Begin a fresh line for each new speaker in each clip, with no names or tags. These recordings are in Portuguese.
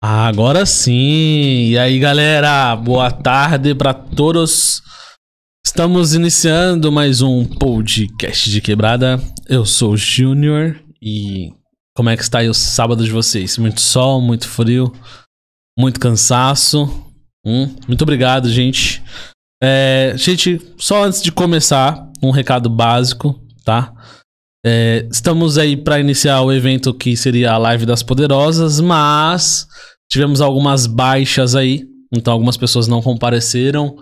Agora sim! E aí, galera? Boa tarde para todos. Estamos iniciando mais um podcast de quebrada. Eu sou o Júnior e como é que está aí o sábado de vocês? Muito sol, muito frio, muito cansaço. Hum, muito obrigado, gente. É, gente, só antes de começar, um recado básico, tá? É, estamos aí para iniciar o evento que seria a Live das Poderosas, mas tivemos algumas baixas aí, então algumas pessoas não compareceram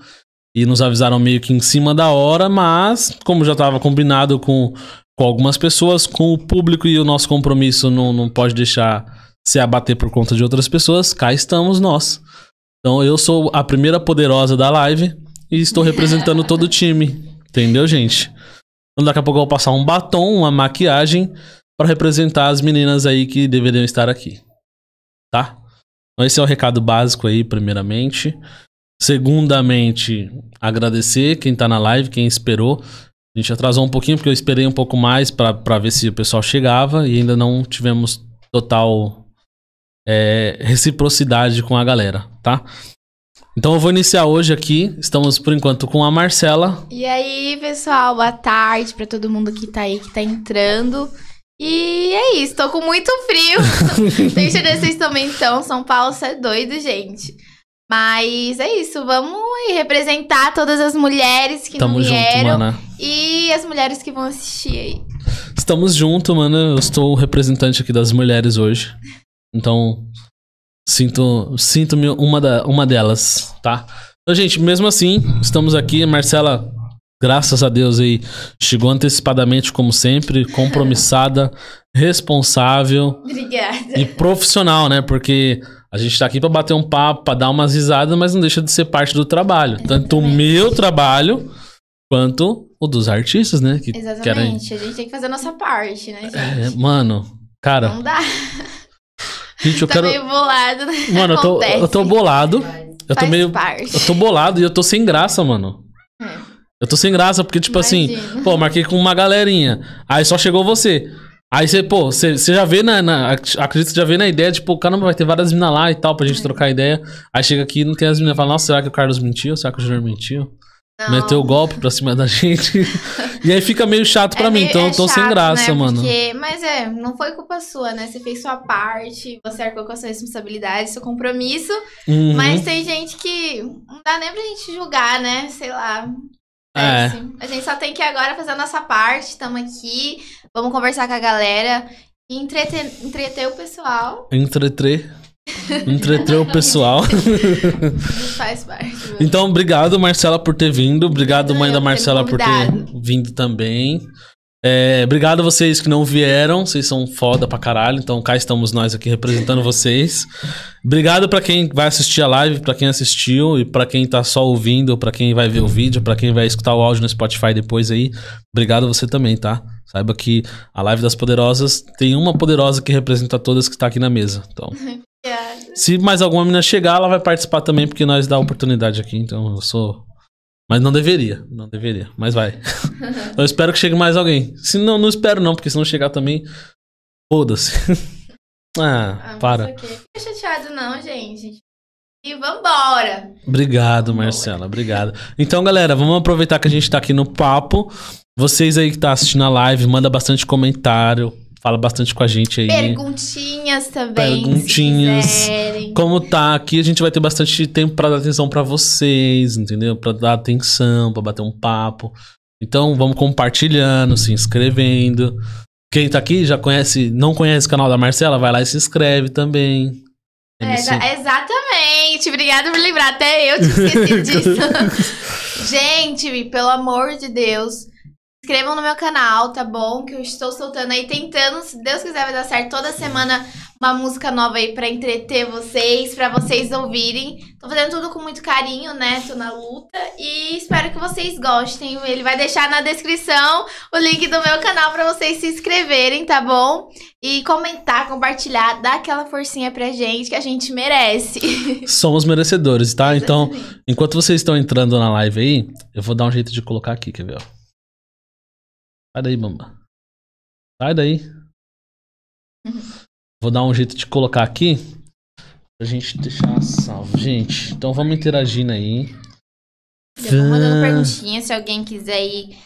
e nos avisaram meio que em cima da hora, mas como já estava combinado com, com algumas pessoas, com o público e o nosso compromisso não, não pode deixar se abater por conta de outras pessoas, cá estamos nós. Então eu sou a primeira poderosa da live e estou representando todo o time, entendeu, gente? Então daqui a pouco eu vou passar um batom, uma maquiagem para representar as meninas aí que deveriam estar aqui. Tá? Então esse é o recado básico aí, primeiramente. Segundamente, agradecer quem tá na live, quem esperou. A gente atrasou um pouquinho porque eu esperei um pouco mais para ver se o pessoal chegava e ainda não tivemos total é, reciprocidade com a galera, tá? Então eu vou iniciar hoje aqui. Estamos por enquanto com a Marcela.
E aí, pessoal, boa tarde para todo mundo que tá aí, que tá entrando. E é isso, tô com muito frio. Tenho certeza vocês também estão. São Paulo, você é doido, gente. Mas é isso, vamos aí representar todas as mulheres que
Tamo
não vieram.
junto, mana.
E as mulheres que vão assistir aí.
Estamos junto, mano. Eu estou o representante aqui das mulheres hoje. Então, sinto, sinto-me uma, da, uma delas, tá? Então, gente, mesmo assim, estamos aqui. Marcela, graças a Deus aí, chegou antecipadamente, como sempre, compromissada, responsável
Obrigada.
e profissional, né? Porque a gente tá aqui pra bater um papo, pra dar umas risadas, mas não deixa de ser parte do trabalho. Tanto o meu trabalho quanto o dos artistas, né? Que querem.
Exatamente, a gente tem que fazer a nossa parte, né, gente?
É, mano, cara,
Não dá.
Gente, eu
tá
quero.
meio bolado, né?
Mano, eu tô, eu tô bolado. Eu tô meio.
parte.
Eu tô bolado e eu tô sem graça, mano.
É.
Eu tô sem graça, porque, tipo assim, pô, marquei com uma galerinha. Aí só chegou você. Aí você, pô, você você já vê na, na. Acredito que você já vê na ideia, tipo, caramba, vai ter várias minas lá e tal, pra gente
É.
trocar ideia. Aí chega aqui e não tem as meninas. Fala, nossa, será que o Carlos mentiu? Será que o Júnior mentiu?
Não.
Meteu o golpe pra cima da gente. e aí fica meio chato pra
É
mim,
meio-
então
é
eu tô sem
chato,
graça,
né?
mano.
Porque- Mas é, não foi culpa sua, né? Você fez sua parte, você arcou com a sua responsabilidade, seu compromisso.
Uhum.
Mas tem gente que não dá nem pra gente julgar, né? Sei lá.
É.
assim. A gente só tem que agora fazer a nossa parte, estamos aqui, vamos conversar com a galera e entreter, entreter o pessoal.
Entreter. Entreter o pessoal.
Faz parte.
Então, obrigado, Marcela, por ter vindo. Obrigado, mãe da Marcela, por ter vindo também. É, obrigado a vocês que não vieram. Vocês são foda pra caralho. Então, cá estamos nós aqui representando vocês. Obrigado pra quem vai assistir a live, pra quem assistiu e pra quem tá só ouvindo, pra quem vai ver o vídeo, pra quem vai escutar o áudio no Spotify depois aí. Obrigado a você também, tá? Saiba que a live das poderosas tem uma poderosa que representa todas que tá aqui na mesa. Então. se mais alguma menina chegar, ela vai participar também, porque nós dá oportunidade aqui, então eu sou. Mas não deveria, não deveria, mas vai. eu espero que chegue mais alguém. Se não, não espero não, porque se não chegar também, foda-se. ah,
Ah,
para.
ok. Fica chateado não, gente. E vambora.
Obrigado, Marcela, obrigado. Então, galera, vamos aproveitar que a gente tá aqui no papo. Vocês aí que tá assistindo a live, manda bastante comentário, fala bastante com a gente aí.
Perguntinhas também.
Perguntinhas. Como tá aqui, a gente vai ter bastante tempo pra dar atenção pra vocês, entendeu? Pra dar atenção, pra bater um papo. Então, vamos compartilhando, se inscrevendo. Quem tá aqui já conhece, não conhece o canal da Marcela, vai lá e se inscreve também.
É, exa- exatamente. Obrigada por lembrar. Até eu tinha esquecido disso. Gente, pelo amor de Deus. Inscrevam no meu canal, tá bom? Que eu estou soltando aí, tentando, se Deus quiser, vai dar certo. Toda semana uma música nova aí pra entreter vocês, pra vocês ouvirem. Tô fazendo tudo com muito carinho, né? Tô na luta e espero que vocês gostem. Ele vai deixar na descrição o link do meu canal pra vocês se inscreverem, tá bom? E comentar, compartilhar, dar aquela forcinha pra gente que a gente merece.
Somos merecedores, tá? Então, enquanto vocês estão entrando na live aí, eu vou dar um jeito de colocar aqui, quer ver? ó? Sai daí, bamba. Sai daí. Vou dar um jeito de colocar aqui. Pra gente deixar salvo. Gente, então vamos interagindo aí.
Eu vou mandando perguntinha se alguém quiser ir.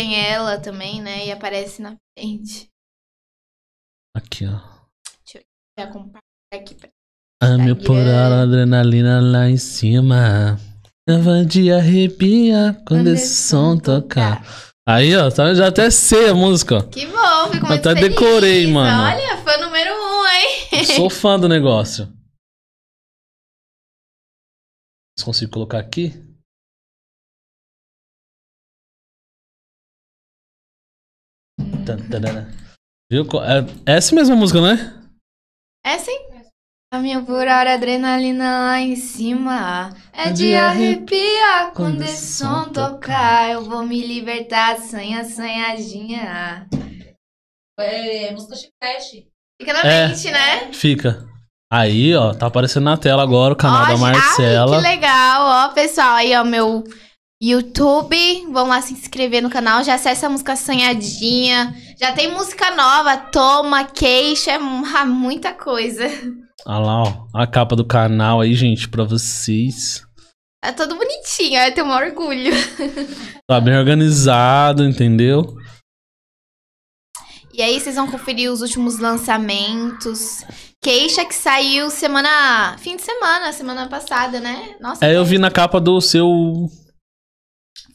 Tem ela também, né? E aparece na frente.
Aqui, ó.
Já compartilhar aqui pra
A mil por
Instagram.
hora, adrenalina lá em cima. Tava de arrepia quando esse som tocar. Aí, ó, tá- já até sei a música, ó.
Que bom, fico muito
Até
feliz.
decorei, mano.
Olha, fã número um, hein?
Sou fã do negócio. Consigo colocar aqui? Viu? É é essa mesma música, não é?
É sim. A minha por hora adrenalina lá em cima. É
De
arrepiar quando
esse som
tocar. Eu vou me libertar, sanha, sanhadinha.
É, música chiclete.
Fica na
É.
mente, né?
Fica. Aí, ó, tá aparecendo na tela agora o canal da
Ó,
Marcela.
Ai, que legal, ó, pessoal. Aí, ó, meu YouTube. Vão lá se inscrever no canal. Já acessa a música Sanhadinha. Já tem música nova, Toma, Queixa. é mu- muita coisa.
Olha lá, ó. A capa do canal aí, gente, pra vocês.
Tá todo bonitinho, eu tenho um orgulho.
Tá bem organizado, entendeu?
E aí, vocês vão conferir os últimos lançamentos. Queixa que saiu semana. Fim de semana, semana passada, né? Nossa.
É, eu vi na capa do seu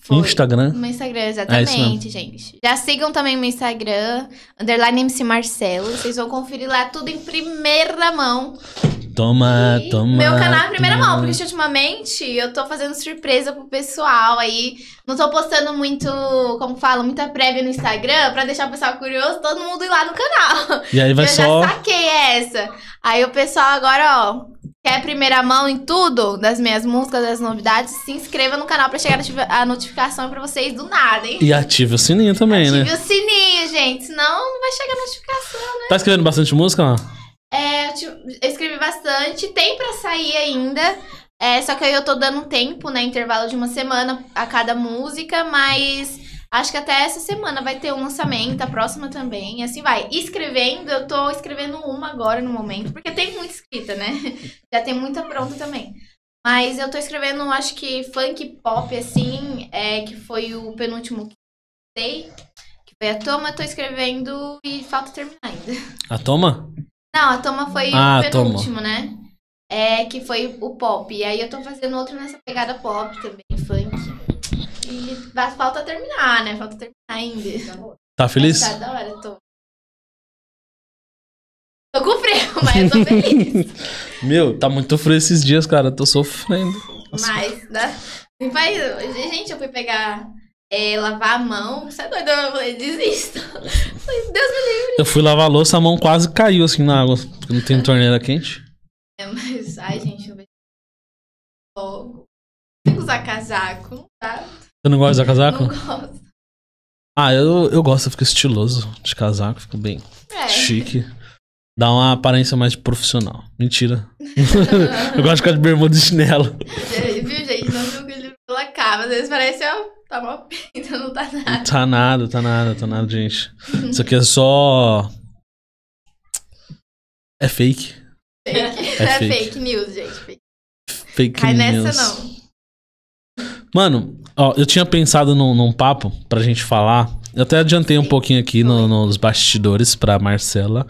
foi.
Instagram.
No Instagram,
É
exatamente, gente. Já sigam também o meu Instagram, underline MC Marcelo. Vocês vão conferir lá tudo em primeira mão.
Toma,
E
toma.
Meu canal em primeira
toma.
mão, porque ultimamente eu tô fazendo surpresa pro pessoal aí. Não tô postando muito, como fala, muita prévia no Instagram pra deixar o pessoal curioso, todo mundo ir lá no canal.
E aí vai
eu
só.
já saquei essa. Aí o pessoal agora, ó, quer primeira mão em tudo das minhas músicas, das novidades, se inscreva no canal pra chegar a notifi- a notificação pra vocês do nada, hein?
E ativa o sininho também, né?
Ative o sininho, gente, senão não vai chegar a notificação.
Tá escrevendo bastante música, ó?
É, eu, te- eu escrevi bastante, tem pra sair ainda. É, só que aí eu tô dando um tempo, né? Intervalo de uma semana a cada música, mas acho que até essa semana vai ter um lançamento, a próxima também. E assim vai. Escrevendo, eu tô escrevendo uma agora no momento, porque tem muita escrita, né? Já tem muita pronta também. Mas eu tô escrevendo, acho que funk pop, assim, é, que foi o penúltimo que eu dei, que foi a Toma, eu tô escrevendo e falta terminar ainda.
A toma?
Não, a Toma foi
Ah,
o penúltimo, né? É, que foi o pop. E aí eu tô fazendo outro nessa pegada pop também, funk. E falta terminar, né? Falta terminar ainda.
Tá feliz?
Tá da hora, tô. Tô com frio, mas eu tô feliz.
Meu, tá muito frio esses dias, cara. Tô sofrendo. Nossa.
mas, né? Gente, eu fui pegar. é, lavar a mão. Você é doido? Eu falei, desisto. Deus me livre.
Eu fui lavar a louça, a mão quase caiu assim na água. Porque não tem torneira quente.
É, mas, ai, gente, eu vejo fogo. Tem que usar casaco, tá?
Você não gosta de usar casaco?
Não gosto.
Ah, eu, eu gosto, fica estiloso de casaco, fica bem
É.
chique. Dá uma aparência mais profissional. Mentira. eu gosto de ficar de bermuda e chinelo.
Viu, gente? Não viu que ele pela cava. Às vezes parece, ó, tá mó pinta, não tá nada.
Tá nada, tá nada, tá nada, gente. Isso aqui é só. É fake.
Fake.
É
É,
fake.
fake. news, gente. Fake.
Fake
Cai
news.
nessa, não.
Mano, ó, eu tinha pensado num, num papo pra gente falar. Eu até adiantei um pouquinho aqui no- nos bastidores pra Marcela.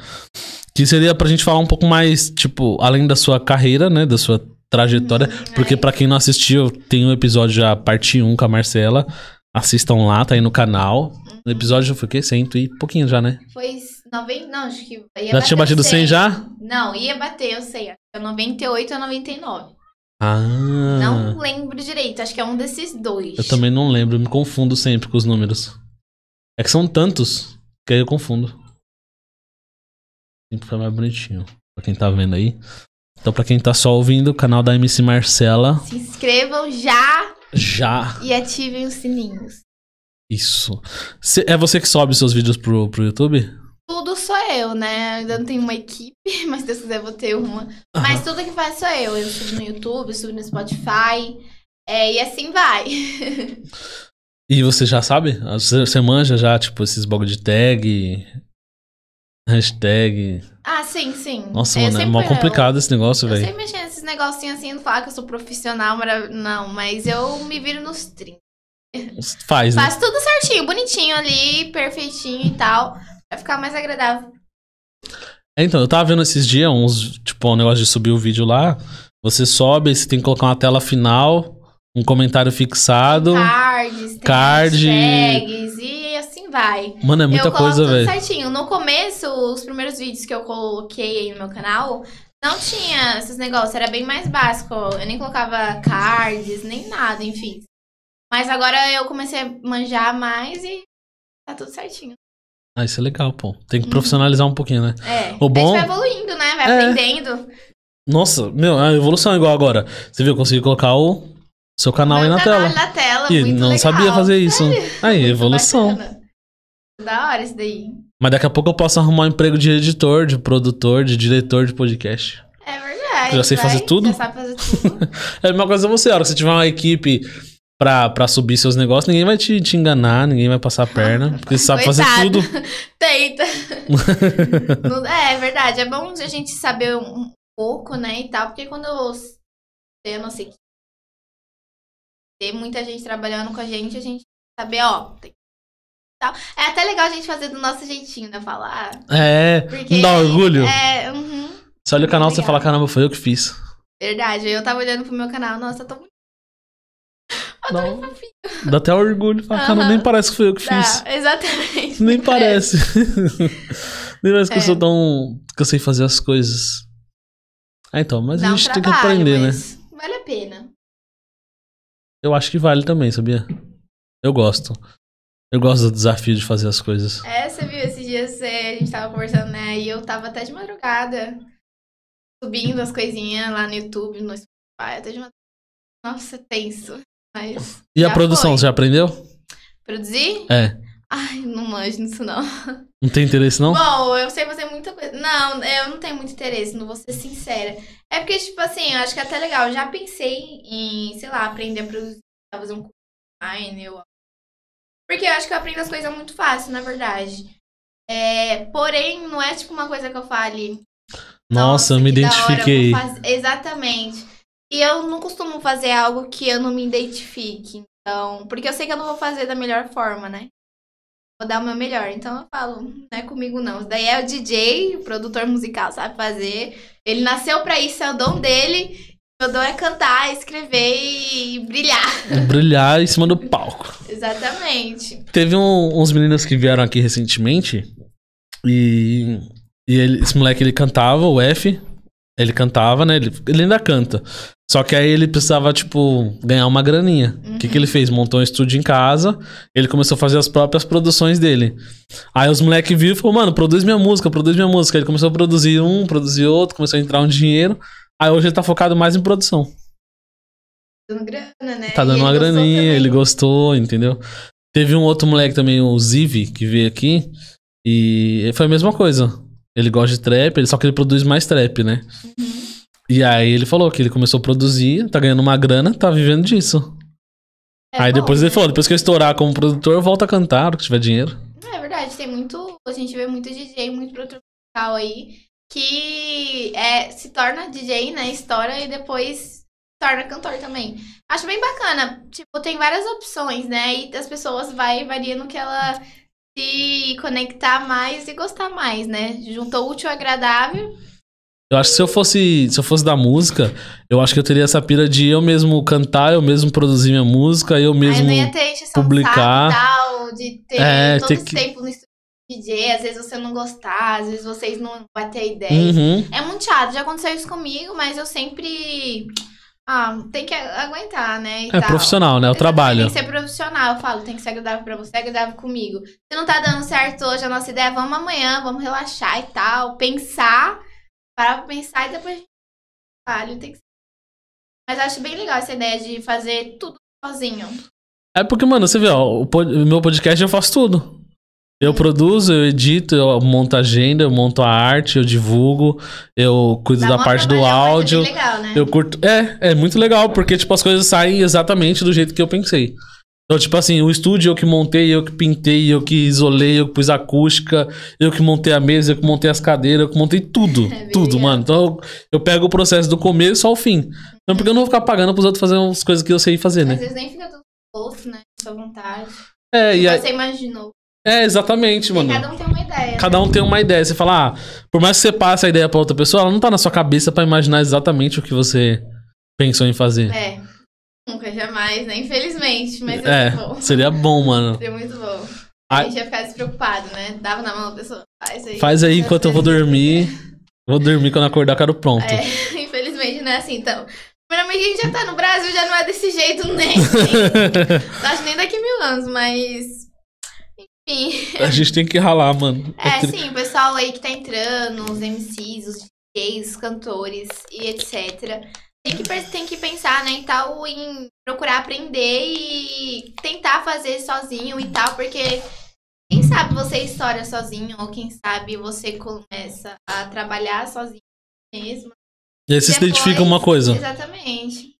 Que seria pra gente falar um pouco mais, tipo, além da sua carreira, né? Da sua trajetória.
Uhum,
porque
é.
pra quem não assistiu, tem um episódio já, parte 1 com a Marcela. Assistam lá, tá aí no canal. O episódio foi o quê? Cento e pouquinho já, né?
Foi 90. Não, acho que. Ia
Já tinha
bater
batido 100 já?
Não, ia bater, eu sei. Acho que é 98 ou 99.
Ah.
Não lembro direito, acho que é um desses dois.
Eu também não lembro, me confundo sempre com os números. É que são tantos que aí eu confundo. Sempre fica mais bonitinho. Pra quem tá vendo aí. Então, pra quem tá só ouvindo, o canal da MC Marcela.
Se inscrevam já
Já.
e ativem os sininhos.
Isso. É você que sobe seus vídeos pro, pro YouTube?
Tudo sou eu, né? Eu ainda não tenho uma equipe, mas se Deus quiser eu vou ter uma. Mas tudo que faz sou eu. Eu subo no YouTube, subo no Spotify. É, e assim vai.
E você já sabe? Você, manja já, tipo, esses bagulho de tag, hashtag.
ah, sim, sim.
Nossa,
Eu
mano, é
sempre-
mó complicado esse negócio,
Eu, eu
velho.
mexer nesses negocinhos assim, não falar que eu sou profissional, marav- não, mas eu me viro nos 30.
Faz, né?
Faço tudo certinho, bonitinho ali, perfeitinho e tal, pra ficar mais agradável.
É, então, eu tava vendo esses dias uns, tipo, um negócio de subir o vídeo lá. Você sobe, você tem que colocar uma tela final, um comentário fixado.
Cards,
card.
hashtags e assim vai.
Mano, é muita
eu
coisa,
tudo
velho.
certinho. No começo, os primeiros vídeos que eu coloquei aí no meu canal, não tinha esses negócios, era bem mais básico. Eu nem colocava cards, nem nada, enfim. Mas agora eu comecei a manjar mais e tá tudo certinho.
Ah, isso é legal, pô. Tem que profissionalizar um pouquinho, né?
É.
O bom-
A gente vai evoluindo, né? Vai
É.
aprendendo.
Nossa, meu, a evolução é igual agora. Você viu, eu consegui colocar o seu canal aí
Meu
na
canal
tela.
na tela,
E não
legal.
sabia fazer isso. Aí,
Muito
evolução.
bacana. Da hora isso daí.
Mas daqui a pouco eu posso arrumar um emprego de editor, de produtor, de diretor de podcast.
É verdade.
Já sei fazer
vai,
tudo?
Já sabe fazer tudo.
É a mesma coisa você, a hora que você tiver uma equipe pra, pra subir seus negócios, ninguém vai te, te enganar, ninguém vai passar a perna, porque você sabe fazer
Coitado.
tudo.
Tenta. É, é verdade. É bom a gente saber um, pouco, né, e tal. Porque quando eu, eu não sei ter muita gente trabalhando com a gente, a gente saber, ó, tem. É até legal a gente fazer do nosso jeitinho, né? Falar.
É,
Porque
não dá orgulho.
É, uhum,
Você olha o canal e você fala, caramba, foi eu que fiz.
verdade. Eu tava olhando pro meu canal, nossa, eu tô muito. Eu muito fofinha.
Dá até orgulho. Fala, cara, nem parece que foi eu que
Dá,
fiz.
exatamente.
Nem parece. nem parece que eu
É.
sou tão. que eu sei fazer as coisas. Ah, então, mas
Dá
a
um
gente tem que
trabalho,
aprender, né?
Vale a pena.
Eu acho que vale também, sabia? Eu gosto. Eu gosto do desafio de fazer as coisas.
É, você viu esses dias, é, a gente tava conversando, né? E eu tava até de madrugada subindo as coisinhas lá no YouTube, no Spotify, até de madrugada. Nossa, tenso. Mas.
E a produção,
foi.
você já aprendeu?
Produzir?
É.
Ai, não manjo nisso, não.
Não tem interesse, não?
Bom, eu sei fazer muita coisa. Não, eu não tenho muito interesse, não vou ser sincera. É porque, tipo assim, eu acho que é até legal. Eu já pensei em, sei lá, aprender a produzir, fazer um curso online. Eu... Porque eu acho que eu aprendo as coisas muito fácil, na verdade. É, porém, não é tipo uma coisa que eu fale.
Nossa, eu me
hora, eu vou
identifiquei.
faz- Exatamente. E eu não costumo fazer algo que eu não me identifique. Então, porque eu sei que eu não vou fazer da melhor forma, né? Vou dar o meu melhor. Então eu falo, não é comigo não. Isso daí é o DJ, o produtor musical, sabe fazer. Ele nasceu pra isso, é o dom dele. Meu dom é cantar, escrever e brilhar.
Brilhar em cima do palco.
Exatamente.
Teve um- uns meninos que vieram aqui recentemente e, e ele- esse moleque ele cantava, o F, ele cantava, né? Ele, ele ainda canta. Só que aí ele precisava, tipo, ganhar uma graninha. O que, que ele fez? Montou um estúdio em casa, ele começou a fazer as próprias produções dele. Aí os moleques viram e falaram, mano, produz minha música, produz minha música. Ele começou a produzir um, produzir outro, começou a entrar um dinheiro. Aí hoje ele tá focado mais em produção.
Dando grana, né?
Tá dando uma graninha, ele gostou, entendeu? Teve um outro moleque também, o Zivi, que veio aqui. E foi a mesma coisa. Ele gosta de trap, só que ele produz mais trap, né?
Uhum.
E aí ele falou que ele começou a produzir, tá ganhando uma grana, tá vivendo disso.
É
aí
bom,
depois ele
né?
falou, depois que eu estourar como produtor, eu volto a cantar, hora que tiver dinheiro.
É verdade, tem muito. A gente vê muito DJ, muito produtor musical aí que é, se torna DJ, né? Estoura e depois se torna cantor também. Acho bem bacana. Tipo, tem várias opções, né? E as pessoas vai variando que ela se conectar mais e gostar mais, né? Juntou útil ao agradável.
Eu acho que se eu fosse, se eu fosse da música, eu acho que eu teria essa pira de eu mesmo cantar, eu mesmo produzir minha música, eu mesmo.
não ia ter
publicar.
tal, de ter
É,
todo
ter
esse
que-
tempo no DJ, às vezes você não gostar, às vezes vocês não vão ter ideia.
Uhum.
É muito chato, já aconteceu isso comigo, mas eu sempre. Ah, tem que aguentar, né?
É
tal.
profissional, né? O trabalho.
Tem que ser profissional, eu falo, tem que ser agradável pra você, agradável comigo. Se não tá dando certo hoje a nossa ideia, vamos amanhã, vamos relaxar e tal, pensar, parar pra pensar e depois a gente trabalho, tem que. Mas acho bem legal essa ideia de fazer tudo sozinho.
É porque, mano, você vê, ó, o, pod- meu podcast eu faço tudo. Eu produzo, eu edito, eu monto a agenda, eu monto a arte, eu divulgo, eu cuido
Dá
da parte do
é
áudio.
legal, né?
Eu curto. É, é muito legal, porque, tipo, as coisas saem exatamente do jeito que eu pensei. Então, tipo assim, o estúdio eu que montei, eu que pintei, eu que isolei, eu que pus acústica, eu que montei a mesa, eu que montei as cadeiras, eu que montei tudo.
É
tudo, mano. Então eu, eu pego o processo do começo ao fim. Então, porque eu não vou ficar pagando pros outros fazer umas coisas que eu sei fazer,
Às
né?
vezes nem fica tudo posto, né? Sua vontade.
É, e aí,
Você imaginou.
é exatamente,
E
mano.
cada um tem uma ideia.
Cada um tem uma ideia. Você fala, ah, por mais que você passe a ideia pra outra pessoa, ela não tá na sua cabeça pra imaginar exatamente o que você pensou em fazer.
É. Nunca, jamais, né? Infelizmente. Mas
É,
é bom.
seria bom, mano.
Seria muito bom.
Ah.
A gente ia ficar despreocupado, né? Dava na mão da pessoa. Faz aí.
Faz aí enquanto eu vou dormir. Vou dormir quando acordar, eu quero pronto.
É, infelizmente não é assim, então. Primeiramente, a gente já tá no Brasil, já não é desse jeito nem. nem acho nem daqui a mil anos, mas. Enfim.
a gente tem que ralar, mano.
É,
tri-
sim, o pessoal aí que tá entrando, os MCs, os DJs, os cantores e etc. Tem que, tem que pensar, né, e tal, em procurar aprender e tentar fazer sozinho e tal, porque quem sabe você estoura sozinho, ou quem sabe você começa a trabalhar sozinho mesmo.
E aí você se
Depois-
identifica uma coisa.
Exatamente.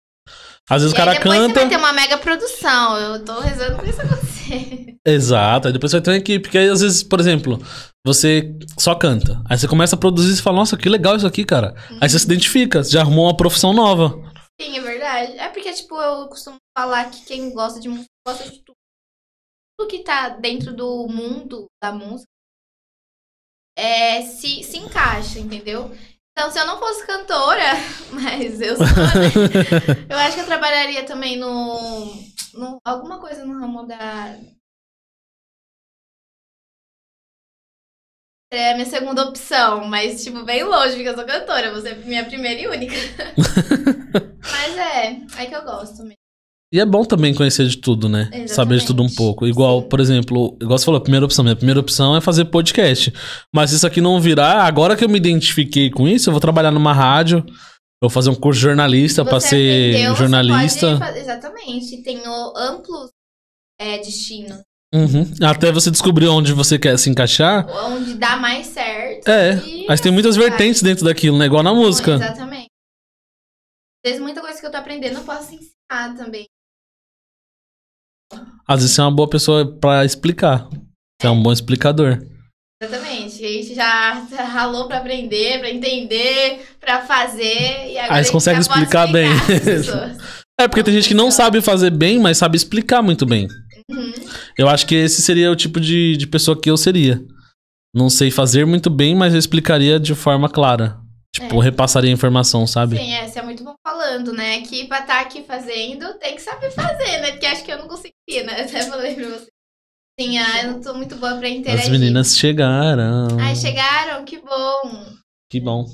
Às vezes o
E aí
cara
depois você
canta.
vai ter uma mega produção. Eu tô rezando pra isso acontecer.
Exato, aí depois você vai ter uma equipe. Porque aí, às vezes, por exemplo, você só canta. Aí você começa a produzir e fala, nossa, que legal isso aqui, cara. Aí você se identifica, você já arrumou uma profissão nova.
Sim, é verdade. É porque, tipo, eu costumo falar que quem gosta de música gosta de tudo. Tudo que tá dentro do mundo da música é, se, se encaixa, entendeu? Então, se eu não fosse cantora, mas eu sou, né? Eu acho que eu trabalharia também no, no. Alguma coisa no ramo da. É a minha segunda opção, mas, tipo, bem longe, porque eu sou cantora. Você é minha primeira e única. mas é, é que eu gosto mesmo.
E é bom também conhecer de tudo, né?
Exatamente.
Saber de tudo um pouco. Igual,
Sim.
por exemplo, igual você falou, a primeira opção. Minha primeira opção é fazer podcast. Mas se isso aqui não virar, agora que eu me identifiquei com isso, eu vou trabalhar numa rádio, eu vou fazer um curso de jornalista pra
Você
ser
você
jornalista.
fazer- exatamente. Tem amplos é, destinos.
Uhum. Até você descobrir onde você quer se encaixar.
Onde dá mais certo.
É,
e
mas tem muitas
assim
vertentes dentro daquilo, né? Igual na música.
Exatamente. Às vezes muita coisa que eu tô aprendendo eu posso ensinar também.
Às vezes você é uma boa pessoa pra explicar. Você é um bom explicador.
Exatamente. A gente já ralou pra aprender, pra entender, pra fazer. E agora
Aí você consegue
pode
explicar bem. É, porque tem gente que não sabe fazer bem, mas sabe explicar muito bem.
Uhum.
Eu acho que esse seria o tipo de, de pessoa que eu seria. Não sei fazer muito bem, mas eu explicaria de forma clara. Tipo,
É.
repassaria a informação, sabe?
Sim, é, você é muito bom falando, né? Que pra estar aqui fazendo, tem que saber fazer, né? Porque acho que eu não conseguia, né? Até falei pra você. Sim, ah, eu não tô muito boa pra interagir.
As meninas chegaram.
Ai, chegaram, que bom.
Que bom.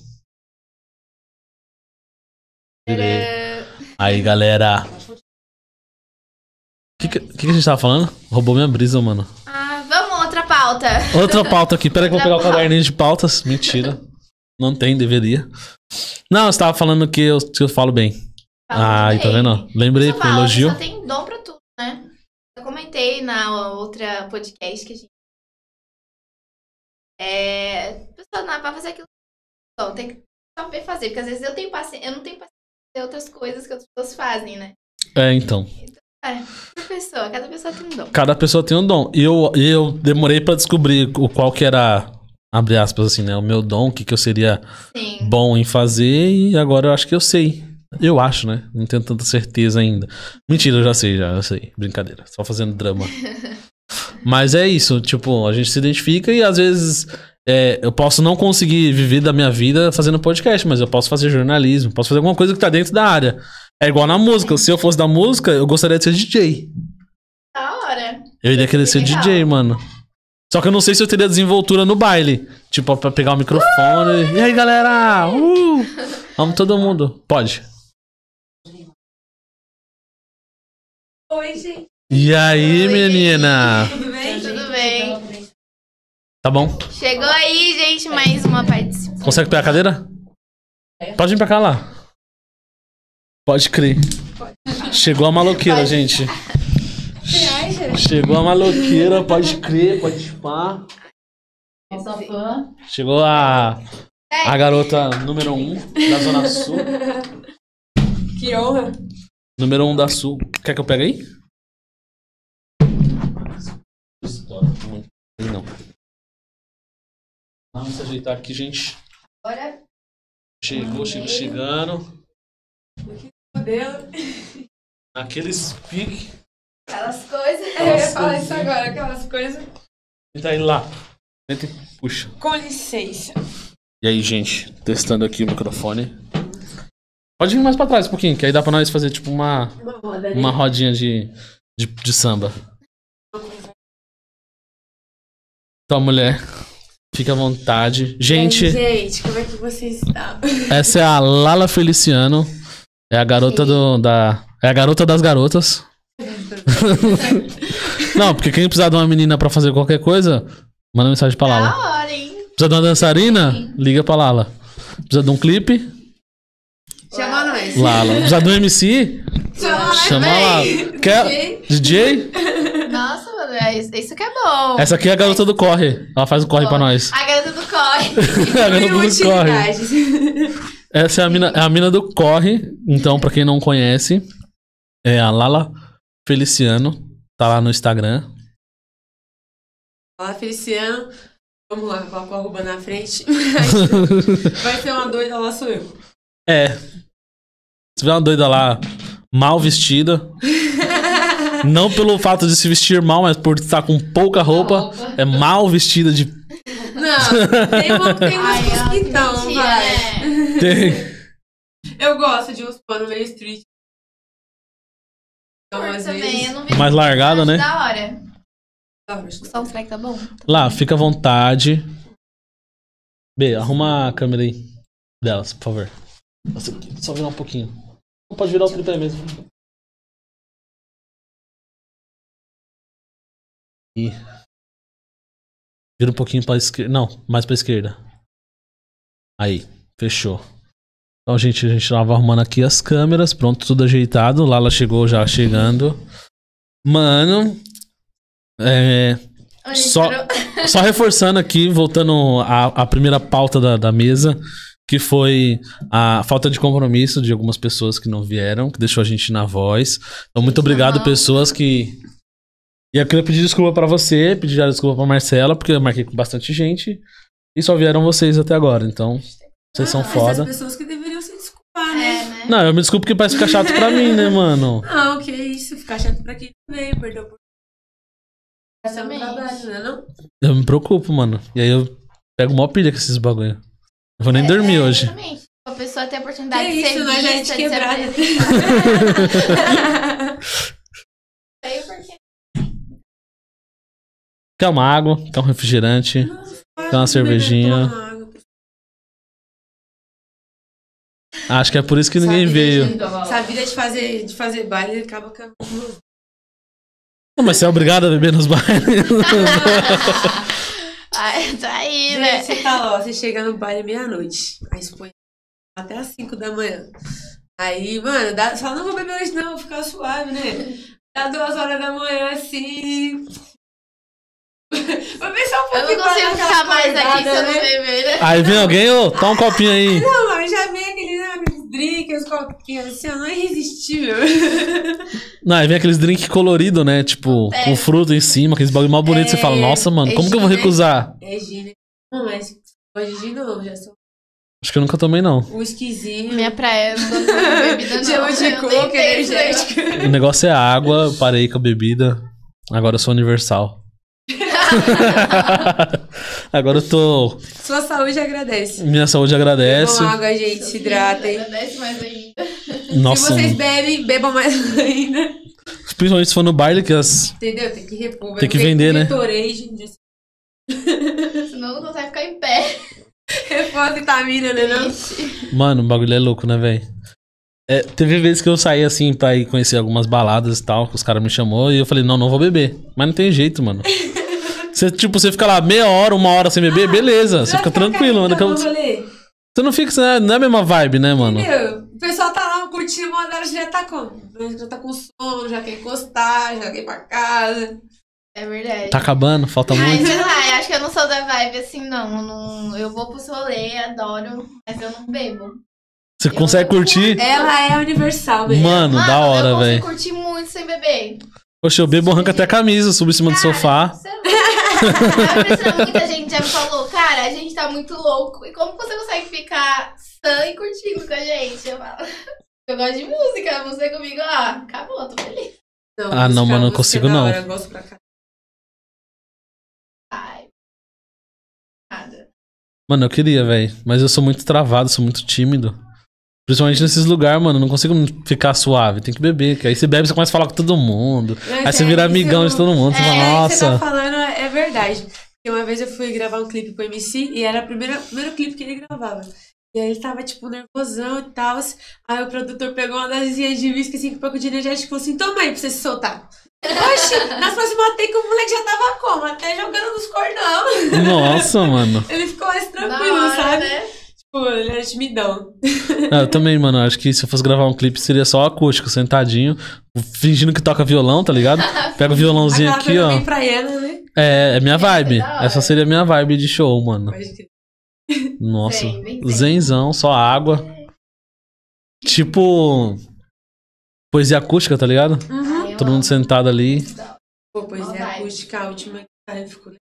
Aí, galera. O que, que, que a gente tava falando? Roubou minha brisa, mano.
Ah, vamos, outra pauta.
Outra pauta aqui. Pera que eu vou pegar o caderninho de pautas. Mentira. Não tem, deveria. Não, você tava falando que eu, que eu falo bem.
Fala
Ai, tá
bem.
vendo? Lembrei,
falo,
elogio.
Só tem dom pra tudo, né? Eu comentei na outra podcast que a gente. É. A pessoa não é pra fazer aquilo. Bom, tem que saber fazer, porque às vezes eu tenho paciência. Eu não tenho paciência de fazer outras coisas que outras pessoas fazem, né?
É, então.
É, cada pessoa, cada pessoa tem um dom.
Cada pessoa tem um dom. E eu, eu demorei pra descobrir o qual que era, abre aspas assim, né? O meu dom, o que, que eu seria
Sim.
bom em fazer. E agora eu acho que eu sei. Eu acho, né? Não tenho tanta certeza ainda. Mentira, eu já sei, já, já sei. Brincadeira. Só fazendo drama. Mas é isso, tipo, a gente se identifica e às vezes é, eu posso não conseguir viver da minha vida fazendo podcast, mas eu posso fazer jornalismo, posso fazer alguma coisa que tá dentro da área. É igual na música. Se eu fosse da música, eu gostaria de ser DJ.
Da hora.
Eu iria querer ser
Legal.
DJ, mano. Só que eu não sei se eu teria desenvoltura no baile. Tipo, pra pegar o microfone. E aí, galera? Uh! Vamos todo mundo. Pode.
Oi, gente.
E aí,
Oi.
menina?
Tudo bem?
Tudo bem.
Tá bom?
Chegou aí, gente, mais uma participação.
Consegue pegar a cadeira? Pode vir pra cá lá. Pode crer. Chegou a maloqueira, gente. Chegou a maloqueira, pode crer, pode.
Nossa fã.
Chegou a, a garota número um da Zona Sul.
Que honra.
Número um da Sul. Quer que eu pegue aí? Não. Vamos se ajeitar aqui, gente. Chegou, chegou chegando. Aqueles pique.
aquelas coisas.
Eu ia falar isso agora, aquelas coisas.
Tenta aí lá. Tenta e puxa.
Com licença.
E aí, gente, testando aqui o microfone. Pode vir mais pra trás um pouquinho, que aí dá pra nós fazer tipo uma,
Uma roda, né?
uma rodinha de, de, de samba. Então, mulher, fica à vontade. Gente,
E aí, gente, como é que vocês estão?
essa é a Lala Feliciano. É a garota do, da. É a garota das garotas. Não, porque quem precisar de uma menina pra fazer qualquer coisa, manda mensagem pra Lala.
Da hora, hein?
Precisa de uma dançarina? Liga pra Lala. Precisa de um clipe?
Chama nós.
Lala. Precisa de um MC?
Chama nós,
Chama lá. Quer? DJ?
Nossa, mano, é isso, que é bom.
Essa aqui é a garota do corre. Ela faz o corre pra nós.
A garota do corre.
a garota do corre. Essa é a mina, é a mina do corre. Então, pra quem não conhece, é a Lala Feliciano. Tá lá no Instagram.
Fala, Feliciano. Vamos lá, coloca o arroba na frente. Vai ser uma doida, lá sou eu.
É. Se vê uma doida lá mal vestida. Não pelo fato de se vestir mal, mas por estar com pouca roupa. É mal vestida de.
Não, tem, uma, tem umas
Ai, que
Tem.
Eu gosto de uns panos meio street. Então, às
também,
vezes...
eu não vi.
Mais largada, né?
Da hora.
Ah,
O soundtrack tá bom?
Lá, fica à vontade. B, arruma a câmera aí delas, por favor. Nossa, Só virar um pouquinho. Não pode virar o tripé mesmo. E. Vira um pouquinho pra esquerda. Não, mais pra esquerda. Aí, fechou. Então, gente, a gente tava arrumando aqui as câmeras. Pronto, tudo ajeitado. Lala chegou já chegando. Mano. É. Só-
parou?
Só reforçando aqui, voltando à, à primeira pauta da, da mesa, que foi a falta de compromisso de algumas pessoas que não vieram, que deixou a gente na voz. Então, muito obrigado,
Aham.
pessoas que. E eu queria pedir desculpa pra você, pedir já desculpa pra Marcela, porque eu marquei com bastante gente. E só vieram vocês até agora, então. Vocês são
Ah,
foda.
Essas pessoas que deveriam se desculpar, né?
É, né?
Não, eu me desculpo porque parece ficar chato pra mim, né, mano?
Não, que isso. Ficar chato pra quem veio, perdeu por... Essa é
Exatamente.
trabalho, né não?
Eu me preocupo, mano. E aí eu pego mó pilha com esses bagulho. Não vou nem
É,
dormir
é,
hoje.
Exatamente. A pessoa ter a oportunidade
Que
de ser
isso, nós já é de
vista, de ser
quebrada.
apresentada. Sei por quê.
Quer uma água, quer um refrigerante. Quer uma cervejinha. Acho que é por isso que ninguém veio.
Essa vida de fazer, de fazer baile acaba com
Não, mas você é obrigado a beber nos bailes.
Ai, tá aí, né?
Gente, você tá lá, ó, você chega no baile meia-noite. Aí você põe até as 5 da manhã. Aí, mano, dá, só não vou beber hoje não, vou ficar suave, né? Dá duas horas da manhã assim. Vou ver só um
Eu
pouquinho
não
pra
consigo ficar mais aqui se eu não
né?
beber, né?
Aí vem alguém, ô, toma um copinho aí.
Não, mas já vem aquele, né, aqueles drinks, os copinhos assim, ó, não é irresistível.
Não, aí vem aqueles drink colorido, né? Tipo,
É.
com fruta em cima, aqueles bagulho mal bonito. Você fala, nossa, mano, como que eu vou
é né?
recusar?
É gin, né? Não, mas pode gin não, já sou
Acho que eu nunca tomei, não.
um esquisinho.
Minha praia, eu não de bebida, não.
Gelo de
Eu
coco,
tenho esse
energético.
O negócio é água, eu parei com a bebida. Agora eu sou universal. Agora eu tô.
Sua saúde agradece.
Minha saúde agradece.
Bebam água, gente, se hidratem.
Agradece mais ainda.
Nossa,
se vocês bebem, bebam mais ainda.
principalmente se for no baile, que as.
Entendeu? Tem que repor.
Tem que vender, né?
De-
Senão não consegue ficar em pé.
Repor vitamina, né? Não?
Mano, o bagulho é louco, né, velho? É, teve vezes que eu saí assim pra ir conhecer algumas baladas e tal, que os caras me chamou e eu falei, não, não vou beber. Mas não tem jeito, mano. Você, tipo, você fica lá meia hora, uma hora sem beber, beleza. Você fica tranquilo, mano. Você
rolê.
não fica. você Não é a mesma vibe, né, mano?
Entendeu? O pessoal tá lá curtindo uma hora, já tá como? Já tá com sono, já quer encostar, já quer ir pra casa.
É verdade.
Tá acabando, falta
Ai,
muito.
sei lá, eu acho que eu não sou da vibe assim, não. não eu vou pros rolê, adoro, mas eu não bebo.
Você consegue curtir?
Ela é universal, mesmo.
Mano, da hora,
eu
velho.
consigo curtir muito sem beber.
Poxa, eu bebo, arranca até a camisa, subo em cima do
Cara,
sofá.
Você é muita gente já me falou, cara, a gente tá muito louco. E como você consegue ficar sã e curtindo com a gente? Eu falo, eu gosto de música, você comigo, ó, acabou, tô feliz.
Ah, não,
música-
mano,
música
consigo não.
hora, eu gosto pra cá.
Ai. Nada.
Mano, eu queria, velho. Mas eu sou muito travado, sou muito tímido. Principalmente nesses lugares, mano. eu Não consigo ficar suave. Tem que beber. Que aí você bebe, você começa a falar com todo mundo.
Mas
Aí você
é,
vira
isso
amigão de todo mundo. Você
É,
fala,
É, o que você tá verdade. Porque uma vez eu fui gravar um clipe com o MC e era o primeiro, primeiro clipe que ele gravava. E aí ele tava, tipo, nervosão e tal. Aí o produtor pegou uma dasinha de whisky, assim, com um pouco de energético e falou assim, toma aí pra você se soltar. Oxi, nas próximas take o moleque já tava como? Até jogando nos cordão.
Nossa, mano.
Ele ficou mais tranquilo,
hora,
sabe?
né?
Ele era timidão.
Eu também, mano. Acho que se eu fosse gravar um clipe, seria só acústico, sentadinho, fingindo que toca violão, tá ligado? Pega o violãozinho aqui, ó.
bem praiana, né?
É, é minha vibe.
da hora.
Essa seria a minha vibe de show, mano. Nossa.
Bem.
Zenzão, só água. Tipo. Poesia acústica, tá ligado?
Uhum.
Todo mundo sentado ali.
Pô, pois
Ó,
é, acústica, a última que saiu ficou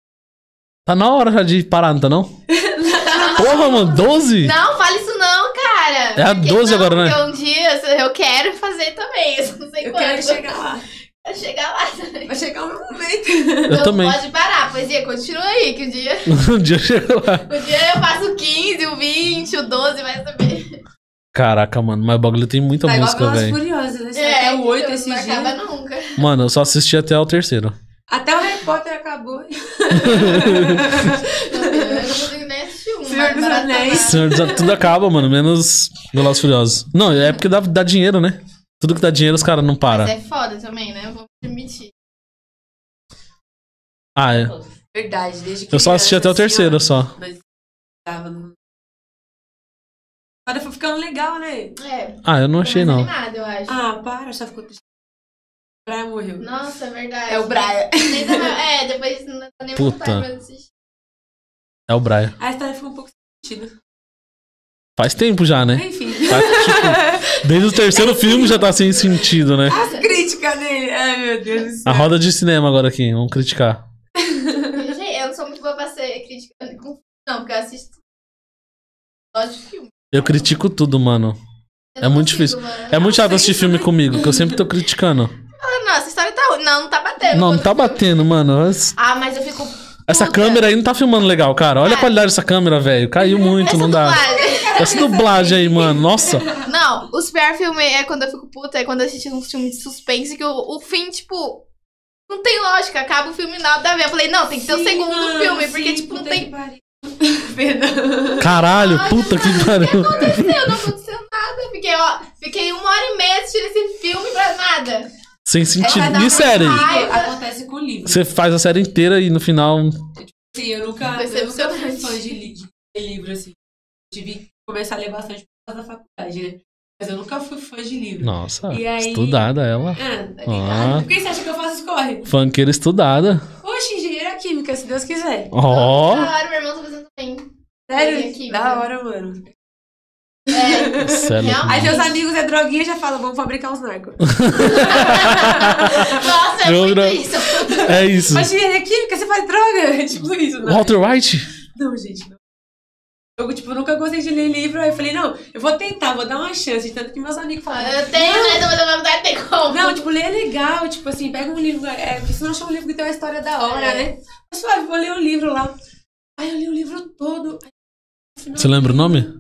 Tá na hora já de parar, não tá não? Porra, mano, 12?
Não, fala isso não, cara.
É a
Porque
12
não,
agora, né?
Porque um dia eu quero fazer também. Eu não sei
Eu
quando.
quero chegar lá.
Quero chegar lá também.
Vai chegar o meu momento.
Eu
não
também.
pode parar, poesia, continua aí, que o dia,
Um dia chega lá.
o dia eu faço o 15, o 20, o 12, vai saber.
Caraca, mano, mas o bagulho tem muita
Tá igual
música, velho.
Furiosos, né? Sai até o 8
então,
esse
não
dia.
acaba nunca.
Mano, eu só assisti até o terceiro.
Até o Harry Potter acabou.
Não, eu não consigo nem assistir um.
Senhor dos. Anéis.
Senhor dos- Tudo acaba, mano, menos Velozes Furiosos. Não, é porque dá, dá dinheiro, né? Tudo que dá dinheiro os caras não param.
Mas é foda também, né? Eu vou permitir.
Ah, é.
Verdade, desde que
Eu só assisti até o terceiro, só.
Nós tava no... Agora foi ficando legal, né?
É.
Ah, eu não achei, não.
animada, eu acho.
Ah, para, só ficou triste. O Brian morreu.
Nossa, é verdade.
É o Brian.
É, depois não dá nem
Puta.
vontade pra assistir.
É o Brian.
A história ficou um pouco sentida.
Faz tempo já, né?
Enfim.
Tá, tipo, desde o terceiro filme já tá sem sentido, né?
As críticas dele. Ai, meu Deus do céu.
A roda de cinema agora aqui, vamos criticar.
Gente, eu não sou muito boa pra ser criticando com Não, porque eu assisto. Gosto de filme.
Eu critico tudo, mano.
Eu
É muito
consigo,
difícil.
mano.
É muito chato assistir filme comigo, que eu sempre tô criticando.
Ah, Não, essa história tá ruim. Não, não tá batendo.
Não, não tá batendo, mano.
Ah, mas eu fico.
Essa
puta.
câmera aí não tá filmando legal, cara. Olha a
É.
qualidade dessa câmera, velho. Caiu muito,
Essa
não dá.
dublagem.
Essa dublagem aí, mano. Nossa.
Não, os piores filmes é quando eu fico puta, é quando eu assisto um filme de suspense que o, o fim, tipo. Não tem lógica, acaba o filme nada a ver. Eu falei, não, tem que ter o
Sim,
segundo
mano,
filme, porque,
sim,
tipo, não
puta
tem.
que pariu.
Caralho, puta que pariu.
aconteceu, não aconteceu nada. Fiquei, ó, fiquei uma hora e meia assistindo esse filme pra nada.
Sem
É,
sentido.
dar
E série?
Acontece com o livro.
Você faz a série inteira e no final.
Sim, eu nunca, eu nunca fui fã de, li- de livro, assim. Tive que começar a ler bastante por causa da faculdade, né? Mas eu nunca fui fã de livro.
Nossa,
E aí-
estudada ela.
Ah, tá
Ah.
Por que você acha que eu faço escorre?
Funkeira estudada.
Oxe, engenheira química, se Deus quiser.
Ó.
Da hora, meu irmão tá fazendo também.
Sério? Da hora, mano.
É.
É.
Aí seus amigos é droguinha já falam, vamos fabricar uns narcos.
Nossa, é
Eu
muito
não-
isso.
É isso.
Mas engenharia química, você faz droga? Tipo isso, não.
Walter White?
Não, gente, não. Eu, tipo, nunca gostei de ler livro, aí eu falei, não, eu vou tentar, vou dar uma chance, tanto que meus amigos falam.
Eu tenho, né? Mas na verdade tem como.
Não, tipo, ler é legal, tipo assim, pega um livro, é, porque você não achou um livro que tem uma história da hora,
É.
né? Mas suave, vou ler um livro lá. Aí eu li o livro todo. Aí,
Você lembra o nome?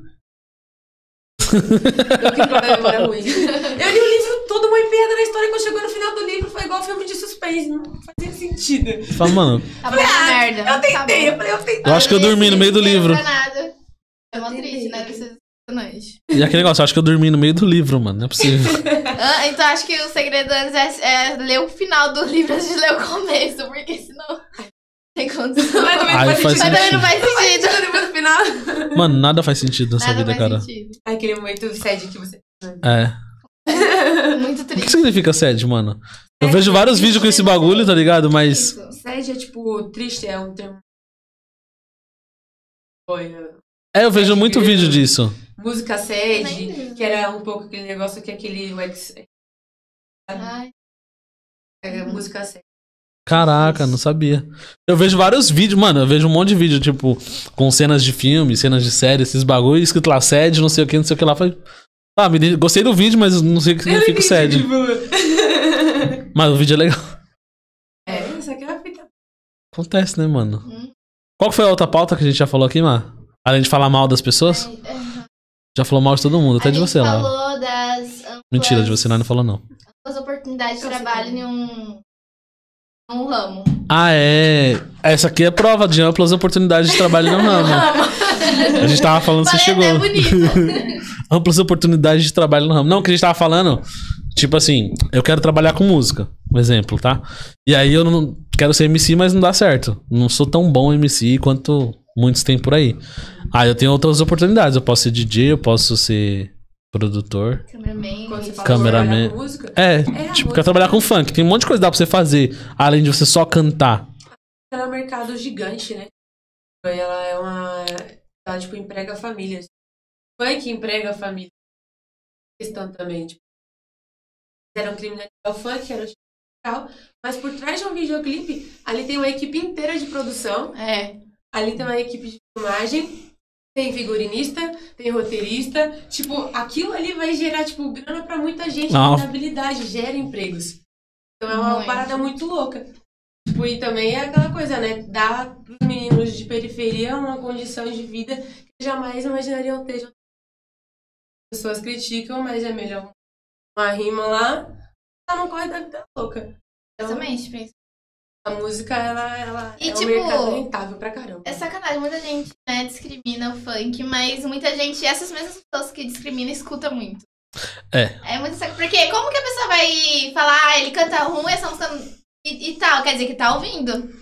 Eu que a memória ruim. Eu li o livro todo, uma empenhada na história. Quando chegou no final do livro, foi igual filme de suspense. Não fazia sentido.
Fala, mano,
Tá bom, merda.
Eu tentei, eu
Tá
falei, eu tentei.
Eu acho que eu dormi no meio do livro.
Não nada. É mó triste, né?
E aquele negócio, eu acho que eu dormi no meio do livro, mano. Não é possível.
Ah, então acho que o segredo antes é, é ler o final do livro antes de ler o começo, porque senão. Tem condição.
Mas também
Ai,
faz sentido.
Mas também não faz sentido.
Mano, nada faz sentido nessa
Nada
vida,
faz
cara.
sentido.
Ai, aquele momento sede que você.
É.
Muito
O que
triste.
significa sede, mano? Eu
É,
vejo vários
isso
vídeos com esse bagulho, tá ligado? Mas.
Sede é tipo, triste, é um termo. Foi.
É, eu vejo muito vídeo disso.
Música
lembro.
que era um pouco aquele negócio que aquele.
Ai,
é, música sede.
Caraca, não sabia. Eu vejo vários vídeos, mano. Eu vejo um monte de vídeo, tipo, com cenas de filme, cenas de série, esses bagulhos, escrito lá, sede, não sei o que, não sei o que lá. Falei, ah, me gostei do vídeo, mas não sei o que significa o sede. Mas o vídeo é legal.
É, essa aqui é a fita.
Acontece, né, mano?
Hum.
Qual foi a outra pauta que a gente já falou aqui, Mar? Além de falar mal das pessoas?
ai, ai.
Já falou mal de todo mundo, até
A
de você lá.
falou das amplas,
Mentira, de você não, não falou não.
amplas oportunidades de trabalho em um, um ramo.
Ah, é. Essa aqui é prova de amplas oportunidades de trabalho no ramo. A gente tava falando, você chegou.
bonito.
amplas oportunidades de trabalho no ramo. Não, o que a gente tava falando, tipo assim, eu quero trabalhar com música, um exemplo, tá? E aí eu não quero ser MC, mas não dá certo. Não sou tão bom MC quanto muitos têm por aí. Aí eu tenho outras oportunidades. Eu posso ser DJ, eu posso ser produtor.
Cameraman.
Cameraman.
música,
É,
a
tipo,
música.
quero trabalhar com funk. Tem um monte de coisa que dá pra você fazer, além de você só cantar.
ela é um mercado gigante, né? Ela é uma. Ela, tipo, emprega famílias. Funk emprega família. Questão também, tipo. Era um criminalizar o funk, era um mas por trás de um videoclipe, ali tem uma equipe inteira de produção,
É.
ali tem uma equipe de filmagem, tem figurinista, tem roteirista. Tipo, aquilo ali vai gerar, tipo, grana pra muita gente, rentabilidade, gera empregos. Então é uma parada muito louca. Tipo, e também é aquela coisa, né? Dá pros meninos de periferia uma condição de vida que jamais imaginariam ter. As pessoas criticam, mas é melhor uma rima lá, tá não corre da vida louca. Então,
Exatamente. pensa.
A música, ela, ela
E,
é
tipo,
um mercado rentável pra caramba.
É sacanagem, muita gente, né, discrimina o funk, mas muita gente, essas mesmas pessoas que discriminam, escuta muito.
É.
É muito sacanagem. Porque como que a pessoa vai falar, ah, ele canta ruim, essa música e, e tal? Quer dizer que tá ouvindo.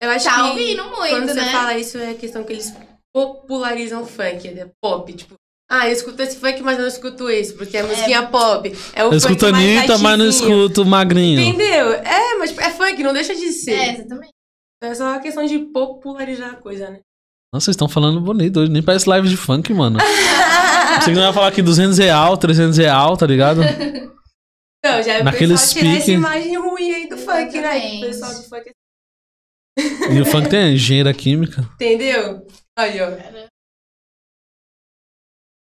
Eu acho
Tá
que
ouvindo muito,
quando você
né?
fala isso, é questão que eles popularizam o funk, né? Pop, tipo... Ah, eu escuto esse funk, mas não escuto esse, porque é musiquinha pop. É o
Eu escuto Anitta, mas não escuto Magrinho.
Entendeu? É, mas é funk, não deixa de
É,
ser.
exatamente.
É só uma questão de popularizar a coisa, né?
Nossa, vocês estão falando bonito hoje. Nem parece live de funk, mano. Você que não vai falar aqui 200 real, 300 real, tá ligado?
Não, já é o
Naquele
pessoal tirar essa imagem ruim aí do funk, né? O pessoal do funk,
E o funk tem engenheira química.
entendeu? Aí, ó.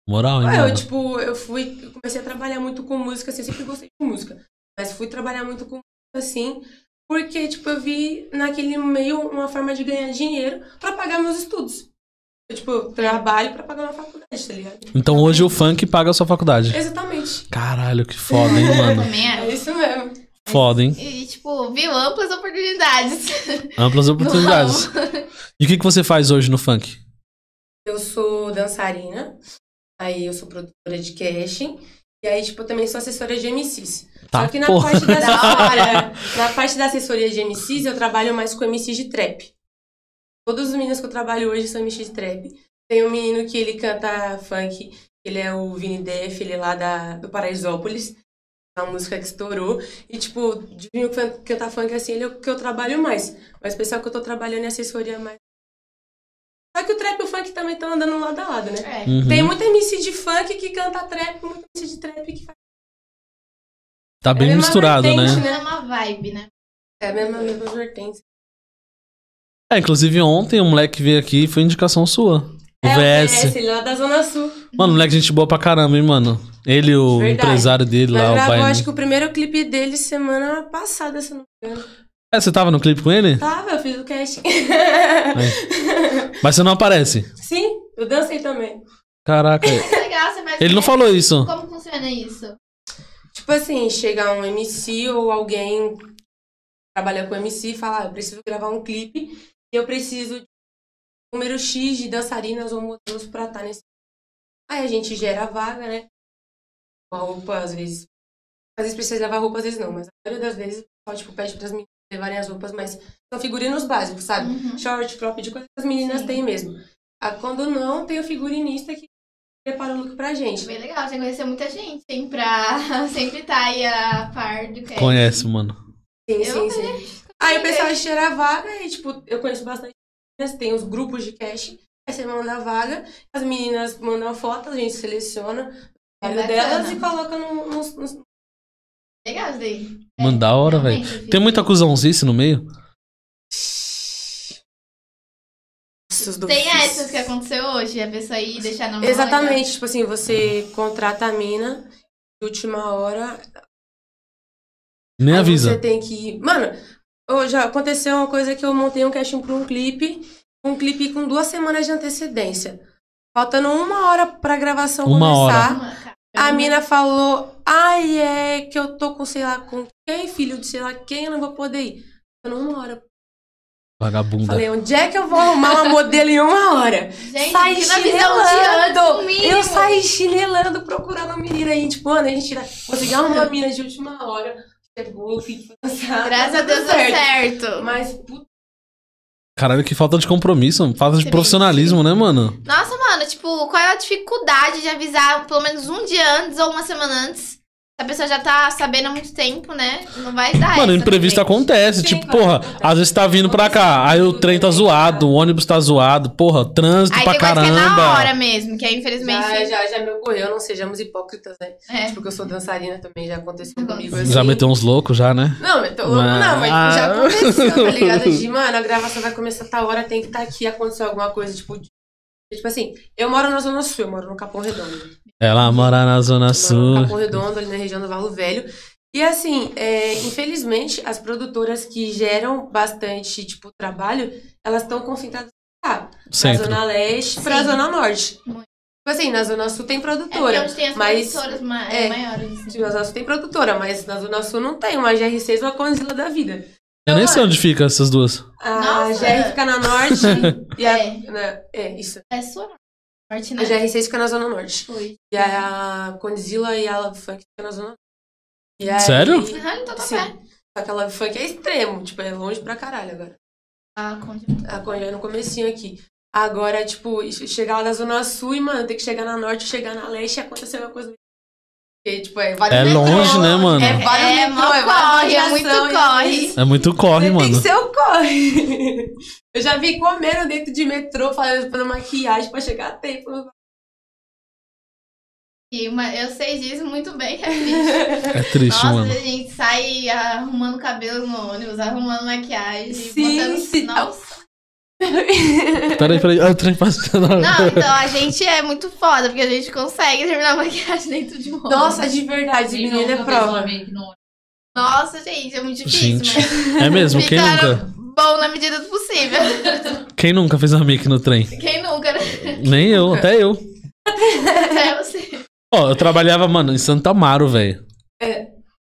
Moral, hein,
Ah, eu, tipo, eu fui. Eu comecei a trabalhar muito com música, assim, eu sempre gostei de música. Mas fui trabalhar muito com música, assim, porque, tipo, eu vi naquele meio uma forma de ganhar dinheiro pra pagar meus estudos. Eu, tipo, eu trabalho pra pagar uma faculdade, tá ligado?
Então hoje o funk paga a sua faculdade.
Exatamente.
Caralho, que foda, hein, mano?
Também
É
é.
isso mesmo.
Foda, hein?
E, tipo, viu? Amplas oportunidades.
Amplas oportunidades. E o que, que você faz hoje no funk?
Eu sou dançarina, aí eu sou produtora de casting, e aí, tipo, eu também sou assessora de MCs.
Tá,
Só que na
porra.
parte da assessoria, na parte da assessoria de MCs, eu trabalho mais com MCs de trap. Todos os meninos que eu trabalho hoje são MCs de trap. Tem um menino que ele canta funk, ele é o Vini Def, ele é lá da, do Paraisópolis. A música que estourou. E, tipo, de fan- cantar funk assim, ele é o que eu trabalho mais. Mas o pessoal que eu tô trabalhando é assessoria mais. Que o o também estão andando lado a lado, né?
É.
Uhum.
Tem muito MC de funk que canta trap, muito MC de trap que faz.
Tá
É
bem
mesma
misturado,
vertente,
né?
É uma vibe, né?
É a mesma, mesma vertente.
É, inclusive ontem um moleque veio aqui e foi indicação sua. O
é,
VS.
o VS, ele é lá da Zona Sul.
Mano, moleque, gente boa pra caramba, hein, mano? Ele, o
Verdade.
empresário dele
Nós
lá, o
gravou,
Baiano.
acho que o primeiro clipe dele semana passada, se eu não me engano.
É, você tava no clipe com ele?
Tava, eu fiz o casting.
Mas você não aparece.
Sim, eu dancei também.
Caraca.
Legal, você faz
Ele não falou isso.
Como funciona isso?
Tipo assim, chega um MC ou alguém que trabalha com MC e fala, ah, eu preciso gravar um clipe e eu preciso de um número X de dançarinas ou modelos pra estar nesse. Aí a gente gera a vaga, né? Com a roupa, às vezes. Às vezes precisa levar roupa, às vezes não, mas a maioria das vezes só tipo, pede pras meninas levarem as roupas, mas são figurinos básicos, sabe?
Uhum.
Short, crop, de coisa que as meninas
Sim.
têm mesmo. Ah, quando não, tem o figurinista que prepara o look pra gente.
Bem legal, você conheceu muita gente, hein? Pra sempre tá aí a par do que
Conhece, mano.
Sim,
Eu
sim, sim. Aí o pessoal cheira a vaga e, tipo, eu conheço bastante meninas, tem os grupos de cash, aí você manda a vaga, as meninas mandam a foto, a gente seleciona o
É
nome delas
bacana.
e coloca no, nos- nos-
Legal isso daí.
Mano, da hora, velho. Tem muita
isso.
cuzãozice no meio?
Tem essas que aconteceu hoje, a pessoa ir deixar na mão.
Exatamente, tipo assim, você contrata a mina, de última hora,
Nem
Aí
avisa.
Você tem que ir. Mano, ô, já aconteceu uma coisa que eu montei um casting pra um clipe. Um clipe com duas semanas de antecedência. Faltando uma hora pra gravação
Uma hora.
começar. A mina falou: Ai, é que eu tô com sei lá com quem, filho de sei lá quem, eu não vou poder ir. Faltando uma hora.
Vagabunda.
Falei, onde é que eu vou arrumar uma modelo em uma hora?
Gente, no
chinelando! Eu saí chinelando procurando menina aí. Tipo, mano, a gente tira- conseguiu arrumar uma mina de última hora. Chegou, dançar.
Graças a Deus deu
certo.
certo.
Mas, puta,
Caralho, que falta de compromisso, falta de profissionalismo, né, mano?
Nossa, mano, tipo, qual é a dificuldade de avisar pelo menos um dia antes ou uma semana antes? A pessoa já tá sabendo há muito tempo, né? Não vai dar.
Mano, imprevisto acontece.
Sim,
tipo, porra,
acontece.
às vezes tá vindo pra cá, aí o trem tá zoado, o ônibus tá zoado, porra, trânsito
Aí
pra
tem coisa que é na
caramba.
hora mesmo, que aí infelizmente.
já, já, já me ocorreu, não sejamos hipócritas, né?
É.
Porque eu sou dançarina também, já aconteceu
Aconteceu.
comigo assim.
Já meteu uns loucos já, né?
Não, eu tô louco,
Mas-
não, mas
Ah.
já aconteceu, tá ligado? De, mano, a gravação vai começar a tal hora, tem que estar aqui, aconteceu alguma coisa, tipo. Tipo assim, eu moro na Zona Sul, eu moro no Capão Redondo.
Ela mora na Zona
Eu moro no
Sul.
Capão Redondo, ali na região do Valo Velho. E assim, é, infelizmente, as produtoras que geram bastante, tipo, trabalho, elas estão concentradas cá. Da
Centro.
Zona Leste pra
Sim.
Zona Norte.
Muito.
Tipo assim, na Zona Sul tem
É
produtora.
onde tem as
mas-
produtoras ma-
é.
maiores. assim.
Na Zona Sul tem produtora, mas na Zona Sul não tem uma GR6 ou uma Conzilla da vida.
Eu nem sei onde fica essas duas.
A
Nossa.
GR fica na Norte e a...
É.
na- é, isso.
É sua norte,
A
né?
GR6 fica na Zona Norte.
Foi.
E a Condzilla e a Love Funk fica na Zona Norte. E aí-
Sério?
Ah, então tá
Sim.
pé.
Só que a Love Funk é extremo, tipo, é longe pra caralho agora.
Ah.
A Conja é no comecinho aqui. Agora, tipo, chegar lá na Zona Sul e, mano, tem que chegar na Norte, chegar na Leste e acontecer uma coisa. Porque, tipo, é vale
É
metrô,
longe, né, mano?
É vale
É,
metrô, é
corre, é muito
viação, e
corre.
É muito corre,
Tem
mano.
que ser o corre. Eu já vi comendo dentro de metrô, fazendo fazendo maquiagem pra chegar a tempo.
Uma- eu sei disso muito bem, que é triste.
É triste,
Nossa,
mano.
a gente sai arrumando cabelo no ônibus, arrumando maquiagem,
Sim,
botando...
sim.
Nossa.
Peraí, peraí. Ah, o trem passando.
Não, então a gente é muito foda, porque a gente consegue terminar a maquiagem dentro de um ônibus.
Nossa, de verdade,
Quem
menina é prova.
uma make no
Nossa, gente, é muito difícil,
Gente,
mas
É mesmo, quem nunca?
bom na medida do possível.
Quem nunca fez uma make no trem?
Quem nunca, né?
Nem eu, até eu.
É você.
Ó, eu trabalhava, mano, em Santa Amaro, velho.
É.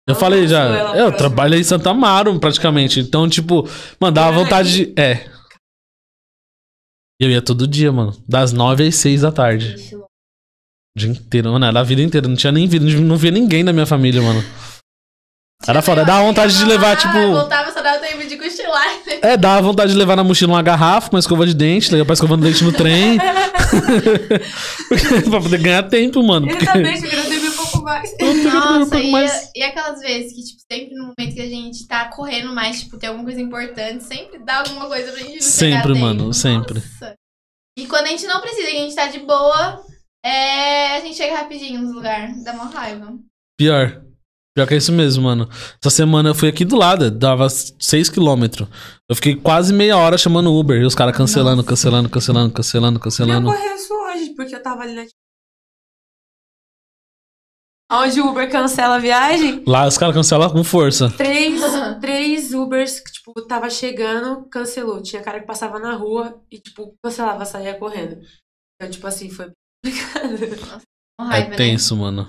Eu falei já, eu trabalhei em Santa Amaro, praticamente. Então, tipo, mano, dava
Verdade.
vontade de. É. Eu ia todo dia, mano. Das nove às seis da tarde. O dia inteiro, mano. Era a vida inteira. Não tinha nem vida. Não via ninguém da minha família, mano. Era foda. Dava vontade de levar, tipo.
voltava, só dava tempo de cochilar.
É, dava vontade de levar na mochila uma garrafa, uma escova de dente, levar pra escovando dente no trem. pra poder ganhar tempo, mano. Porque...
Exatamente, beber um pouco mais.
Nossa, e,
Mas-
e aquelas vezes que, tipo, sempre no momento que a gente tá correndo mais, tipo, tem alguma coisa importante, sempre dá alguma coisa pra gente não
Sempre,
a tempo.
mano, sempre.
Nossa. E quando a gente não precisa, que a gente tá de boa, é... a gente chega rapidinho nos lugares, dá uma raiva.
Pior. Pior que é isso mesmo, mano. Essa semana eu fui aqui do lado, dava 6km. Eu fiquei quase meia hora chamando Uber. E os caras cancelando, cancelando, cancelando, cancelando,
Me
cancelando.
ocorreu isso hoje, porque eu tava ali na Onde o Uber cancela a viagem,
Lá os caras cancelam com força.
três, três Ubers que, tipo, tava chegando, cancelou. Tinha cara que passava na rua e, tipo, cancelava, saía correndo. Então, tipo assim, foi complicado.
Com raiva,
É
né?
tenso, mano.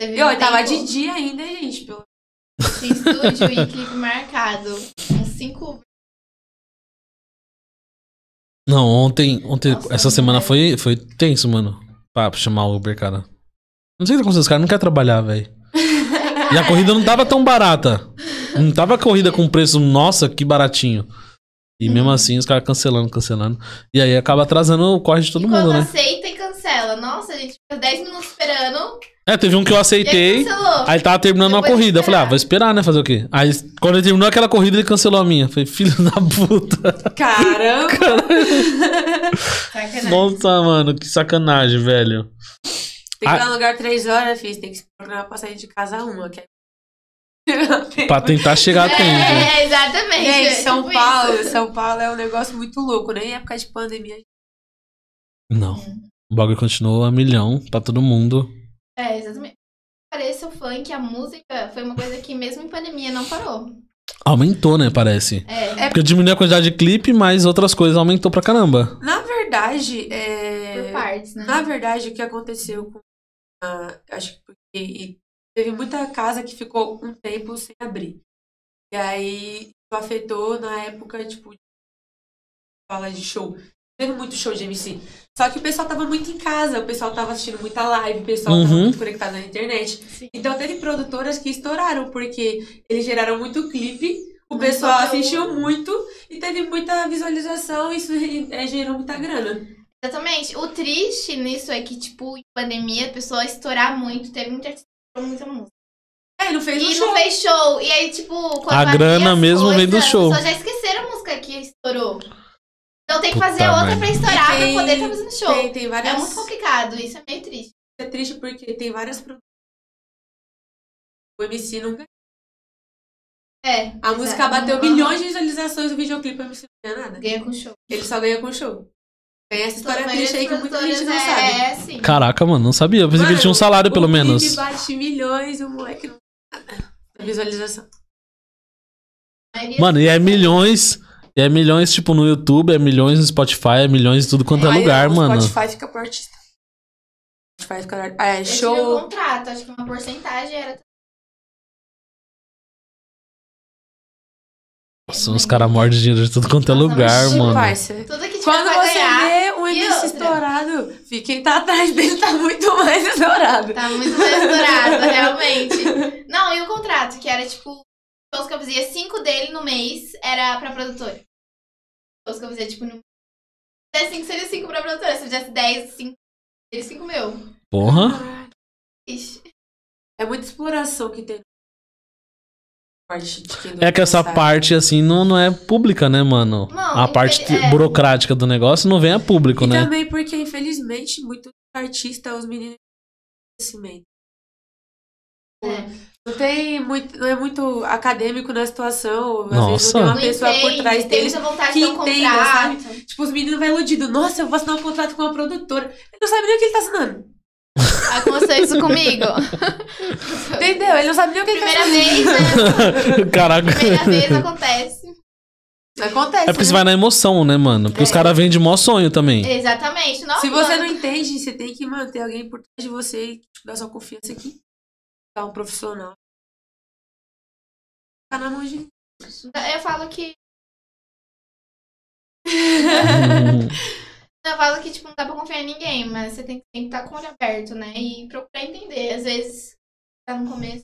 E, ó,
um
tava de dia ainda, gente. Pelo...
de estúdio e clipe marcado. Cinco.
Não, ontem, ontem
Nossa,
essa semana
velho.
foi, foi tenso, mano. Pra chamar o Uber, cara. Não sei o que aconteceu, os caras não querem trabalhar, velho. E a corrida não tava tão barata. Não tava a corrida com preço, nossa, que baratinho. E
Uhum.
mesmo assim, os caras cancelando, cancelando. E aí acaba atrasando o corre de todo
e
mundo,
quando
né?
aceita e cancela. Nossa, a gente fica 10 minutos esperando.
É, teve um que eu aceitei.
cancelou.
Aí tava terminando uma
Depois de
corrida. Eu falei, ah,
esperar.
vou esperar, né? Fazer o quê? Aí, quando ele terminou aquela corrida, ele cancelou a minha. Falei, filho da puta.
Caramba!
Sacanagem.
Nossa, mano, que sacanagem, velho.
Tem que
Ah.
ir no lugar três horas, filho. Tem que se programar pra sair de casa uma. Que é...
Pra tentar chegar a tempo.
É, exatamente.
Gente,
é
São
tipo
Paulo,
isso.
São Paulo é um negócio muito louco, né? Em época de pandemia.
Não. O bagulho continuou a milhão pra todo mundo.
É, exatamente. Parece o funk, a música foi uma coisa que mesmo em pandemia não parou.
Aumentou, né? Parece.
É,
Porque diminuiu a quantidade de clipe, mas outras coisas aumentou pra caramba.
Na verdade, é...
por partes, né?
Na verdade, o que aconteceu com. A- acho que porque e teve muita casa que ficou um tempo sem abrir. E aí isso afetou na época, tipo, de- fala de show. Teve muito show de MC. Só que o pessoal tava muito em casa, o pessoal tava assistindo muita live, o pessoal tava
Uhum.
muito conectado na internet.
Sim.
Então teve produtoras que estouraram, porque eles geraram muito clipe, o
Muito
pessoal
conteúdo.
assistiu muito e teve muita visualização, e isso é, gerou muita grana.
Exatamente. O triste nisso é que, tipo, em pandemia, a pessoa estourar muito, teve muita muita música.
É, não fez um
E
show.
não fez show. E aí, tipo, quando
A grana mesmo vem do
coisas,
show.
As pessoas já esqueceram a música que estourou. Então tem que
Puta
fazer outra
merda.
pra estourar
tem-
pra poder estar fazendo show.
Tem, tem várias...
É muito complicado, isso é meio triste.
É triste porque tem várias produções. O MC não ganha.
É.
A música bateu milhões de visualizações, o videoclipe o MC não ganha nada.
Ganha com show.
Ele só ganha com show. Tem essa história
Mas
triste aí que muita gente não
produtoras
sabe.
É, é assim.
Caraca, mano, não sabia. Eu pensei que ele tinha um salário, pelo
o
menos.
bate milhões, o moleque não. Visualização.
Mano, e é milhões. E é milhões, tipo, no YouTube, é milhões no Spotify, é milhões em tudo quanto é
Aí,
lugar,
o
mano.
Spotify fica pro artista. O Spotify fica... Ah, é,
Eu tive um
show...
contrato, acho que uma porcentagem era.
Nossa, os caras mordem dinheiro de tudo quanto é lugar, mano.
Parça.
Tudo que tiver
Quando você
ganhar.
vê um MC estourado, fi, quem tá atrás dele tá muito mais estourado.
Tá muito mais dourado, realmente. Não, e o contrato, que era tipo, shows que eu fazia cinco dele no mês, era pra produtora. Shows que eu fazia, tipo, no. Se fizesse cinco, seria cinco pra produtora. Se fizesse dez, cinco, seria cinco meu.
Porra.
Ixi.
É muita exploração que tem. Parte de quem
É que essa
sabe.
parte, assim, não, não é pública, né, mano?
Não,
a parte
é.
burocrática do negócio não vem a público,
E
né?
também porque, infelizmente, muitos artistas, os meninos conhecimento.
É.
Não tem muito, não é muito acadêmico na situação. Às
Nossa.
vezes não tem uma pessoa por trás deles. que entenda,
contrato.
Tipo, os meninos vão iludidos. Nossa, eu vou assinar um contrato com uma produtora. Ele não sabe nem o que ele tá assinando.
Aconteceu isso comigo.
Entendeu? Ele não sabe nem o que tá
Primeira
assinando.
vez, né?
Caraca.
Primeira vez acontece.
Acontece.
É porque você
né?
vai na emoção, né, mano? Porque os
É.
caras vendem mó sonho também.
Exatamente. Nossa,
Se você
mano.
não entende, você tem que manter alguém por trás de você e tipo, dar sua confiança aqui. Tá um profissional. Tá na mão de.
Eu falo que.
Uhum.
Eu falo que, tipo, não dá pra confiar em ninguém, mas você tem que estar com o olho aberto, né? E procurar entender. Às vezes, tá no começo,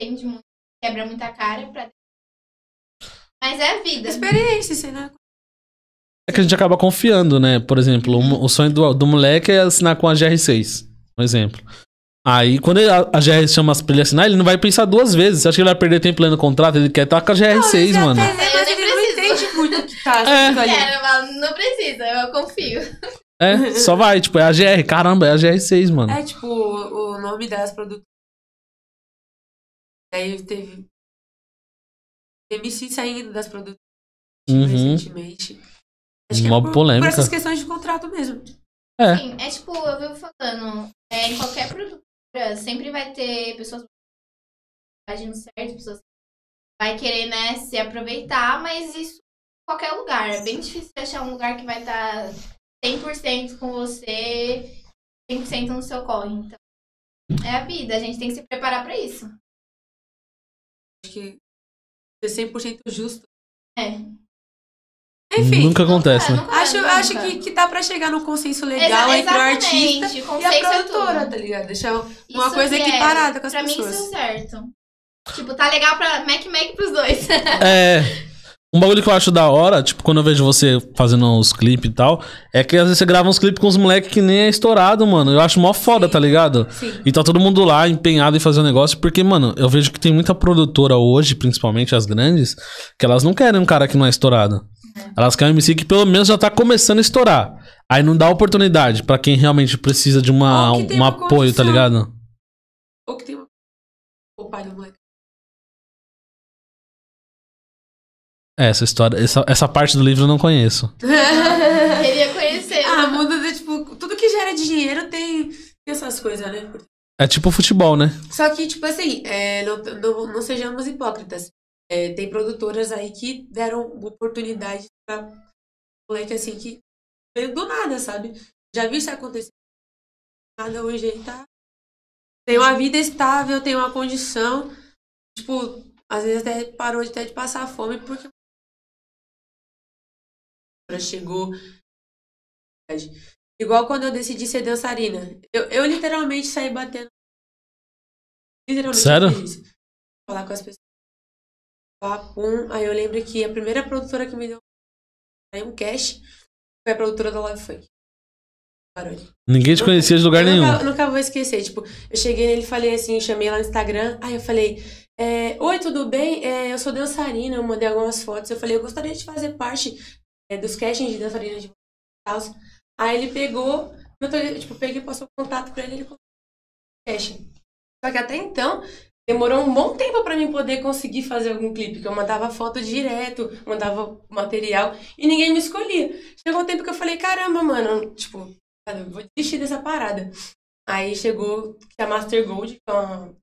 entende muito, quebra muita cara pra. Mas é a vida.
Experiência, você né?
É que a gente acaba confiando, né? Por exemplo, o, o sonho do, do moleque é assinar com a GR6, um exemplo. Aí, quando ele- a, a GR chama pra ele assinar, ele não vai pensar duas vezes. Você acha que ele vai perder tempo lendo o contrato? Ele quer estar com a GR6,
Não,
mano.
ele que tá
É.
ali.
Quero, eu falo, não precisa, eu confio.
É, só vai. Tipo, é a GR. Caramba, é a GR6, mano.
É tipo o, o nome das produtoras. Aí teve. MC saindo das produtoras
Uhum.
recentemente. Acho que
Mó
é por,
polêmica.
por essas questões de contrato mesmo.
É.
Sim, é tipo, eu vivo falando, é, em qualquer produto sempre vai ter pessoas agindo certo, pessoas que vai querer, né, se aproveitar, mas isso qualquer lugar. É bem difícil achar um lugar que vai estar 100% com você, 100% no seu corre. Então, é a vida, a gente tem que se preparar pra isso.
Acho que ser 100% justo.
É.
Enfim,
Nunca acontece,
É,
né?
nunca é,
acho,
nunca.
acho que, que dá pra chegar num consenso legal
Exa-
entre o artista e a
é
produtora,
tudo.
tá ligado? Deixar uma
Isso
coisa
que é,
equiparada com as
pra
pessoas.
mim isso é certo. Tipo, tá legal pra Mac Mac pros dois.
É. Um bagulho que eu acho da hora, tipo, quando eu vejo você fazendo os clipes e tal, é que às vezes você grava uns clipes com os moleques que nem é estourado, mano. Eu acho mó foda,
Sim.
tá ligado?
Sim.
E tá todo mundo lá empenhado em fazer o negócio, porque, mano, eu vejo que tem muita produtora hoje, principalmente as grandes, que elas não querem um cara que não é estourado. Elas querem um MC que pelo menos já tá começando a estourar. Aí não dá oportunidade pra quem realmente precisa de uma, um apoio, tá
condição.
ligado?
Ou que tem uma... O pai do moleque.
É, essa história, essa, essa parte do livro eu não conheço.
Queria conhecer.
ah, muda de, tipo, tudo que gera dinheiro tem, tem essas coisas, né?
É tipo futebol, né?
Só que, tipo assim, é, não, não, não sejamos hipócritas. É, tem produtoras aí que deram oportunidade pra moleque assim que veio do nada, sabe? Já vi isso acontecer. Nada hoje ele tá. Tem uma vida estável, tem uma condição. Tipo, às vezes até parou de, até de passar fome porque chegou. Igual quando eu decidi ser dançarina. Eu, eu literalmente saí batendo. Literalmente
Sério?
Falar com as pessoas. Pum. Aí eu lembro que a primeira produtora que me deu um cash foi a produtora da Love Funk. Barulho.
Ninguém te conhecia de lugar
eu
nenhum.
Nunca, nunca vou esquecer. Tipo, eu cheguei nele e falei assim, chamei lá no Instagram. Aí eu falei, é, oi, tudo bem? É, eu sou dançarina, eu mandei algumas fotos. Eu falei, eu gostaria de fazer parte dos castings de dançarina de vocês. Aí ele pegou, tipo, peguei, passou o contato pra ele, ele colocou casting. Só que até então, demorou um bom tempo pra mim poder conseguir fazer algum clipe, que eu mandava foto direto, mandava material, e ninguém me escolhia. Chegou um tempo que eu falei, caramba, mano, tipo, vou desistir dessa parada. Aí chegou que a Master Gold, que é uma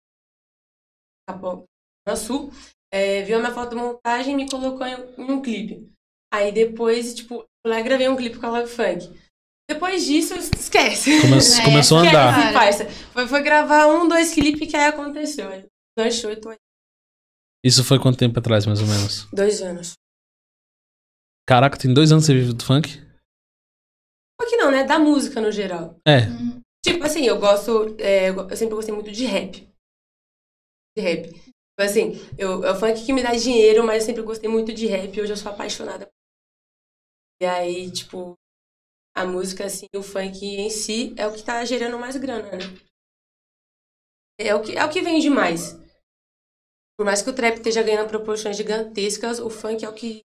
Sul, é, viu a minha foto de montagem e me colocou em um clipe. Aí depois, tipo, eu lá gravei um clipe com a Love Funk. Depois disso, esquece.
Come-
É,
começou a andar.
Esquece, parça. Foi, foi gravar um, dois clipes que aí aconteceu. Lanchou e tô aí.
Isso foi quanto tempo atrás, mais ou menos?
Dois anos.
Caraca, tem dois anos que você vive do funk?
Que não, né? Da música no geral.
É.
Uhum.
Tipo assim, eu gosto. é, eu sempre gostei muito de rap. De rap. Tipo assim, eu, é o funk que me dá dinheiro, mas eu sempre gostei muito de rap. Hoje eu sou apaixonada. E aí, tipo, a música, assim, o funk em si é o que tá gerando mais grana, né? É o que, é o que vende mais. Por mais que o trap esteja ganhando proporções gigantescas, o funk é o que.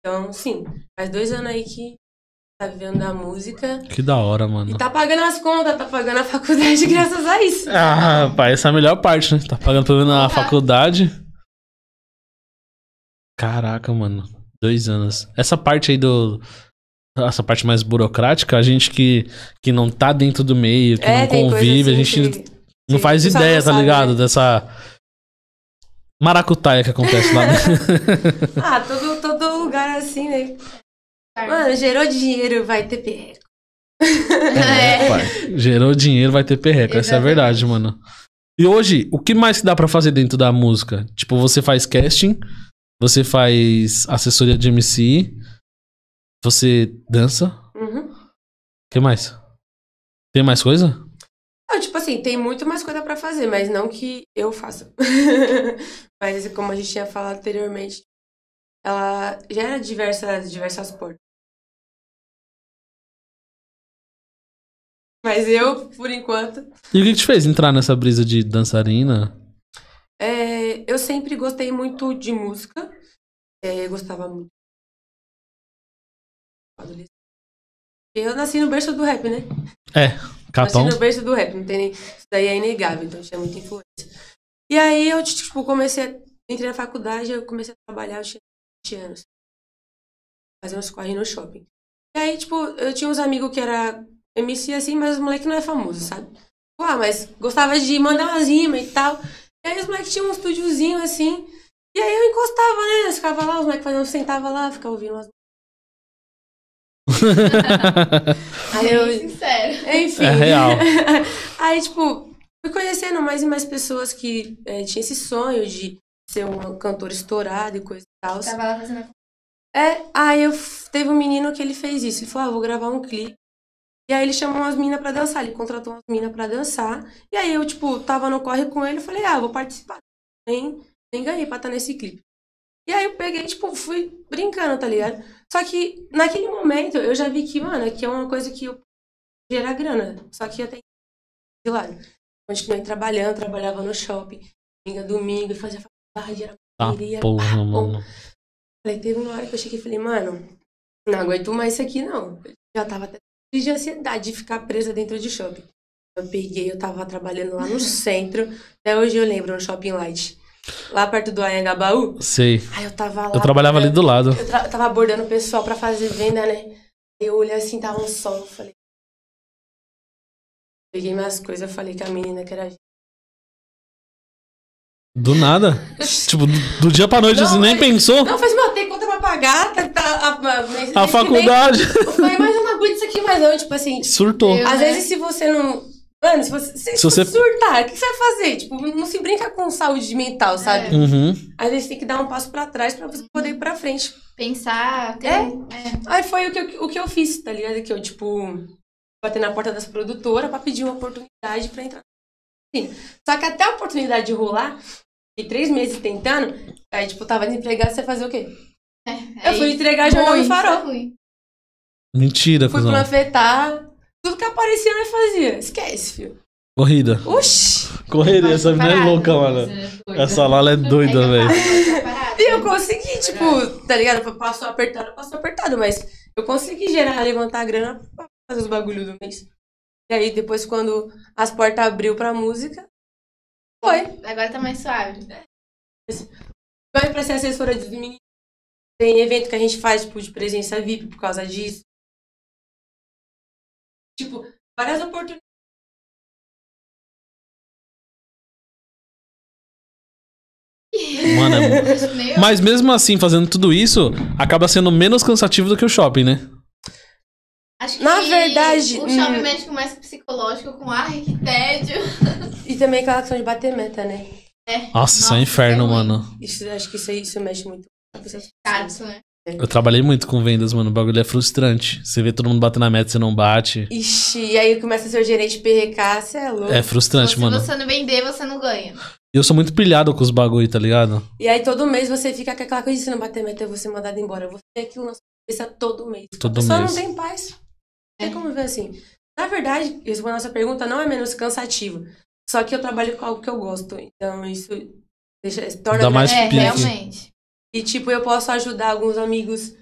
Então, sim, faz dois anos aí que tá vivendo da música.
Que da hora, mano.
E tá pagando as contas, tá pagando a faculdade graças a isso.
Ah, pai, essa é a melhor parte, né? Tá pagando pelo menos na
Tá.
faculdade. Caraca, mano. Dois anos. Essa parte aí do. Essa parte mais burocrática, a gente que, que não tá dentro do meio, que não
É, coisa
convive, a
assim
gente
que-
não faz ideia,
não
tá
sabe,
ligado?
né?
Dessa maracutaia que acontece lá. Né?
Ah, todo, todo lugar assim, né? Mano, gerou dinheiro, vai ter perreco.
É, pai. Gerou dinheiro, vai ter perreco. Essa é a
Exatamente.
verdade, mano. E hoje, o que mais que dá pra fazer dentro da música? Tipo, você faz casting, você faz assessoria de MC, você dança. O
Uhum.
que mais? Tem mais coisa?
Não, tipo assim, tem muito mais coisa pra fazer, mas não que eu faça. mas como a gente tinha falado anteriormente, ela gera diversas, diversas portas. Mas eu, por enquanto,
E o que, que te fez entrar nessa brisa de dançarina?
É, eu sempre gostei muito de música. É, gostava muito. Eu nasci no berço do rap, né?
Capão?
Nasci no berço do rap, não tem nem... Isso daí é inegável, então tinha muita influência. E aí eu, tipo, comecei a... Entrei na faculdade, eu comecei a trabalhar, eu tinha 20 anos. Fazer uns corre no shopping. E aí, tipo, eu tinha uns amigos que era MC assim, mas os moleque não é famoso, sabe? ah, mas gostava de mandar umas rimas e tal. E aí os moleques tinham um estúdiozinho assim. E aí eu encostava, né? Eu ficava lá, os moleques faziam, eu sentava lá, ficava ouvindo umas. Aí eu.
Bem sincero.
Enfim.
É real.
aí, tipo, fui conhecendo mais e mais pessoas que é, tinham esse sonho de ser uma cantora estourada e coisa e tal.
Tava lá fazendo
É, aí eu teve um menino que ele fez isso. Ele falou, ah, vou gravar um clipe. E aí ele chamou umas minas pra dançar. Ele contratou umas minas pra dançar. E aí eu, tipo, tava no corre com ele. Eu falei, ah, vou participar. Nem, nem ganhei pra estar nesse clipe. E aí eu peguei, tipo, fui brincando, tá ligado? Só que naquele momento eu já vi que, mano, aqui é uma coisa que eu gera grana. Só que eu tenho de lado. Continuei trabalhando, trabalhava no shopping. Domingo, domingo, fazia faculdade, era
Tá
correria,
porra,
pá,
mano.
Falei, teve uma hora que eu cheguei e falei, mano, não aguento mais isso aqui, não. Eu já tava até de ansiedade de ficar presa dentro de shopping. Eu peguei, eu tava trabalhando lá no centro. Até hoje eu lembro, no Shopping Light. Lá perto do Anhangabaú.
Sei.
Aí eu tava lá.
Eu trabalhava ali do lado.
Eu tra- tava abordando o pessoal pra fazer venda, né? Eu olhei assim, tava um sol. Eu falei. Peguei minhas coisas, falei que a menina que era.
Do nada. tipo, do, do dia pra noite,
Não,
você nem
mas-
pensou?
Não, faz mal, tem conta pra pagar, tá, tá, a, a,
A
que
faculdade.
vem- Eu falei, mas eu não aguento isso aqui mais não. Tipo assim,
Surtou.
Eu-
às
né?
vezes se você não. Mano, se você, se,
Se você-
surtar, o que você vai fazer? Tipo, não se brinca com saúde mental, sabe?
Uhum.
Às vezes tem que dar um passo pra trás pra você poder ir pra frente.
Pensar, ter
É?
é.
Aí foi o que, eu, o que eu fiz, tá ligado? Que eu, tipo, bater na porta das produtoras pra pedir uma oportunidade pra entrar. Sim. Só que até a oportunidade de rolar, e três meses tentando, aí, tipo, tava desempregado, você fazer o quê?
É,
Eu fui entregar jornal no farol.
Mentira,
Fui
cuzão.
Tudo que aparecia, nós fazia. Esquece, filho.
Corrida.
Oxi!
Correria, essa menina é louca, mano. Essa Lala é doida, velho.
E eu consegui, tipo, tá ligado? Passou apertado, passou apertado, mas eu consegui gerar, levantar a grana pra fazer os bagulhos do mês. E aí, depois, quando as portas abriu pra música, foi.
Agora tá mais suave.
Vai pra ser assessora dos meninos. Tem evento que a gente faz, tipo, de presença VIP por causa disso. Tipo, várias oportunidades.
Mano, é... Mas mesmo assim, fazendo tudo isso, acaba sendo menos cansativo do que o shopping, né?
acho que
Na verdade,
O shopping
hum.
médico mais psicológico com ai, que tédio.
E também aquela questão de bater meta, né?
É.
Nossa, isso é um inferno,
é
mano.
Isso, acho que isso, aí- isso mexe muito com a cabeça das
Chato,
pessoas.
né?
Eu trabalhei muito com vendas, mano. O bagulho é frustrante. Você vê todo mundo batendo na meta, você não bate.
Ixi, e aí começa a ser o gerente PRK, você é louco.
É frustrante,
Se
mano.
você não vender, você não ganha.
E eu sou muito pilhado com os bagulho, tá ligado?
E aí todo mês você fica com aquela coisa de se não bater meta, eu vou ser mandado embora. Eu vou ter aquilo na sua cabeça todo mês.
Todo mês.
não tem paz. Não
É.
tem como ver assim. Na verdade, respondendo a nossa pergunta, não é menos cansativo. Só que eu trabalho com algo que eu gosto. Então isso deixa, torna
Dá mais
é, realmente.
E tipo, eu posso ajudar alguns amigos.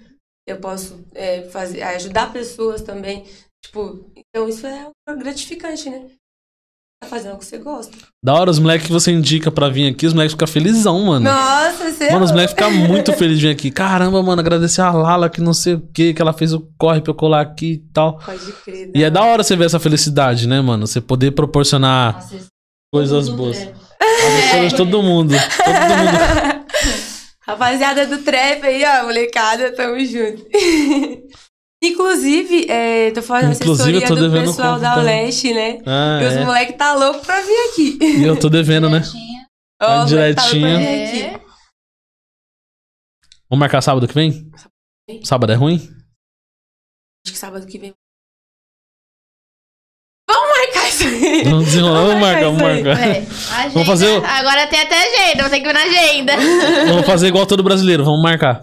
Eu posso é, fazer, ajudar pessoas também. Tipo, então isso é gratificante, né? Tá fazendo o que você gosta.
Da hora, os moleques que você indica pra vir aqui, os moleques ficam felizão, mano.
Nossa, você
Mano, os moleques ficam muito felizes de vir aqui. Caramba, mano, agradecer a Lala que não sei o que, que ela fez o corre pra eu colar aqui e tal.
Pode crer.
E é da hora você ver essa felicidade, né, mano? Você poder proporcionar
Nossa,
coisas boas. Abençoa de todo mundo. Todo mundo.
Rapaziada do trap aí, ó, molecada, tamo junto. Inclusive, é, tô fazendo
Inclusive,
assessoria
tô
do pessoal da. Leste, né?
Ah,
E os
é.
moleques tá louco pra vir aqui.
E eu tô devendo, né?
Ó,
tá
vir
É.
Vamos marcar sábado que vem? Sábado é ruim?
Acho que sábado que vem. Vamos marcar isso aí.
Vamos desenrolar, vamos marcar, vamos marcar.
É, agenda.
Vamos fazer o-
Agora tem até agenda, vou ter que ver na agenda.
Vamos fazer igual todo brasileiro, vamos marcar.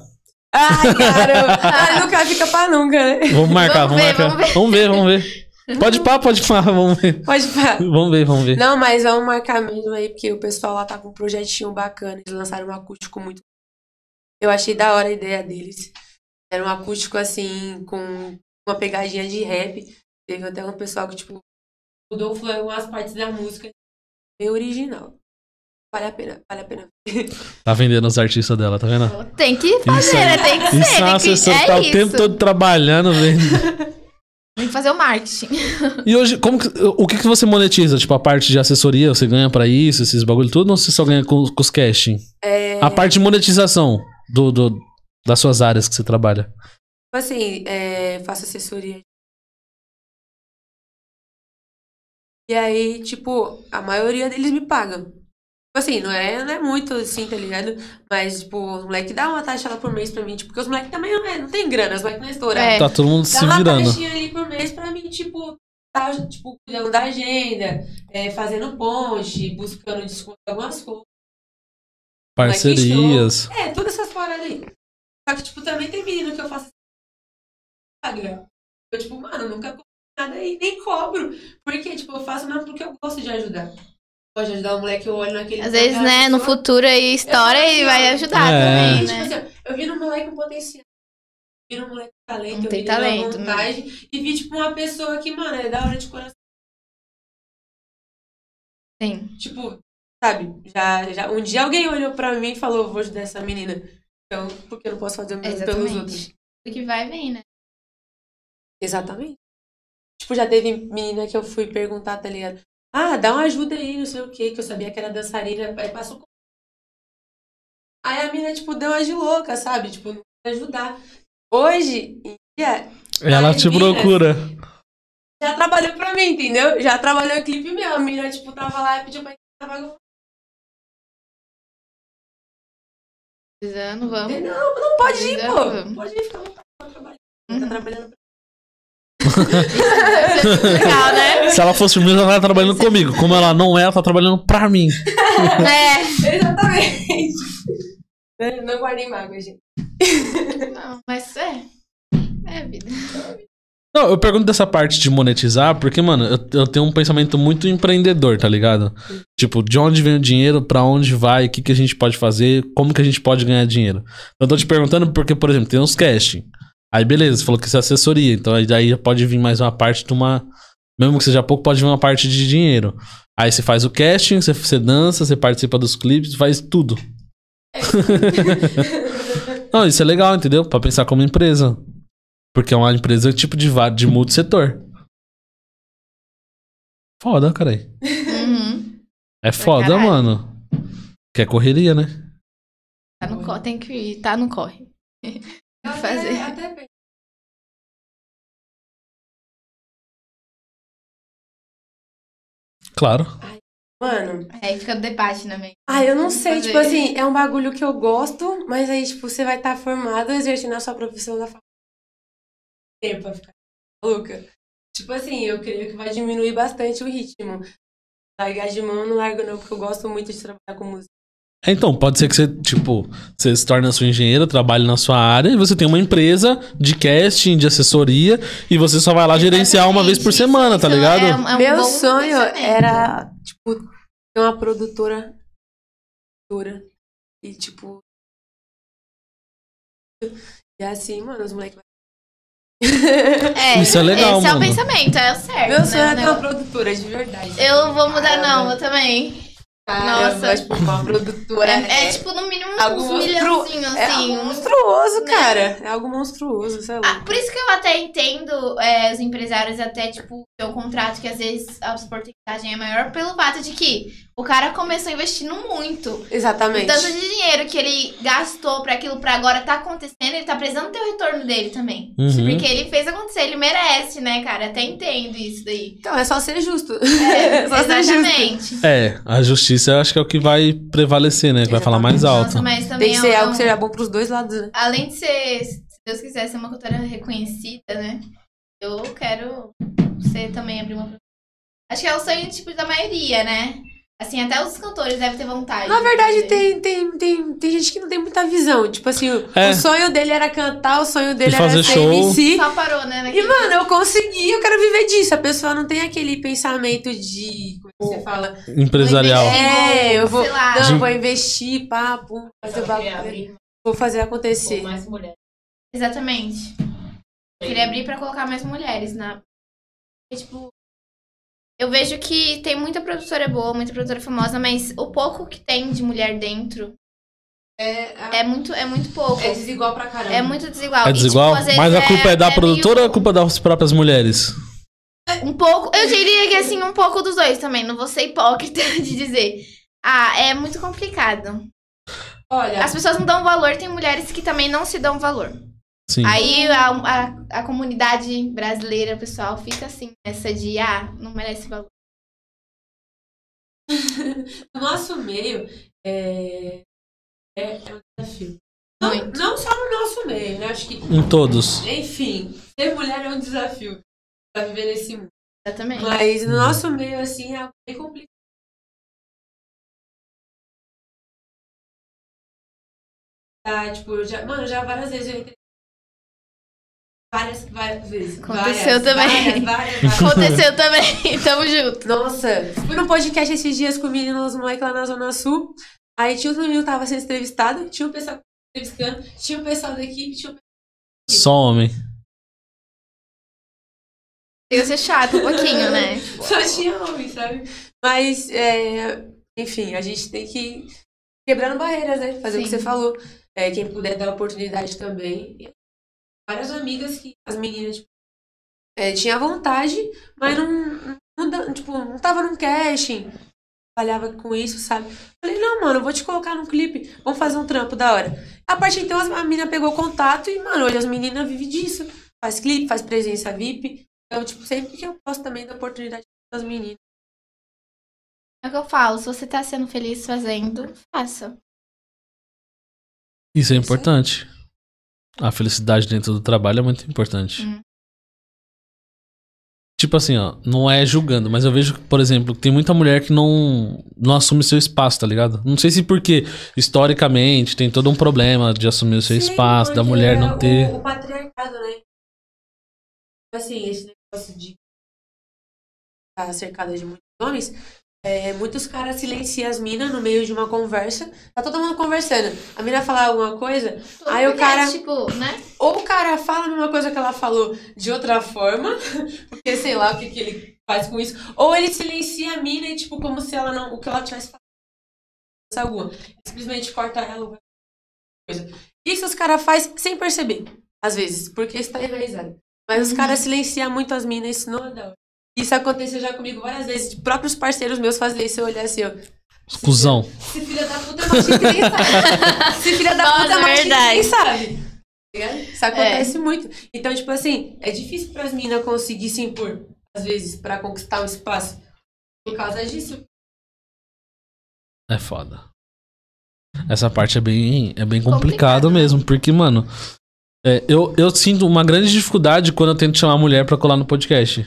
Ai, caramba. Ah, nunca fica pra nunca, né?
Vamos marcar,
Vamos
vamos,
ver,
marcar.
vamos ver.
Vamos ver. Pode pá, pode pá, vamos ver.
Pode parar.
Vamos ver, vamos ver.
Não, mas vamos marcar mesmo aí, porque o pessoal lá tá com um projetinho bacana. Eles lançaram um acústico muito. Eu achei da hora a ideia deles. Era um acústico assim, com uma pegadinha de rap. Teve até um pessoal que, tipo, mudou foi umas partes da música. Bem original. Vale a pena, vale a pena.
Tá vendendo os artistas dela, tá vendo?
Tem que fazer,
Isso
né? Tem que ser.
Isso é uma
tem que... é
tá o
isso.
tempo todo trabalhando, velho.
Muito que fazer o marketing.
E hoje, como que- o que, que você monetiza? Tipo, a parte de assessoria, você ganha pra isso, esses bagulho tudo, ou você só ganha com, com os casting?
É,
A parte de monetização do, do- das suas áreas que você trabalha.
Tipo assim, é, faço assessoria. E aí, tipo, a maioria deles me pagam. Tipo assim, não é, não é muito assim, tá ligado? Mas, tipo, os moleques dão uma taxa lá por mês pra mim, tipo, porque os moleques também não, é, não tem grana, os moleques não estouram.
É.
Tá todo mundo
Dá
se
uma
virando.
taxinha ali por mês pra mim, tipo, tá, tipo, cuidando da agenda, é, fazendo ponte, buscando desconto em algumas coisas.
Parcerias.
É, todas essas paradas aí. Só que, tipo, também tem menino que eu faço paga. Eu, tipo, mano, nunca nada aí, nem cobro. Porque, tipo, eu faço mesmo porque eu gosto de ajudar. Gosto de ajudar o moleque, eu olho naquele...
Às vezes, né, no
pessoa.
futuro aí estoura
Eu
e vai ajudar
É.
também,
Tipo
né?
assim, ó, eu vi no moleque um potencial. Vi no moleque um talento,
Não
eu
tem
vi nele uma
talento, né?
vontade. E vi, tipo, uma pessoa que, mano, é da hora de coração.
Sim.
Tipo, sabe? Já, já, um dia alguém olhou pra mim e falou, vou ajudar essa menina. Então, por que eu não posso fazer o mesmo pelos outros?
Exatamente. O que vai, vem, né?
Exatamente. Tipo, já teve menina que eu fui perguntar, tá ligado? Ah, dá uma ajuda aí, não sei o quê, que eu sabia que era dançarina, aí passou. com- Aí a menina, tipo, deu uma de louca, sabe? Tipo, não ajudar. Hoje, em dia,
Ela te
Minas.
procura.
já trabalhou pra mim, entendeu? Já trabalhou em clipe meu. A menina, tipo, tava lá e pediu pra entrar na vaga.
Precisando, vamos.
Não, não pode ir, pô. Pode ir, fica à vontade, tá trabalhando. Tá
Uhum.
trabalhando pra
Legal, né?
Se ela fosse mesmo, ela tá trabalhando comigo. Como ela não é, ela tá trabalhando pra mim.
É.
Exatamente. Não guardem mágoa, gente.
Não, mas é. É vida.
Não, eu pergunto dessa parte de monetizar, porque, mano, eu, eu tenho um pensamento muito empreendedor, tá ligado? Tipo, de onde vem o dinheiro, pra onde vai, o que, que a gente pode fazer, como que a gente pode ganhar dinheiro. Eu tô te perguntando porque, por exemplo, tem uns casting. Aí, beleza, você falou que isso é assessoria, então aí daí pode vir mais uma parte de uma. Mesmo que seja pouco, pode vir uma parte de dinheiro. Aí você faz o casting, você, você dança, você participa dos clipes, faz tudo. Não, isso é legal, entendeu? Pra pensar como empresa. Porque é uma empresa tipo de, de multissetor. Foda, cara.
Uhum.
É foda, mano. Que é correria, né?
Tá no corre, tem que ir, tá no corre.
Eu
Fazer.
Até,
Claro.
Mano,
Aí fica no debate na mente.
ah, eu não sei,
Fazer.
tipo assim, é um bagulho que eu gosto, mas aí, tipo, você vai estar formado exercendo a sua profissão da faculdade. Tempo pra ficar maluca. Tipo assim, eu creio que vai diminuir bastante o ritmo. Largar de mão, eu não largo não, porque eu gosto muito de trabalhar com música.
É, Então, pode ser que você, tipo, você se torne a sua engenheira, trabalhe na sua área e você tem uma empresa de casting, de assessoria e você só vai lá gerenciar uma vez por semana, tá
isso
ligado?
é um- é um
Meu sonho era, tipo, ter uma produtora. produtora, E, tipo. E assim, mano, os moleques.
É,
Isso é legal,
Esse é o
mano.
pensamento, é o certo.
Meu sonho
né,
é ter uma produtora, de verdade.
Eu vou mudar,
Caramba.
não, eu também. Nossa.
tipo, uma produtora.
É, é, tipo, no mínimo,
algo
uns
monstru-
milhãozinhos,
É
assim.
algo
uns-
monstruoso,
né?
cara. É algo monstruoso, sei
Ah,
lá.
por isso que eu até entendo é, os empresários até, tipo, ter um contrato que às vezes a porcentagem é maior pelo fato de que o cara começou investindo muito. O
Exatamente.
tanto de dinheiro que ele gastou pra aquilo pra agora tá acontecendo, ele tá precisando ter o retorno dele também.
Uhum.
Porque ele fez acontecer, ele merece, né, cara? Até entendo isso daí.
Então, é só ser justo.
É,
só ser justo.
exatamente.
É, a justiça eu acho que é o que vai prevalecer, né? Que vai falar mais alto.
Nossa, mas também
Tem que
é
ser
um-
algo que seja bom pros dois lados, né?
além de ser, se Deus quiser, ser uma cultura reconhecida, né? Eu quero ser também abrir uma. Acho que é o sonho tipo da maioria, né? Assim, até os cantores devem ter vontade.
Na
de
verdade, tem, tem, tem, tem gente que não tem muita visão. Tipo assim, o,
É.
o sonho dele era cantar, o sonho dele
E
era
fazer
ser
show.
MC.
Só parou, né?
E, mano, eu consegui, eu quero viver disso. A pessoa não tem aquele pensamento de. Como é que você fala?
Empresarial.
É, eu vou.
sei lá.
Não,
De-
vou investir, papo, fazer o bagulho. Vou fazer acontecer.
mais mulheres.
Exatamente. Eu queria abrir pra colocar mais mulheres na. Porque, tipo. Eu vejo que tem muita produtora boa, muita produtora famosa, mas o pouco que tem de mulher dentro
É,
é muito, é muito pouco.
é desigual pra caramba.
É muito desigual.
É
E,
desigual?
tipo, às vezes
Mas a culpa é da
meio-
produtora ou a culpa é das próprias mulheres?
Um pouco, eu diria que assim, um pouco dos dois também. Não vou ser hipócrita de dizer. Ah, é muito complicado.
Olha,
As pessoas não dão valor, tem mulheres que também não se dão valor.
Sim.
Aí a, a, a comunidade brasileira, o pessoal, fica assim, nessa de, ah, não merece valor.
no nosso meio é, é, é um desafio. Não, não só no nosso meio, né? Acho que,
Em todos.
enfim, ser mulher é um desafio pra viver nesse mundo.
Exatamente.
Mas no nosso meio, assim, é algo bem complicado. Tá, tipo, já, mano, já várias vezes eu entrei. Várias, várias vezes.
Aconteceu
várias,
também.
Várias, várias, várias.
Aconteceu também, tamo junto.
Nossa, fui num podcast esses dias com meninos, moleque lá na Zona Sul. Aí tinha outro menino que tava sendo entrevistado, tinha um pessoal entrevistando, tinha um pessoal da equipe, tinha um
Só homem.
Chega a ser chato um pouquinho, né?
Só tinha homem, sabe? Mas, é, enfim, a gente tem que ir quebrando barreiras, né? Fazer o que
Sim.
você falou. É, quem puder dar oportunidade também. Várias amigas que as meninas, tipo, é, tinha vontade, mas não, não, dá- tipo, não tava num casting. Trabalhava com isso, sabe? Falei, não, mano, eu vou te colocar num clipe. Vamos fazer um trampo da hora. A partir de então, a menina pegou contato e, mano, hoje as meninas vivem disso. Faz clipe, faz presença VIP. Então, tipo, sempre que eu posso também dar oportunidade das meninas.
É o que eu falo, se você tá sendo feliz fazendo, faça.
Isso é importante. A felicidade dentro do trabalho é muito importante.
Hum.
Tipo assim, ó, não é julgando, mas eu vejo, por exemplo, que tem muita mulher que não, não assume seu espaço, tá ligado? Não sei se porque, historicamente, tem todo um problema de assumir o seu
Sim,
espaço, da mulher não
o-
ter.
O, patriarcado, né? Assim, esse negócio de estar cercada de muitos homens, é, muitos caras silenciam as minas no meio de uma conversa. Tá todo mundo conversando. A mina falar alguma coisa, Aí o
Porque,
cara-
Tipo, né?
ou o cara fala a mesma coisa que ela falou de outra forma, porque sei lá o que, que ele faz com isso, ou ele silencia a mina e, tipo, como se ela não. O que ela tivesse falado alguma. Simplesmente corta ela coisa. Isso os caras fazem sem perceber, às vezes, porque está enraizado. Mas os caras silenciam muito as minas, isso não é da hora. Isso aconteceu já comigo várias vezes, de próprios parceiros meus fazerem isso, eu olhar assim, ó.
Cusão.
Esse filho da puta é que nem sabe. Esse filho da puta é que nem sabe. Tá? Isso acontece muito. Então, tipo assim, é difícil pras minas conseguir se impor, às vezes, pra conquistar um espaço. Por causa disso.
É foda. Essa parte é bem, é bem complicado
Complicado, né?
mesmo, porque, mano, é, eu, eu sinto uma grande dificuldade quando eu tento chamar a mulher pra colar no podcast.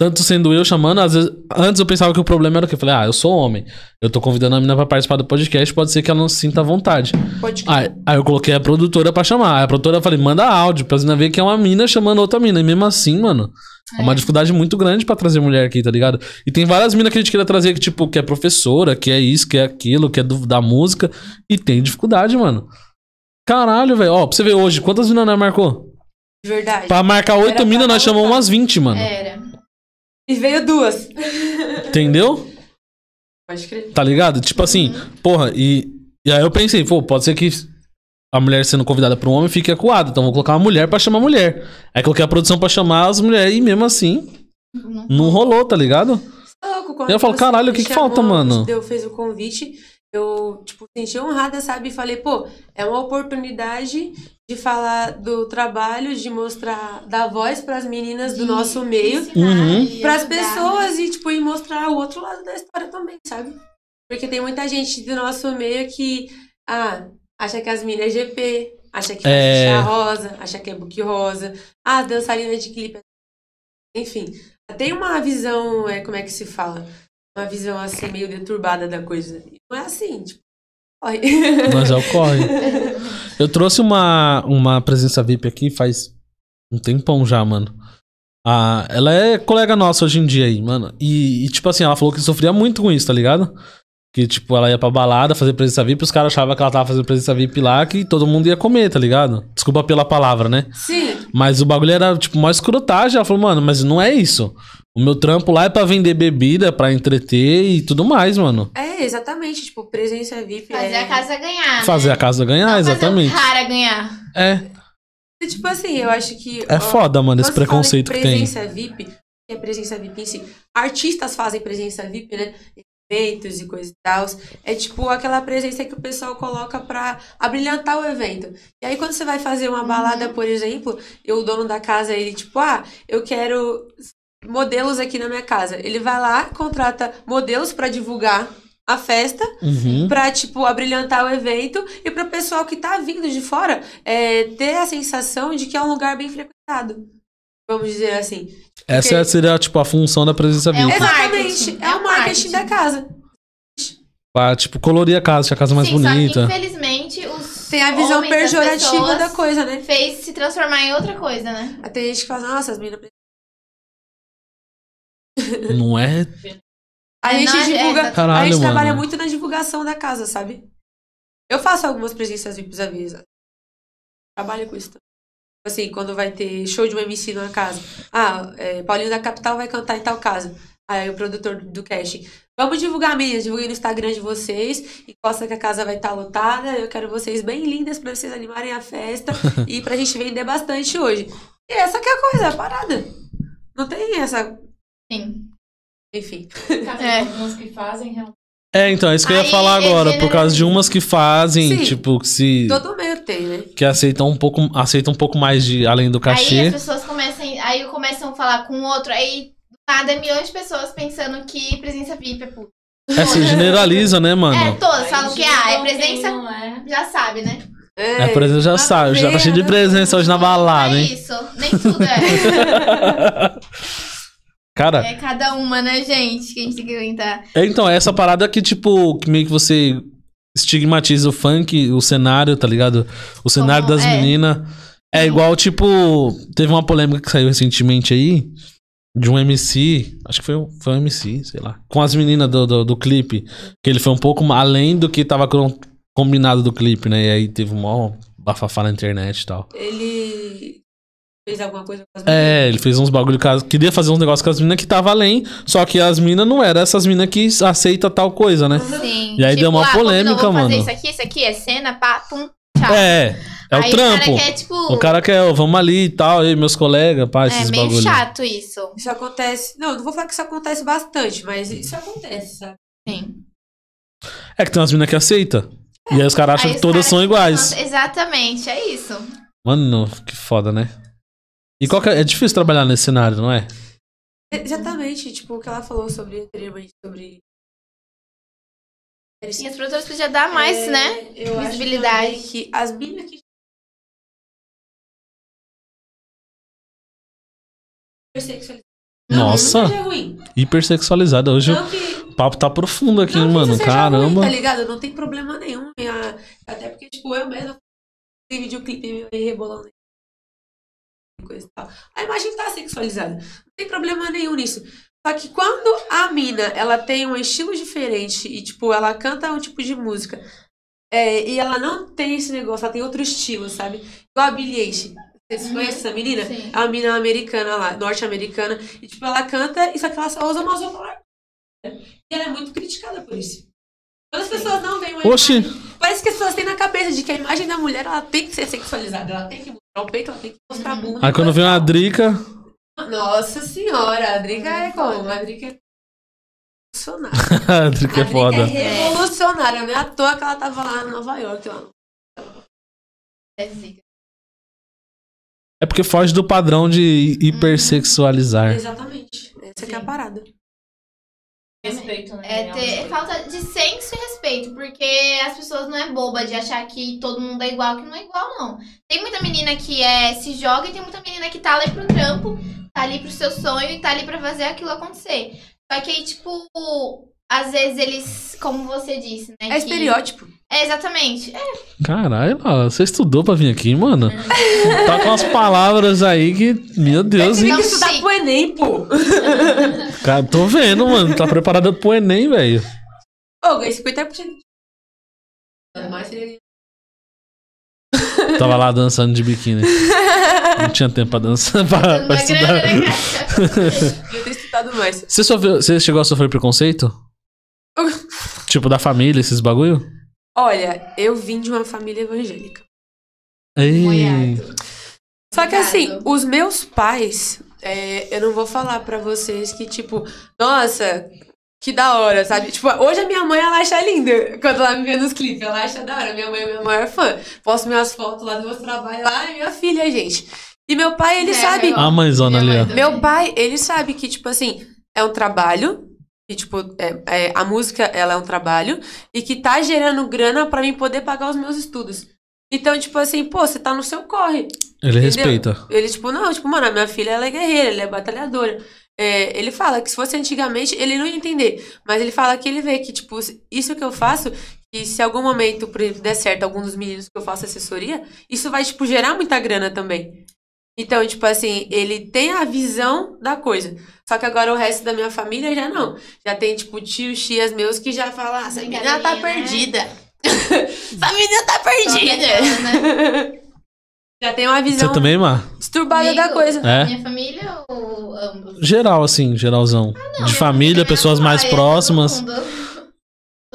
Tanto sendo eu chamando, às vezes. Antes eu pensava que o problema era o quê? Eu falei, ah, eu sou homem. Eu tô convidando a menina pra participar do podcast, pode ser que ela não se sinta à vontade.
Pode
Aí, aí eu coloquei a produtora pra chamar. Aí a produtora falei, manda áudio, pra menina ver que é uma mina chamando outra mina. E mesmo assim, mano, é, uma dificuldade muito grande pra trazer mulher aqui, tá ligado? E tem várias minas que a gente queria trazer que, tipo, que é professora, que é isso, que é aquilo, que é do- da música. E tem dificuldade, mano. Caralho, velho. Ó, pra você ver hoje, quantas minas nós marcou?
De verdade.
Pra marcar oito minas, nós chamamos umas 20, mano.
Era.
E veio duas.
Entendeu?
Pode crer.
Tá ligado? Tipo assim, porra, e, e aí eu pensei, pô, pode ser que a mulher sendo convidada por um homem fique acuada. Então vou colocar uma mulher pra chamar mulher. Aí coloquei a produção pra chamar as mulheres e mesmo assim
Não.
não rolou, tá ligado?
Tá louco,
Eu falo, caralho, o que que falta, mano?
Eu fez o convite, eu, tipo, senti honrada, sabe? E falei, pô, é uma oportunidade de falar do trabalho, de mostrar, dar voz pras meninas do nosso meio.
Uhum.
Para as pessoas e tipo e mostrar o outro lado da história também, sabe? Porque tem muita gente do nosso meio que ah, acha que as minas é GP, acha que
É.
é rosa, acha que é book rosa, ah, dançarina de clipe. Enfim, tem uma visão, é como é que se fala? Uma visão assim meio deturbada da coisa. Não é assim, tipo, corre.
Mas é o corre. Eu trouxe uma, uma presença VIP aqui faz um tempão já, mano. Ah, ela é colega nossa hoje em dia aí, mano. E, e, tipo assim, ela falou que sofria muito com isso, tá ligado? Que, tipo, ela ia pra balada fazer presença VIP, os caras achavam que ela tava fazendo presença VIP lá, que todo mundo ia comer, tá ligado? Desculpa pela palavra, né?
Sim,
Mas o bagulho era, tipo, mó escrotagem. Ela falou, mano, mas não é isso. O meu trampo lá é pra vender bebida, pra entreter e tudo mais, mano.
é exatamente, tipo, presença VIP
Fazer
é...
a casa ganhar.
Fazer
né?
a casa ganhar,
Não
exatamente.
Fazer o cara ganhar.
É.
Tipo assim, eu acho que.
É
ó,
foda, mano, esse preconceito que tem.
Presença VIP, que é presença VIP em si. Artistas fazem presença VIP, né? Eventos e coisas e tal. É tipo aquela presença que o pessoal coloca pra abrilhantar o evento. E aí, quando você vai fazer uma balada, por exemplo, e o dono da casa, ele, tipo, ah, eu quero modelos aqui na minha casa. Ele vai lá, contrata modelos pra divulgar a festa
Uhum.
pra, tipo, abrilhantar o evento e pro pessoal que tá vindo de fora é, ter a sensação de que é um lugar bem frequentado. Vamos dizer assim.
Essa seria, tipo, a função da presença
É um
VIP.
Exatamente.
marketing,
É o marketing da casa.
Pra, tipo, colorir a casa, deixar a casa mais
Sim, só que
bonita.
infelizmente os
Tem a visão pejorativa da coisa, né?
Fez se transformar em outra coisa, né?
Aí Tem gente que fala, nossa, as meninas.
Não é?
A
É,
gente
não, é-
divulga.
é-
a
Caralho,
gente trabalha
mano.
muito na divulgação da casa, sabe? Eu faço algumas presenças VIPs à vez. Trabalho com isso também. Assim, quando vai ter show de um MC numa casa. Ah, é, Paulinho da Capital vai cantar em tal casa. Aí o produtor do casting. Vamos divulgar minhas, divulguei no Instagram de vocês. E posta que a casa vai estar lotada. Eu quero vocês bem lindas pra vocês animarem a festa. e pra gente vender bastante hoje. E essa que é a coisa, a parada. Não tem essa.
Sim.
Enfim.
É.
Algumas que fazem realmente.
É, então, é isso que eu ia
Aí,
falar agora.
é
Por causa de umas que fazem,
Sim.
tipo, que se.
Todo meio tem, né?
Que aceitam um pouco, aceitam um pouco mais de além do
Aí
cachê.
as pessoas começam, aí começam a falar com o outro, aí do nada milhões de pessoas pensando que presença VIP é puta.
É, se generaliza, né, mano?
É, todas
Aí
falam que ah, é presença,
é.
já sabe, né?
É, por exemplo, já sabe, já tá cheio de presença hoje na balada,
é
hein?
isso, nem tudo é.
Cara,
É cada uma, né, gente, que a gente tem que aguentar.
é, então, é essa parada que, tipo, que meio que você estigmatiza o funk, o cenário, tá ligado? O cenário
Como-
das
é.
meninas. É
Sim.
igual, tipo, teve uma polêmica que saiu recentemente aí, de um MC, acho que foi, um- foi um MC, sei lá, com as meninas do, do, do clipe, que ele foi um pouco além do que tava com- combinado do clipe, né? E aí teve um maior bafafá na internet e tal.
Ele fez alguma coisa com as
É, ele fez uns bagulho com as, Queria fazer uns negócios com as minas que tava além, só que as minas não eram essas minas que aceita tal coisa, né?
Sim.
E aí deu uma
ah,
polêmica,
combinou,
mano.
fazer isso aqui, isso aqui é cena, pá, pum, tchau.
É, é o
aí
trampo.
o cara quer, tipo...
O cara quer, ó, vamos ali e tal, e meus colegas, pá,
é
esses
meio
bagulho.
chato isso.
Isso acontece. Não, não vou falar que isso acontece bastante, mas isso acontece, sabe?
Sim.
É que tem umas minas que aceita. E aí os caras acham
Aí
que todas
caras
são
que-
iguais.
Exatamente, é isso.
Mano, que foda, né? E qual que é... é difícil trabalhar nesse cenário, não é?
Exatamente, tipo, o que ela falou sobre anteriormente, sobre.
E os produtores podiam dar mais,
É,
né?
eu acho
visibilidade.
também que as meninas que.
Nossa.
Não, ruim.
Hipersexualizada. Hoje
Não que,
o papo tá profundo aqui,
não
mano. Caramba.
ruim, tá ligado? Não tem problema nenhum. Até porque, tipo, eu mesma tem videoclipe meu aí rebolando coisa e tal. A imagem tá sexualizada. Não tem problema nenhum nisso. Só que quando a mina, ela tem um estilo diferente e, tipo, ela canta um tipo de música é, e ela não tem esse negócio, ela tem outro estilo, sabe? Igual a Billie Eilish. Vocês
Uhum.
conhecem essa menina?
Sim.
É uma menina americana lá, norte-americana. E, tipo, ela canta e só que ela só usa uma roupa E ela é muito criticada por isso. Quando as pessoas não veem uma
Oxi.
imagem... Parece que as pessoas têm na cabeça de que a imagem da mulher, ela tem que ser sexualizada. Ela tem que o peito, ela tem que mostrar a bunda.
Aí quando vem uma drica.
Nossa senhora, a Drica é como? A Drica é revolucionária.
a drica é
A
foda.
Drica é revolucionária. Não é à toa que ela tava lá em Nova York. Lá.
É zica.
É porque foge do padrão de hipersexualizar.
Exatamente. Essa que é a parada.
Respeito, né?
É ter falta de senso e respeito, porque as pessoas não é boba de achar que todo mundo é igual, que não é igual, não. Tem muita menina que é, se joga e tem muita menina que tá ali pro trampo, tá ali pro seu sonho e tá ali pra fazer aquilo acontecer. Só que aí, tipo, às vezes eles, como você disse, né?
É
que-
estereótipo.
É, exatamente. É,
Caralho, você estudou pra vir aqui, mano? Tá com as palavras aí que. Meu Deus,
Tem que
Não,
estudar pro Enem, pô.
Cara, tô vendo, mano. Tá preparada pro Enem, velho.
Ô, ganhei 50%. Mais seria...
Tava lá dançando de biquíni. Não tinha tempo pra dançar, pra, pra
grana,
estudar.
né,
ter estudado mais.
Você, sofreu, você chegou a sofrer preconceito? tipo, da família, esses bagulho?
Olha, eu vim de uma família evangélica.
Ei.
Moiado.
Só que assim, os meus pais, é, eu não vou falar pra vocês que, tipo, nossa, que da hora, sabe? Tipo, hoje a minha mãe, ela acha linda quando ela me vê nos clipes. Ela acha da hora. Minha mãe é minha maior fã. Posto minhas fotos lá do meu trabalho. Ai, minha filha, gente. E meu pai, ele
É,
sabe.
eu-
A mãezona ali, ó.
Meu pai, ele sabe que, tipo assim, é um trabalho. E, tipo, é, é, a música, ela é um trabalho. E que tá gerando grana pra mim poder pagar os meus estudos. Então, tipo assim, pô, você tá no seu corre.
Ele
Entendeu?
respeita.
Ele, tipo, não, tipo, mano, a minha filha, ela é guerreira, ela é batalhadora. É, ele fala que se fosse antigamente, ele não ia entender. Mas ele fala que ele vê que, tipo, isso que eu faço, que se algum momento, por exemplo, der certo algum dos meninos que eu faço assessoria, isso vai, tipo, gerar muita grana também. Então, tipo assim, ele tem a visão da coisa. Só que agora o resto da minha família já não. Já tem, tipo, tios, tias meus que já falam, ah, essa menina tá
né?
perdida. essa menina tá perdida.
é fã, né?
já tem uma visão
Você também, Mar?
disturbada da
Comigo,
coisa.
É?
Minha família ou ambos?
Geral, assim, geralzão.
Não,
de família,
minha
pessoas mais próximas.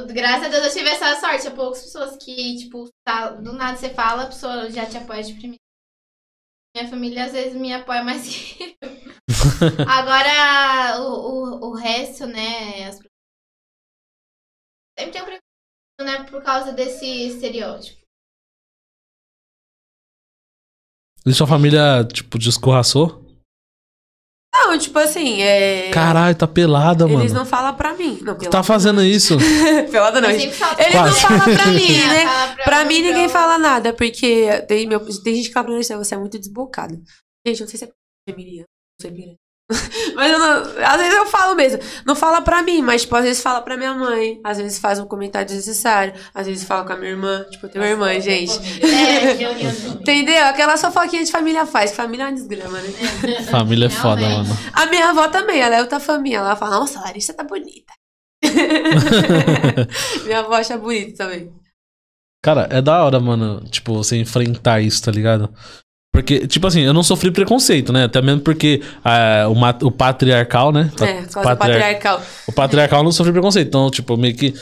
Graças a Deus eu tive essa sorte. Há poucas pessoas que, tipo, tá- do nada você fala, a pessoa já te apoia de primeira. Minha família às vezes me apoia mais que eu. Agora, o, o, o resto, né? As... Sempre tem um preconceito, né? Por causa desse estereótipo.
E sua família, tipo, descorraçou?
Não, tipo assim, é.
Caralho, tá pelada,
Eles
mano.
não falam pra mim. Não, pelada,
tá fazendo isso?
pelada não.
Eu
gente.
sempre falo
Ele não
Quase.
fala pra mim, né?
pra
Pra
mim,
ninguém fala nada, porque tem, meu, tem gente que fala pra mim, você é muito desbocada. Gente, eu não sei se é geminiano, não sei. Mas eu não, às vezes eu falo mesmo. Não fala pra mim, mas tipo, às vezes fala pra minha mãe. Às vezes faz um comentário desnecessário. Às vezes fala com a minha irmã. Tipo, eu tenho uma irmã, gente.
É.
Entendeu? Aquela fofoquinha de família faz. Família é uma desgrama, né?
Família é foda, mano.
A minha avó também, ela é outra família. Ela fala, nossa, Larissa tá bonita. minha avó acha bonita também.
Cara, é da hora, mano, tipo, você enfrentar isso, tá ligado? Porque, tipo assim, eu não sofri preconceito, né? Até mesmo porque ah, o, ma- o patriarcal, né?
É, do
Patriar-
patriarcal.
O patriarcal não sofre preconceito. Então, tipo, meio que.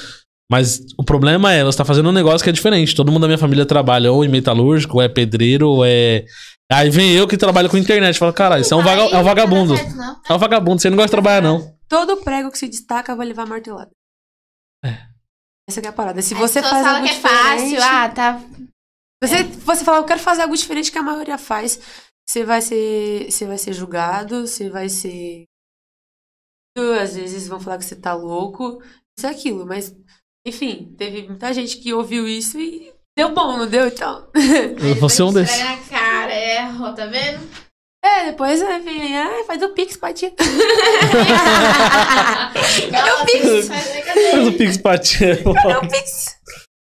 Mas o problema é, ela está fazendo um negócio que é diferente. Todo mundo da minha família trabalha ou em metalúrgico, ou é pedreiro, ou é. Aí vem eu que trabalho com internet. Fala, cara, isso é um, vaga- é um vagabundo. É um vagabundo, você não gosta de trabalhar, não.
Todo prego que se destaca vai levar martelada.
É.
Essa é a parada. Se você faz algo
que é fácil, ah, tá.
Você, você fala, eu quero fazer algo diferente que a maioria faz. Você vai ser, você vai ser julgado, você vai ser... Às vezes vão falar que você tá louco. Isso é aquilo, mas... Enfim, teve muita gente que ouviu isso e deu bom, não deu? Então...
Você é um desses.
Na cara, é, ó, tá vendo?
É, depois é, vem, ah, faz o Pix pra ti.
Cadê
o Pix?
Faz o Pix pra tia.
Cadê o Pix?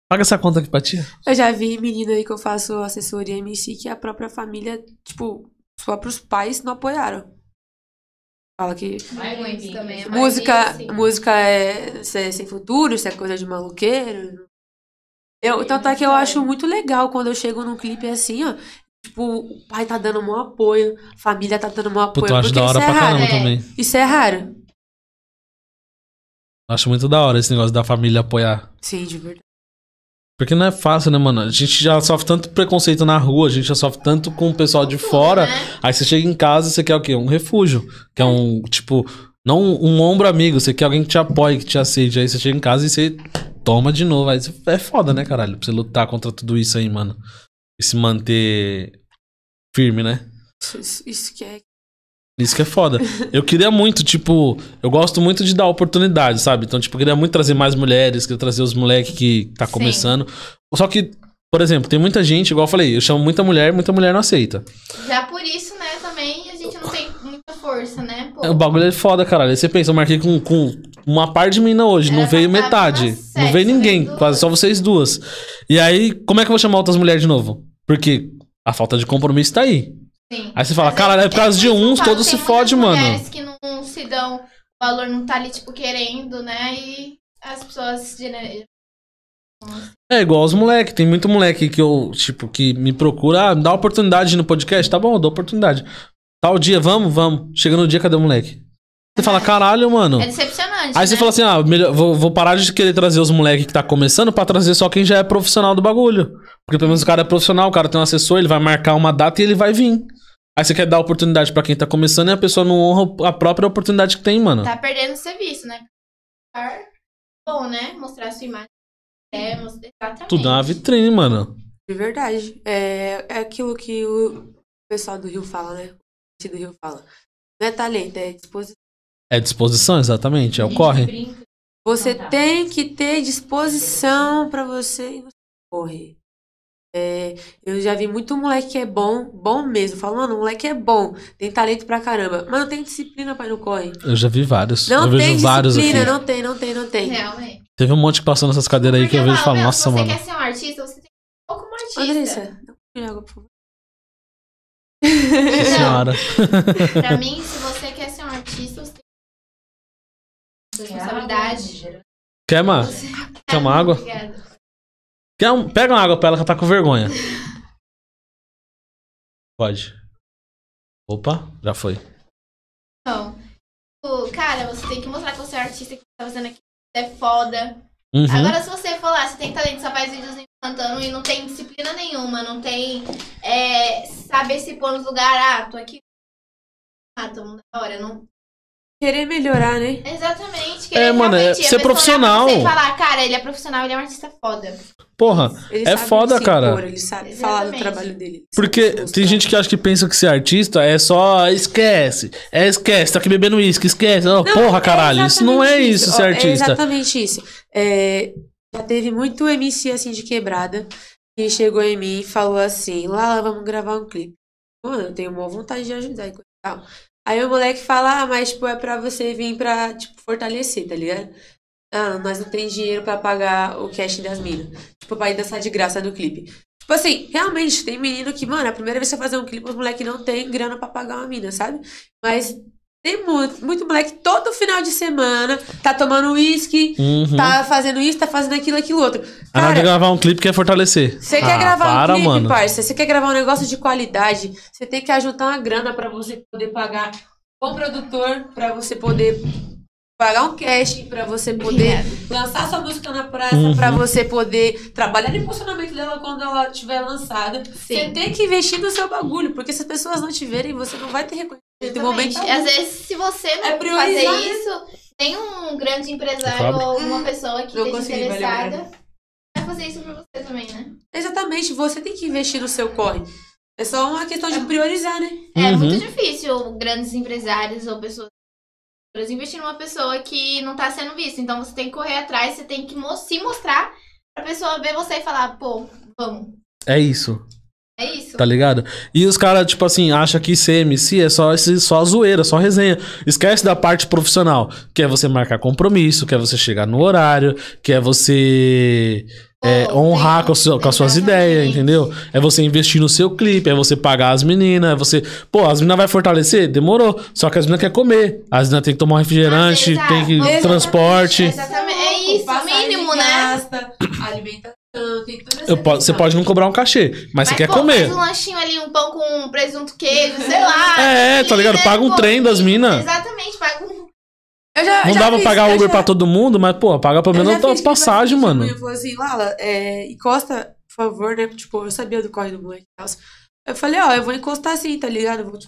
Paga essa conta aqui pra tia.
Eu já vi menino aí que eu faço assessoria MC que a própria família, tipo, os próprios pais não apoiaram. Fala que
Muitos também. a
música, música é, é sem futuro, isso é coisa de maluqueiro. Eu, tanto é que eu acho muito legal quando eu chego num clipe assim, ó. Tipo, o pai tá dando um apoio, a família tá dando um apoio.
Puta, eu acho da hora
isso é
pra
raro.
caramba
É.
também.
Isso é raro.
Acho muito da hora esse negócio da família apoiar.
Sim, de verdade.
Porque não é fácil, né, mano? A gente já sofre tanto preconceito na rua, a gente já sofre tanto com o pessoal de fora.
Né?
Aí você chega em casa e você quer o quê? Um refúgio. Que é um, tipo, não um ombro amigo, você quer alguém que te apoie, que te aceite. Aí você chega em casa e você toma de novo. Aí é foda, né, caralho? Pra você lutar contra tudo isso aí, mano. E se manter firme, né?
Isso, isso que é.
Isso que é foda. Eu queria muito, tipo, eu gosto muito de dar oportunidade, sabe? Então, tipo, eu queria muito trazer mais mulheres, queria trazer os moleques que tá
Sim.
começando. Só que, por exemplo, tem muita gente, igual eu falei, eu chamo muita mulher, muita mulher não aceita.
Já por isso, né, também a gente não tem muita força, né? Pô,
O bagulho é foda, caralho. Aí você pensa, eu marquei com, com uma par de mina hoje, não
Era
veio
dar
metade.
umas
não
sete,
veio
né?
ninguém,
Duas.
quase só vocês duas. E aí, como é que eu vou chamar outras mulheres de novo? Porque a falta de compromisso tá aí.
Sim.
Aí você fala, caralho, é por causa de uns, todos se fode, mano.
mulheres que não se dão, valor não tá ali, tipo, querendo, né? E as pessoas
É igual os moleques. Tem muito moleque que eu, tipo, que me procura, ah, me dá oportunidade no podcast. Tá bom, eu dou oportunidade. Tal dia, vamos, vamos. Chega no dia, cadê o moleque? Você fala, caralho, mano.
É decepcionante.
Aí você
né?
fala assim, ah, melhor- vou, vou parar de querer trazer os moleques que tá começando pra trazer só quem já é profissional do bagulho. Porque pelo menos o cara é profissional, o cara tem um assessor, ele vai marcar uma data e ele vai vir. Aí você quer dar oportunidade pra quem tá começando e a pessoa não honra a própria oportunidade que tem, mano.
Tá perdendo serviço, né? Bom, né? Mostrar a sua imagem. É, mostrar exatamente.
Tudo é uma vitrine, mano.
De verdade. É, é aquilo que o pessoal do Rio fala, né? O do Rio fala. Não é talento, é disposição.
É disposição, exatamente. É o corre.
Você
Então tá.
tem que ter disposição pra você e você correr. É, eu já vi muito moleque que é bom, bom mesmo. Falo, mano, o moleque é bom, tem talento pra caramba. Mas não tem disciplina pra ir no corre.
Eu já vi vários.
Não
eu
tem
vejo vários
disciplina,
aqui.
não tem, não tem, não tem.
Realmente.
Teve um monte que passou nessas cadeiras aí que eu vejo e falo, nossa,
se você
mano.
quer ser um artista, você tem que ser um pouco como artista.
Andressa, dá um pouquinho de água, por favor.
Nossa senhora.
Pra mim, se você quer ser um artista, você tem responsabilidade.
Quer, uma?
Você...
Quer uma água?
Obrigada.
Um... Pega uma água pra ela que ela tá com vergonha. Pode. Opa, já foi.
Então, tipo, cara, você tem que mostrar que você é um artista que tá fazendo aquilo. É foda.
Uhum.
Agora, se você for lá, você tem talento, só faz vídeos cantando e não tem disciplina nenhuma, não tem é, saber se pôr nos lugares, ah, tô aqui. Ah, tô da hora. Não...
Querer melhorar, né?
Exatamente.
É, mano, é
realmente, a
ser profissional.
Você e falar, cara, ele é profissional, ele é um artista foda.
Porra,
Ele
É
sabe
foda,
se
cara.
impor, ele sabe falar do
Exatamente.
trabalho dele.
porque
Sabe se
tem gente que acha que pensa que ser artista é só esquece. É esquece, tá aqui bebendo uísque, esquece. Oh,
Não,
porra,
é
caralho. Isso não é
exatamente
isso,
Ó,
ser
É
artista.
exatamente isso. É, já teve muito MC assim de quebrada que chegou em mim e falou assim: Lala, vamos gravar um clipe. Mano, eu tenho uma vontade de ajudar e coisa e tal. Aí o moleque fala: Ah, mas tipo, é pra você vir pra tipo, fortalecer, tá ligado? Ah, nós não tem dinheiro pra pagar o cash das minas. Tipo, pra ir dançar de graça no clipe. Tipo assim, realmente, tem menino que, mano, a primeira vez que você fazer um clipe, os moleques não tem grana pra pagar uma mina, sabe? Mas tem muito, muito moleque todo final de semana tá tomando uísque,
Uhum.
tá fazendo isso, tá fazendo aquilo, aquilo outro.
A hora de
Cara,
gravar um clipe quer fortalecer.
você
Ah,
quer gravar
para,
um clipe,
mano.
parça? Você quer gravar um negócio de qualidade? Você tem que ajuntar uma grana pra você poder pagar um produtor, pra você poder pagar um cash, pra você poder lançar sua música na praça,
Uhum.
pra você poder trabalhar no impulsionamento dela quando ela estiver lançada. Você
Sim.
tem que investir no seu bagulho, porque se as pessoas não te verem, você não vai ter reconhecimento momento.
Às vezes, se você não
É
fazer isso, nenhum grande empresário ou alguma pessoa que esteja interessada vai fazer isso pra você também, né?
Exatamente, você tem que investir no seu corre. É só uma questão de priorizar, né?
É
Uhum.
muito difícil grandes empresários ou pessoas investir numa pessoa que não tá sendo vista. Então você tem que correr atrás, você tem que mo- se mostrar pra pessoa ver você e falar, pô, vamos.
É isso.
É isso.
Tá ligado? E os caras, tipo assim, acham que ser MC é só, esse, só zoeira, só resenha. Esquece da parte profissional. Que é você marcar compromisso, que é você chegar no horário, que é você é,
Pô,
honrar
tem-
com, o seu- com as suas ideias, entendeu? É você investir no seu clipe, é você pagar as meninas, é você. Pô, as meninas vai fortalecer? Demorou. Só que as meninas querem comer. As meninas têm que tomar um refrigerante,
Exato.
tem que
Exatamente.
transporte.
Exatamente. É isso,
Passagem
mínimo, né?
Gasta, alimentação, tem
Eu po- você pode não cobrar um cachê, mas, você quer
pô,
comer.
Faz um lanchinho ali, um pão com presunto, queijo, sei lá.
É, tá ligado? Paga um
pô,
trem das minas.
Exatamente, paga um.
Eu já,
Não
já
pra
fiz-
pagar
eu
Uber
já-
pra todo mundo, mas, pô, paga pelo menos a passagem, mano.
Eu falei assim, Lala, é, encosta, por favor, né? Tipo, eu sabia do corre do moleque e tal. Eu falei, ó, eu vou encostar assim, tá ligado? Eu vou te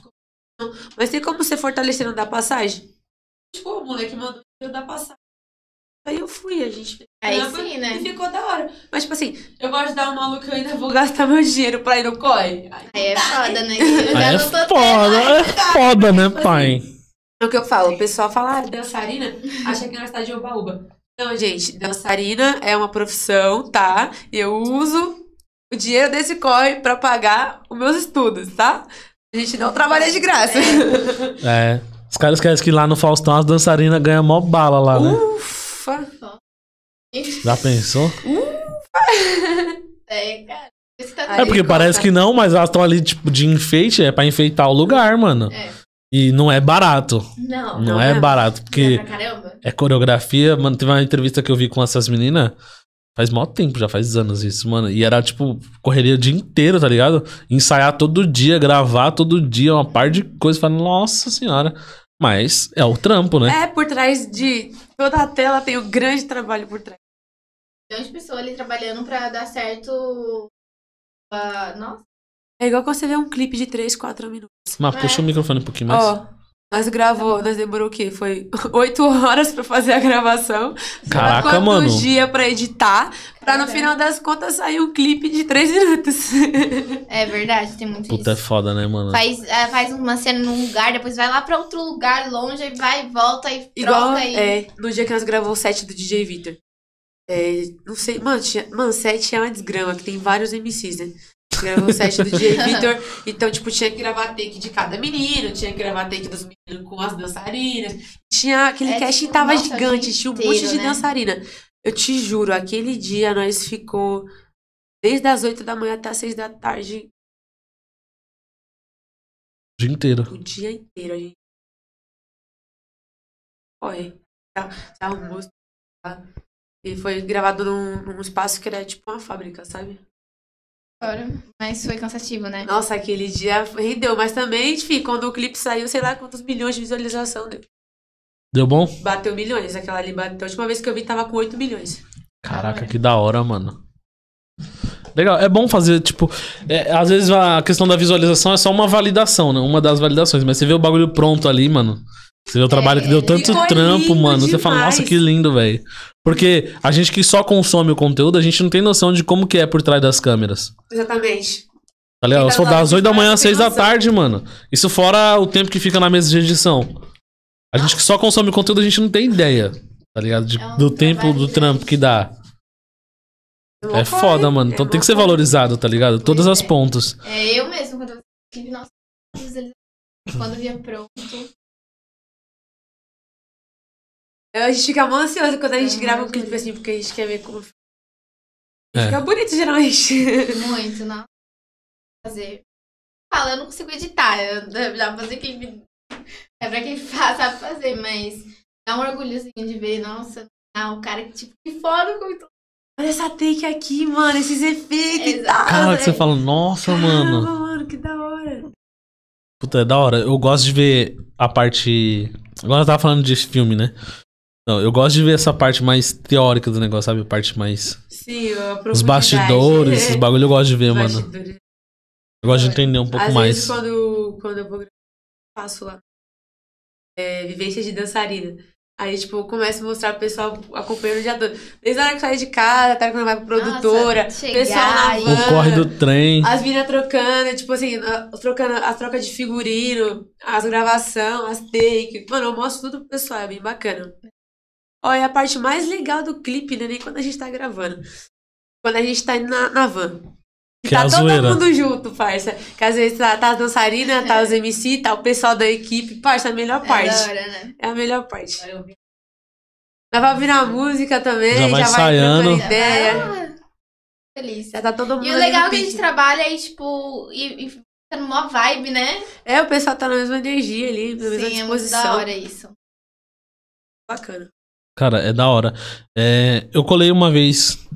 Mas tem como você fortalecer não dar passagem? Tipo, o moleque mandou eu dar passagem. Aí eu fui, a gente.
Aí
Caramba,
sim, né?
E ficou da hora. Mas, tipo assim, eu gosto de dar um maluco, eu ainda vou gastar meu dinheiro pra ir no corre. Aí,
Aí é foda, né?
Aí é foda, é foda, né, pai?
É o que eu falo, o pessoal fala, ah, dançarina, acha que nós tá de oba-oba. Não, gente, dançarina é uma profissão, tá? Eu uso o dinheiro desse corre pra pagar os meus estudos, tá? A gente não trabalha de graça.
É. Os caras esquecem que lá no Faustão as dançarinas ganham mó bala lá, né?
Ufa!
Já pensou?
É, cara. Tá
É porque
conta.
parece que não, mas elas estão ali, tipo, de enfeite, é pra enfeitar o lugar, mano.
É.
E não é barato.
Não.
Não,
Não
é
é?
barato, porque
Pra caramba.
é coreografia. Mano, teve uma entrevista que eu vi com essas meninas. Faz mó tempo, já faz anos isso, mano. E era, tipo, correria o dia inteiro, tá ligado? Ensaiar todo dia, gravar todo dia, uma par de coisas. Falando, nossa senhora. Mas é o trampo, né?
É, por trás de toda a tela tem um grande trabalho por trás.
milhões de pessoas ali trabalhando pra dar certo. ah, nossa,
É igual quando você vê um clipe de 3, 4 minutos.
Mas puxa o microfone um pouquinho mais.
Ó, nós gravou, nós demorou o quê? Foi 8 horas pra fazer a gravação.
Caraca,
Quantos
mano.
dias pra editar, pra no
Caraca.
final das contas sair um clipe de 3 minutos.
é verdade, tem muito
Puta, é
isso.
foda, né, mano?
Faz, ah, faz uma cena num lugar, depois vai lá pra outro lugar longe, aí vai e volta e
Igual
troca aí.
é, no dia que nós gravou o set do DJ Victor. É, não sei, mano, tinha, mano, set é uma desgrama, que tem vários MCs, né? Gravou o set do DJ Victor, então, tipo, tinha que gravar take de cada menino, tinha que gravar take dos meninos com as dançarinas. Tinha, aquele
É,
casting
tipo,
tava
nossa,
gigante, tinha um
inteiro,
monte de
né?
dançarina. Eu te juro, aquele dia nós ficou desde as 8 da manhã até as 6 da tarde,
O dia inteiro.
o dia inteiro, a gente. Foi. Tá, tá almoço. Tá? E foi gravado num, num espaço que era tipo uma fábrica, sabe?
Agora, Mas foi cansativo, né?
Nossa, aquele dia rendeu, mas também, enfim, quando o clipe saiu, sei lá quantos milhões de visualização deu.
Deu bom?
Bateu milhões, aquela ali bateu. A última vez que eu vi tava com 8 milhões.
Caraca, que da hora, mano. Legal, é bom fazer, tipo, é, às vezes a questão da visualização é só uma validação, né? Uma das validações, mas você vê o bagulho pronto ali, mano. Você vê o trabalho que deu tanto trampo, mano. Você fala,
demais.
nossa, que lindo, velho. Porque a gente que só consome o conteúdo, a gente não tem noção de como que é por trás das câmeras.
Exatamente.
Tá ligado? Só
tá
das
lá
8 da manhã às
trás
6
tem
da tarde, mano. Isso fora o tempo que fica na mesa de edição. A gente que só consome conteúdo, a gente não tem ideia, tá ligado? De-
É um
do tempo do trampo que dá. É foda, mano. Então tem que ser valorizado, tá ligado? Todas as pontas.
É eu mesmo, quando eu tive nossa visualização, quando via pronto.
A gente fica mal ansioso quando a gente
Eu
grava um clipe assim, porque a gente quer ver como.
É.
Fica bonito, geralmente.
Muito, não. Fazer. Fala, eu não consigo editar. Eu, pra fazer quem me- É pra quem faz, sabe fazer, mas dá um orgulhozinho de ver, nossa, ah, o cara que, tipo, que foda como tô.
Olha essa take aqui, mano, esses efeitos e tal.
Cara, que você fala, nossa,
Caramba,
mano.
mano, que da hora.
Puta, é da hora. Eu gosto de ver a parte. Agora eu tava falando de filme, né? Não, eu gosto de ver essa parte mais teórica do negócio, sabe? A parte mais.
Sim, a
Os bastidores, esses bagulho eu gosto de ver, mano. Eu gosto de entender um pouco
Às
mais.
vezes, quando, quando eu vou gravar, eu faço lá. É, vivência de dançarina. Aí, tipo, eu começo a mostrar pro pessoal acompanhando o dia todo. Desde a hora que sai de casa, até quando vai pra produtora,
Nossa,
pessoal na
chegar e-
O
van,
corre do trem.
as minas trocando, tipo assim, a- trocando as trocas de figurino, as gravações, as take. Mano, eu mostro tudo pro pessoal, é bem bacana. Olha, a parte mais legal do clipe, né? Nem quando a gente tá gravando. Quando a gente tá indo na, na van.
Que é
tá
a
todo
zoeira.
mundo junto, parça. Que às vezes tá, tá as dançarinas, tá os MC, tá o pessoal da equipe. Parça, a melhor
É
parte.
da hora, né?
É a melhor parte. Dá pra virar música também,
Já
já
vai
vai,
ensaiando.
trocando ideia.
Ah, Feliz.
Já tá todo mundo
E o legal é que a gente trabalha aí, tipo, e, e fica numa vibe, né?
É, o pessoal tá na mesma energia ali, na mesma
Sim, é muito
disposição.
da hora isso.
Bacana.
Cara, é da hora. É, eu colei uma vez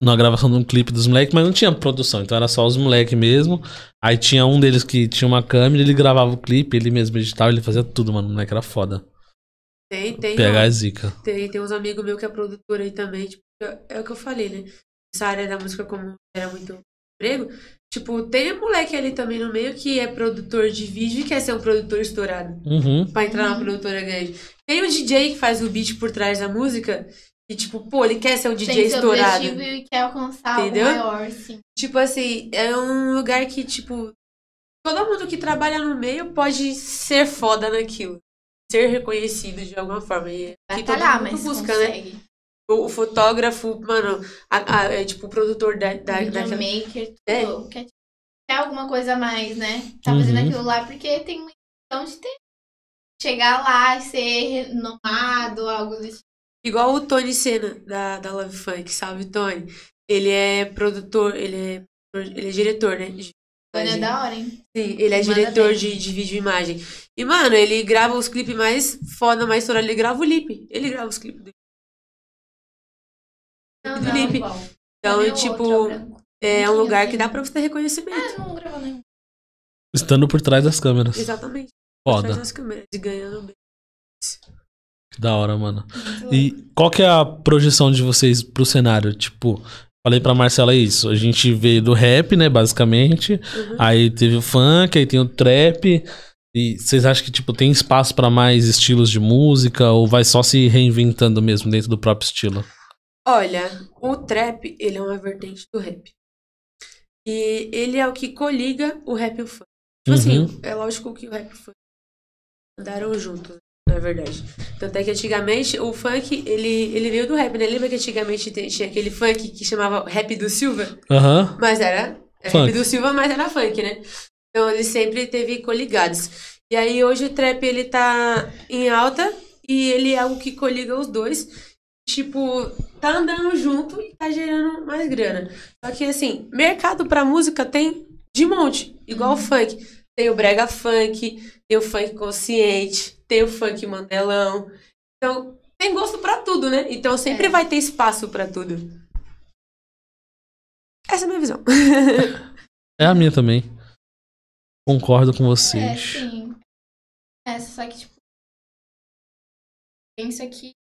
na gravação de um clipe dos moleques, mas não tinha produção, então era só os moleques mesmo. Aí tinha um deles que tinha uma câmera, ele gravava o clipe, ele mesmo editava, ele fazia tudo, mano. O moleque era foda.
Tem, tem. Ó.
é zica.
Tem, tem uns amigos meus que é produtor aí também. Tipo, é, é o que eu falei, né? Essa área da música, como era muito emprego. Tipo, tem um moleque ali também no meio que é produtor de vídeo e quer ser um produtor estourado.
Uhum.
Pra entrar na
Uhum.
produtora grande. Tem o DJ que faz o beat por trás da música. E, tipo, pô, ele quer ser um DJ
Tem
estourado.
objetivo e quer alcançar
Entendeu?
algo maior, sim.
Tipo assim, é um lugar que, tipo, todo mundo que trabalha no meio pode ser foda naquilo. Ser reconhecido de alguma forma. E aqui todo
Batalhar,
mundo
mas
busca, né?
consegue.
O, o fotógrafo, mano, a- a- é tipo o produtor da, da, daquela.
Videomaker,
É.
tudo. Quer, quer alguma coisa a mais, né? Tá fazendo
Uhum.
aquilo lá porque tem uma intenção de ter. Chegar lá e ser renomado, algo desse tipo.
Igual o Tony Senna, da, da Love Funk, salve Tony. Ele é produtor, ele é, ele é diretor, né?
é da hora, hein?
Sim, ele é
Manda
diretor
bem.
de, de vídeo e imagem. E, mano, ele grava os clipes mais foda, mais estourados. Ele grava o Lip. Ele grava os clipes dele.
Não,
do
não,
Lipe.
igual.
Então,
Também o
tipo,
outro, é
é um lugar que
sim.
dá pra você ter reconhecimento.
Ah, não gravou nenhum.
Estando por trás das câmeras.
Exatamente.
Foda.
das câmeras. E ganhando bem.
Que da hora, mano. E qual que é a projeção de vocês pro cenário? Tipo, falei pra Marcela isso. A gente veio do rap, né, basicamente.
Uhum.
Aí teve o funk, aí tem o trap. E vocês acham que, tipo, tem espaço pra mais estilos de música? Ou vai só se reinventando mesmo dentro do próprio estilo?
Olha, o trap, ele é uma vertente do rap. E ele é o que coliga o rap e o funk. Tipo
Uhum.
assim, é lógico que o rap e o funk andaram juntos, na verdade. Tanto é que antigamente o funk, ele, ele veio do rap, né? Lembra que antigamente tinha aquele funk que chamava Rap do Silva?
Aham.
Mas era é
Funk.
rap do Silva, mas era funk, né? Então ele sempre teve coligados. E aí hoje o trap ele tá em alta e ele é algo que coliga os dois. Tipo, tá andando junto e tá gerando mais grana. Só que assim, mercado pra música tem de monte, igual o funk. Tem o brega funk, tem o funk consciente, tem o funk mandelão. Então, tem gosto pra tudo, né? Então sempre
É.
vai ter espaço pra tudo. Essa é a minha visão.
É a minha também. Concordo com
É,
vocês.
sim. É, só que, tipo. Pensa que.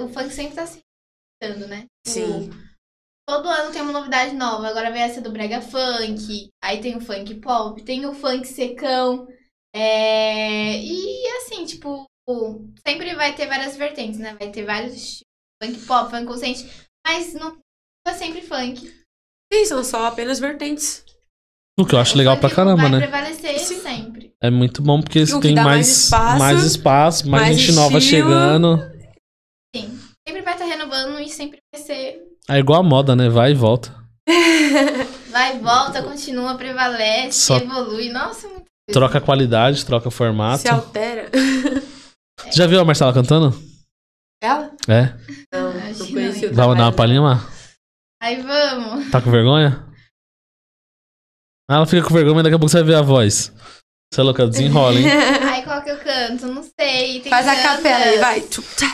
O funk sempre tá se reinventando, né? Tipo,
Sim.
Todo ano tem uma novidade nova. Agora vem essa do Brega Funk. Aí tem o funk pop, tem o funk secão. É... E assim, tipo, sempre vai ter várias vertentes, né? Vai ter vários estilos. Funk pop, funk consciente. Mas não é sempre funk.
Sim, são só apenas vertentes.
O que eu acho
O
legal pra caramba,
vai
né?
prevalecer
Sim.
sempre.
É muito bom porque
O que
tem mais,
mais espaço,
mais espaço, mais,
mais
gente nova
estilo.
chegando.
Sim. Sempre vai estar renovando e sempre vai ser.
É igual a moda, né? Vai e volta.
Vai, volta, continua, prevalece,
Só-
evolui. Nossa, muito.
Troca qualidade, troca formato.
Se altera.
Você já viu a Marcela cantando?
Ela?
É.
Não, não conheci o
Vai dar uma palhinha, Mar?
Aí vamos.
Tá com vergonha? Ah, ela fica com vergonha, mas daqui a pouco você vai ver a voz. Você é louca, desenrola, hein?
Qual que eu canto? Não sei. Tem
Faz a
tantas.
capela aí, vai.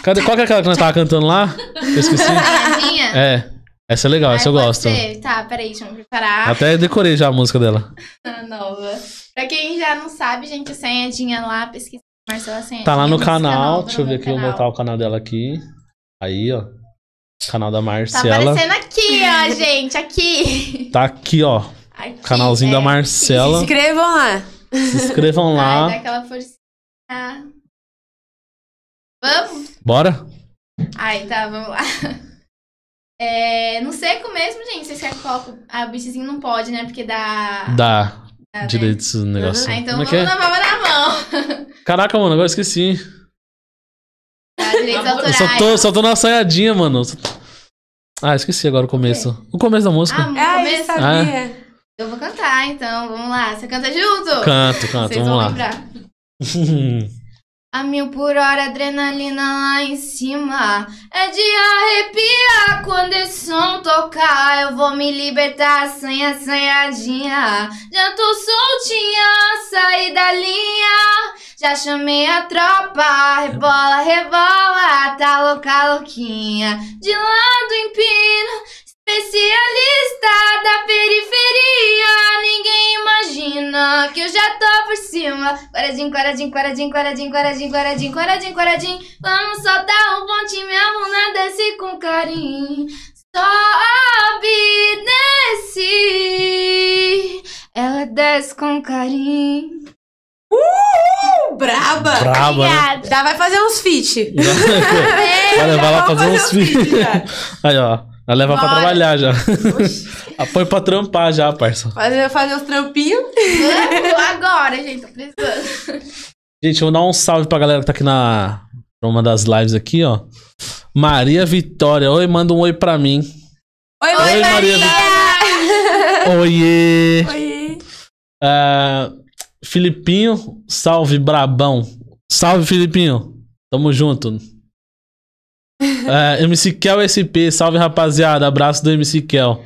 Cadê, qual que é aquela que nós tava cantando lá? Eu esqueci. É. Essa é legal,
Aí
essa eu gosto.
ser. Tá, peraí, deixa eu me preparar.
Até decorei já a música dela.
Nova. Pra quem já não sabe, gente, a senhadinha lá, pesquisa Marcela Senhadinha.
Tá lá no canal.
nova
Deixa eu ver aqui, eu vou
canal.
botar o canal dela aqui. Aí, ó. Canal da
Tá
Marcela.
aparecendo aqui, ó, gente, aqui.
Tá aqui, ó.
Aqui,
Canalzinho da
é,
Se
Marcela.
inscrevam lá.
Se inscrevam
Ai, dá
lá.
aquela forcinha. Vamos?
Bora?
Ai, tá, vamos lá. É, no seco mesmo, gente, vocês querem que coloque... Ah, o bichezinho não pode, né? Porque dá...
Dá.
dá, né?
Direito esse negócio.
Ah, então
Como é
vamos
é?
na palma da mão.
Caraca, mano, agora eu esqueci.
Dá direitos
Eu só tô, só tô na saiadinha, mano. Ah, esqueci agora o começo. O começo da música.
Ah, no
Ah, eu
começo?
sabia.
Eu vou cantar, então, vamos lá. Você canta junto?
Canto, canto,
Vocês
vamos
vão
lá.
lembrar. A mil por hora, adrenalina lá em cima. É de arrepiar quando esse som tocar. Eu vou me libertar, assanha, assanhadinha. Já tô soltinha, saí da linha. Já chamei a tropa, rebola, rebola. Tá louca, louquinha. De lado empina. Especialista da periferia, ninguém imagina que eu já tô por cima. Quaradinho, quaradinho, quaradinho, quaradinho, quaradinho, quaradinho, quaradinho, quaradinho. Vamos soltar um ponte, minha bunda desce com carinho. Sobe, desce. Ela desce com carinho.
Braba.
Braba, né?
Obrigada.
Já vai fazer uns feat.
Vai levar lá fazer uns
fazer uns
vídeos, Aí, ó. Vai levar pra
Bora.
trabalhar já. Apoio pra trampar já, parça.
Fazer, fazer uns trampinhos.
Agora, gente, tô precisando.
Gente, eu vou dar um salve pra galera que tá aqui na pra uma das lives aqui, ó. Maria Vitória. Oi, manda um oi pra mim.
Oi,
Oi, Maria Oiê.
Oi.
Ah, Filipinho, salve, brabão. Salve, Filipinho. Tamo junto. É, MC Kel SP, salve, rapaziada. Abraço do MC Kel.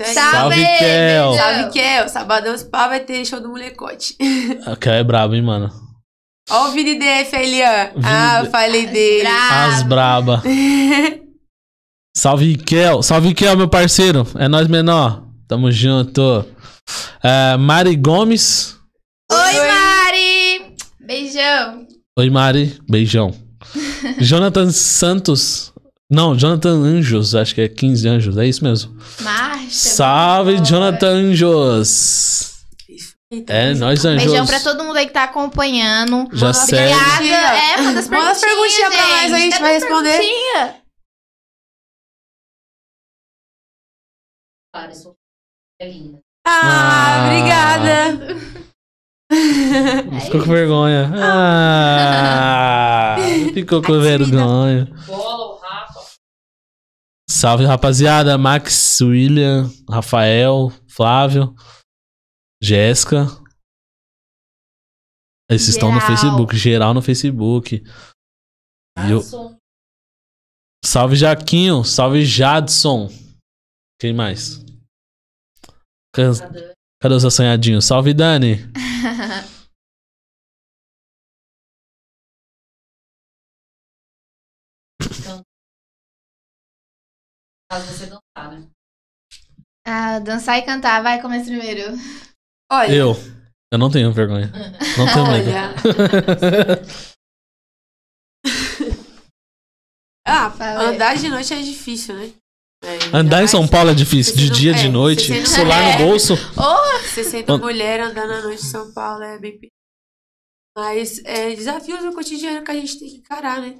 Aí.
Salve, Kel.
Salve, Kel. Sabadão, esse pau vai ter show do molecote.
A Kel é brabo, hein, mano.
Ó o Vini DF aí, ó.
Vini
Ah, eu falei dele.
As braba. Salve, Kel. Salve, Kel, meu parceiro. É nós menor. Tamo junto. É, Mari Gomes.
Oi, Mari! Beijão.
Oi, Mari. Beijão. Jonathan Santos. Não, Jonathan Anjos, acho que é 15 Anjos, é isso mesmo.
Marcha.
Salve. Jonathan Anjos.
Então,
É, nós Anjos.
Beijão pra todo mundo aí que tá acompanhando.
Já segue.
Obrigada. É, manda as
Manda as
perguntinhas,
perguntinhas pra nós aí, a gente vai responder.
perguntinhas?
Claro, eu sou linda.
Ah,
Ah.
obrigada.
Ficou com vergonha. Ah, ficou com vergonha.
Bola, Rafa.
Salve, rapaziada. Max, William, Rafael, Flávio, Jéssica. Esses estão no
Geral.
Facebook, geral no Facebook. E eu- Salve, Jaquinho. Salve, Jadson. Quem mais?
Cadê
os assanhadinhos? Salve, Dani.
Caso você dançar, né?
Ah, dançar e cantar, vai, começa primeiro.
Olha,
Eu. Eu não tenho vergonha. Não tenho medo.
olha. Ah,
Fala aí.
andar de noite é difícil, né? É,
Andar em São Paulo é difícil. De dia,
é,
de noite. Celular
é.
no bolso.
Você sendo
And-
mulher andando à noite em São Paulo é bem. Mas é desafios no cotidiano que a gente tem que encarar, né?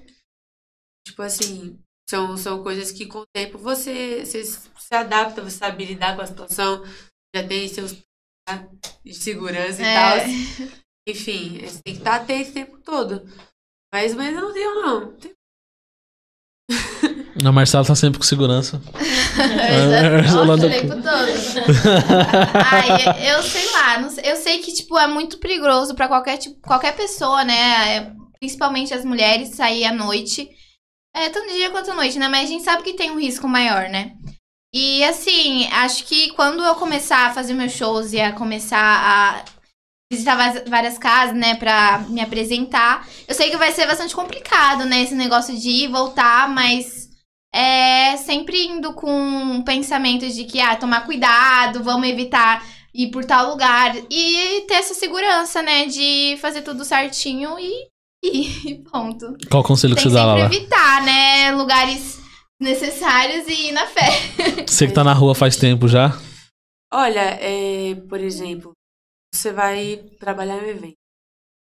Tipo assim, são, são coisas que com o tempo você, você se adapta, você sabe lidar com a situação, já tem seus de segurança e
É.
tal. Enfim, você tem que estar atento o tempo todo. Mas, mas eu não tenho, não.
A Marcela tá sempre com segurança.
Nossa,
Nossa,
o tempo todo. Ai, eu sei lá, não sei- eu sei que, tipo, é muito perigoso pra qualquer, tipo, qualquer pessoa, né? É, Principalmente as mulheres sair à noite. É, tanto dia quanto noite, né? Mas a gente sabe que tem um risco maior, né? E assim, acho que quando eu começar a fazer meus shows e a começar a visitar várias casas, né, pra me apresentar, eu sei que vai ser bastante complicado, né, esse negócio de ir e voltar, mas é sempre indo com um pensamento de que, ah, tomar cuidado, vamos evitar ir por tal lugar e ter essa segurança, né, de fazer tudo certinho e e ponto.
Qual o conselho que você dá, Lala?
evitar, né, lugares necessários e ir na fé.
Você que tá na rua faz tempo já.
Olha, é, por exemplo, você vai trabalhar em um evento.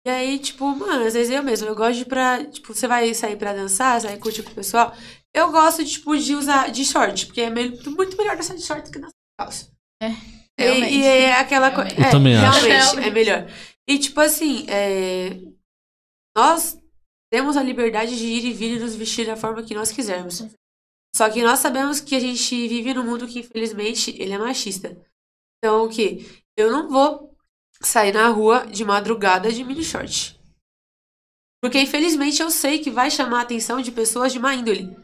E aí, tipo, mano, às vezes eu mesmo, eu gosto de ir pra. Tipo, você vai sair pra dançar, sair curtir com o pessoal. Eu gosto, tipo, de usar de short, porque é meio- muito melhor dançar de short do que dançar de calça.
É,
E,
realmente.
e é aquela coisa.
Eu também acho.
Realmente,
Realmente.
é melhor. E, tipo assim, é, nós temos a liberdade de ir e vir e nos vestir da forma que nós quisermos. Só que nós sabemos que a gente vive num mundo que, infelizmente, ele é machista. Então, o que? Eu não vou sair na rua de madrugada de mini short. Porque, infelizmente, eu sei que vai chamar a atenção de pessoas de má índole.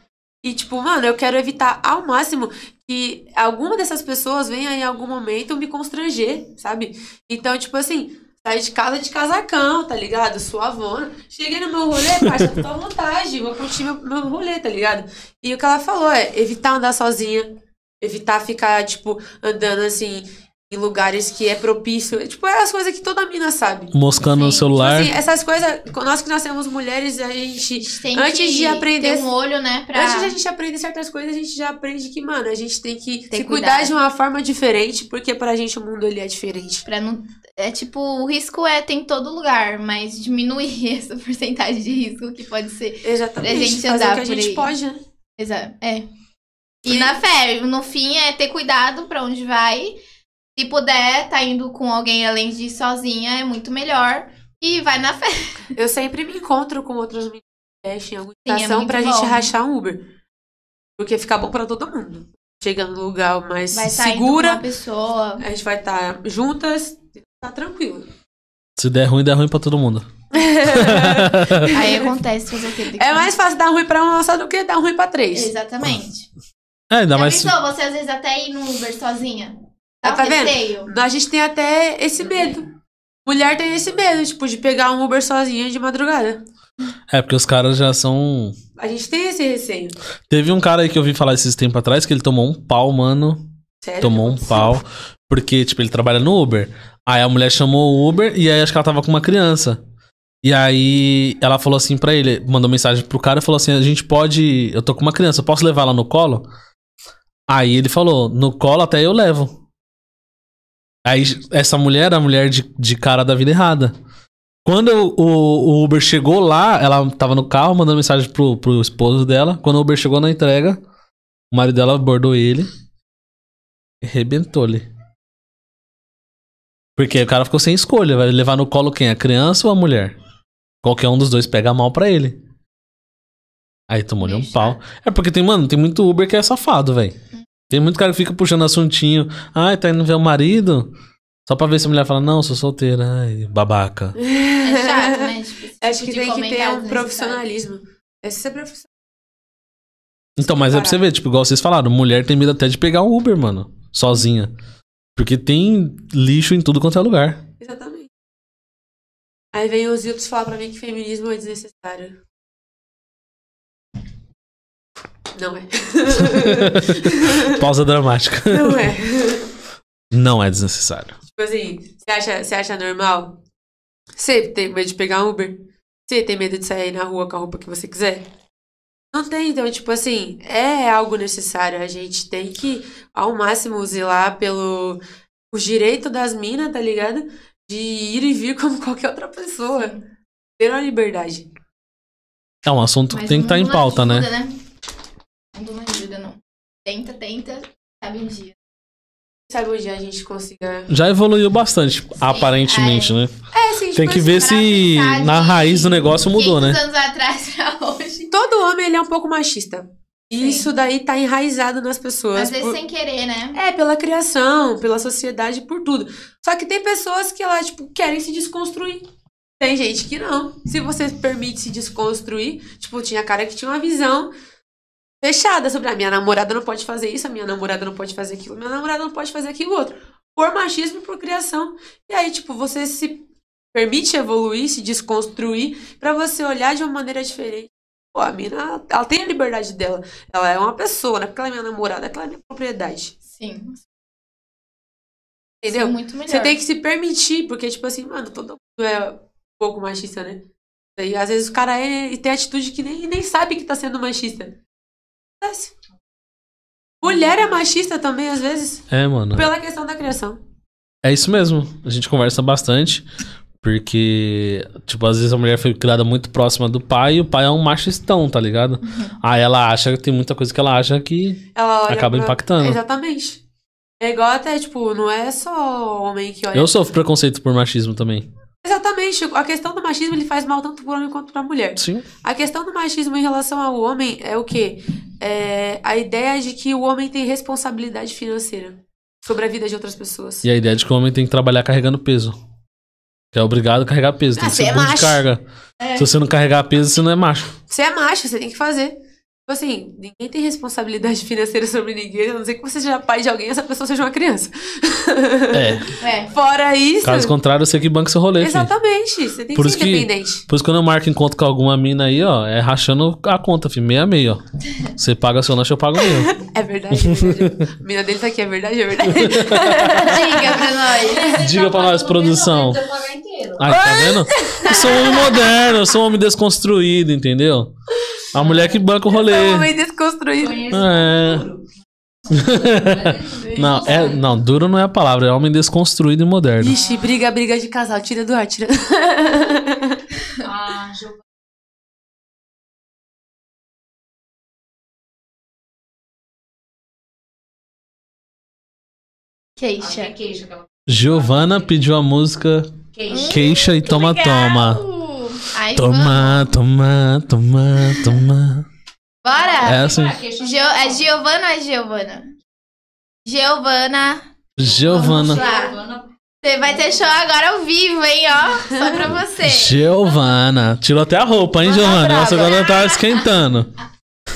E, tipo, mano, eu quero evitar ao máximo que alguma dessas pessoas venha em algum momento me constranger, sabe? Então, tipo assim, sair de casa de casacão, tá ligado? Suavona. Cheguei no meu rolê, parça, tô à vontade, vou curtir meu, meu rolê, tá ligado? E o que ela falou é evitar andar sozinha, evitar ficar, tipo, andando assim em lugares que é propício. Tipo, é as coisas que toda mina sabe.
Moscando no
Sim.
celular.
Tipo assim, essas coisas, nós que nós temos mulheres, a gente.
Tem
Antes
que
de aprender-
ter um olho, né, pra...
Antes de a gente aprender certas coisas, a gente já aprende que, mano, a gente tem que
Ter
se cuidar
cuidado.
de uma forma diferente, porque pra gente o mundo ele é diferente.
Pra não. É tipo, o risco é tem em todo lugar, mas diminuir essa porcentagem de risco que pode ser.
Exatamente.
Pra gente
fazer
andar
o que a gente
aí.
pode, né?
Exa é. E
Sim.
na fé, no fim é ter cuidado pra onde vai. Se puder, tá indo com alguém além de ir sozinha, é muito melhor. E vai na fé.
Eu sempre me encontro com outros testem em alguma
é
estação
muito
pra
bom.
gente rachar um Uber. Porque fica bom pra todo mundo. Chega no lugar mais
Vai
segura,
pessoa.
a gente vai estar juntas, tá tranquilo.
Se der ruim, der ruim pra todo mundo.
Aí acontece fazer
É mais fácil dar ruim pra uma só do que dar ruim pra três.
Exatamente.
É, ainda
Já
mais. se-
pensou você às vezes até ir no Uber sozinha? Dá
tá
um
vendo?
receio?
A gente tem até esse medo. Mulher tem esse medo, tipo, de pegar um Uber sozinha de madrugada.
É, porque os caras já são.
A gente tem esse receio.
Teve um cara aí que eu vi falar esses tempos atrás que ele tomou um pau, mano.
Sério?
Tomou um pau. Porque, tipo, ele trabalha no Uber. Aí a mulher chamou o Uber e aí acho que ela tava com uma criança. E aí ela falou assim pra ele, mandou mensagem pro cara e falou assim: a gente pode. Eu tô com uma criança, eu posso levar ela no colo? Aí ele falou: no colo até eu levo. Aí essa mulher era a mulher de, de cara da vida errada. Quando o, o Uber chegou lá, ela tava no carro mandando mensagem pro, pro esposo dela. Quando o Uber chegou na entrega, o marido dela abordou ele e arrebentou-lhe. Porque o cara ficou sem escolha. Vai levar no colo quem? A criança ou a mulher? Qualquer um dos dois pega mal pra ele. Aí tomou-lhe um pau. É porque tem, mano, tem muito Uber que é safado, velho. Tem muito cara que fica puxando assuntinho. Ai, tá indo ver o marido. Só pra ver se a mulher fala, não, sou solteira. Ai, babaca.
É chato, né? Tipo,
Acho
tipo
que tem que ter um profissionalismo. Esse é profissional.
Então, mas é pra você ver, tipo, igual vocês falaram, mulher tem medo até de pegar um Uber, mano. Sozinha. Porque tem lixo em tudo quanto é lugar.
Exatamente. Aí vem os outros falar pra mim que feminismo é desnecessário. Não é.
Pausa dramática.
Não é.
Não é desnecessário.
Tipo assim, você acha, você acha normal? Você tem medo de pegar um Uber? Você tem medo de sair na rua com a roupa que você quiser? Não tem, então, tipo assim, é algo necessário. A gente tem que, ao máximo, zelar pelo o direito das minas, tá ligado? De ir e vir como qualquer outra pessoa. Ter uma liberdade.
É um assunto que
Mas
tem que estar em
mundo
pauta,
não
né?
ajuda, né? Não ajuda, não. Tenta, tenta, sabe um dia.
Sabe onde a gente consiga.
Já evoluiu bastante, aparentemente, né?
É, tipo
Tem que ver se na raiz do negócio mudou, né?
500 anos atrás pra hoje.
Todo homem ele é um pouco machista. E
Sim.
isso daí tá enraizado nas pessoas.
Às vezes
por-
sem querer, né?
É, pela criação, pela sociedade, por tudo. Só que tem pessoas que elas, tipo, querem se desconstruir. Tem gente que não. Se você permite se desconstruir, tipo, tinha cara que tinha uma visão fechada sobre a minha namorada não pode fazer isso, a minha namorada não pode fazer aquilo, a minha namorada não pode fazer aquilo outro. Por machismo e por criação. E aí, tipo, você se permite evoluir, se desconstruir, pra você olhar de uma maneira diferente. Pô, a mina, ela tem a liberdade dela. Ela é uma pessoa, não é porque ela é minha namorada, é ela é minha propriedade.
Sim.
Entendeu?
Sim, muito melhor.
Você tem que se permitir, porque, tipo assim, mano, todo mundo é um pouco machista, né? E às vezes o cara é, e tem atitude que nem, nem sabe que tá sendo machista. Acontece. Mulher é machista também, às vezes,
É, mano.
pela questão da criação.
É isso mesmo. A gente conversa bastante. Porque, tipo, às vezes a mulher foi criada muito próxima do pai e o pai é um machistão, tá ligado?
Uhum.
Aí ela acha que tem muita coisa que ela acha que
Ela
acaba
pra-
impactando.
Exatamente. É igual até, tipo, não é só homem que olha.
Eu sofro preconceito por machismo também.
Exatamente. A questão do machismo ele faz mal tanto pro homem quanto pra mulher.
Sim.
A questão do machismo em relação ao homem é o quê? É a ideia de que o homem tem responsabilidade financeira sobre a vida de outras pessoas.
E a ideia de que o homem tem que trabalhar carregando peso. Que é obrigado a carregar peso. Tem
Ah,
que ser
é
bom de
macho.
carga.
É.
Se você não carregar peso, você não é macho.
Você é macho, você tem que fazer. Tipo assim, ninguém tem responsabilidade financeira sobre ninguém, a não ser que você seja pai de alguém e essa pessoa seja uma criança.
É.
É.
Fora isso.
Caso contrário, você que banca seu rolê, filho.
Exatamente. Você tem
Por
que
isso
ser
que-
independente.
Por isso quando eu marco encontro com alguma mina aí, ó, é rachando a conta, filho. Meia a meia, ó. Você paga seu lanche, eu pago o meu.
É verdade, é verdade. A mina dele tá aqui, é verdade, é verdade.
Diga pra nós.
Diga pra nós, produção. Ai, tá vendo? Eu sou um homem moderno, eu sou um homem desconstruído, entendeu? A mulher que banca o rolê.
É um homem desconstruído.
Conheço
É.
duro.
Não, é, não, duro não é a palavra, é homem desconstruído e moderno.
Ixi, briga, briga de casal. Tira do ar, tira.
Ah, Giovana.
Queixa.
Ah,
Giovana pediu a música
queixa.
Queixa e Toma Toma.
Ai.
Toma, toma, toma, toma.
Bora?
É assim.
Gio- é Giovana ou é Giovana? Giovana.
Giovana.
Você vai ter show agora ao vivo, hein, ó. Só pra você.
Giovana. Tirou até a roupa, hein, Giovana?
brava.
Você agora tá esquentando.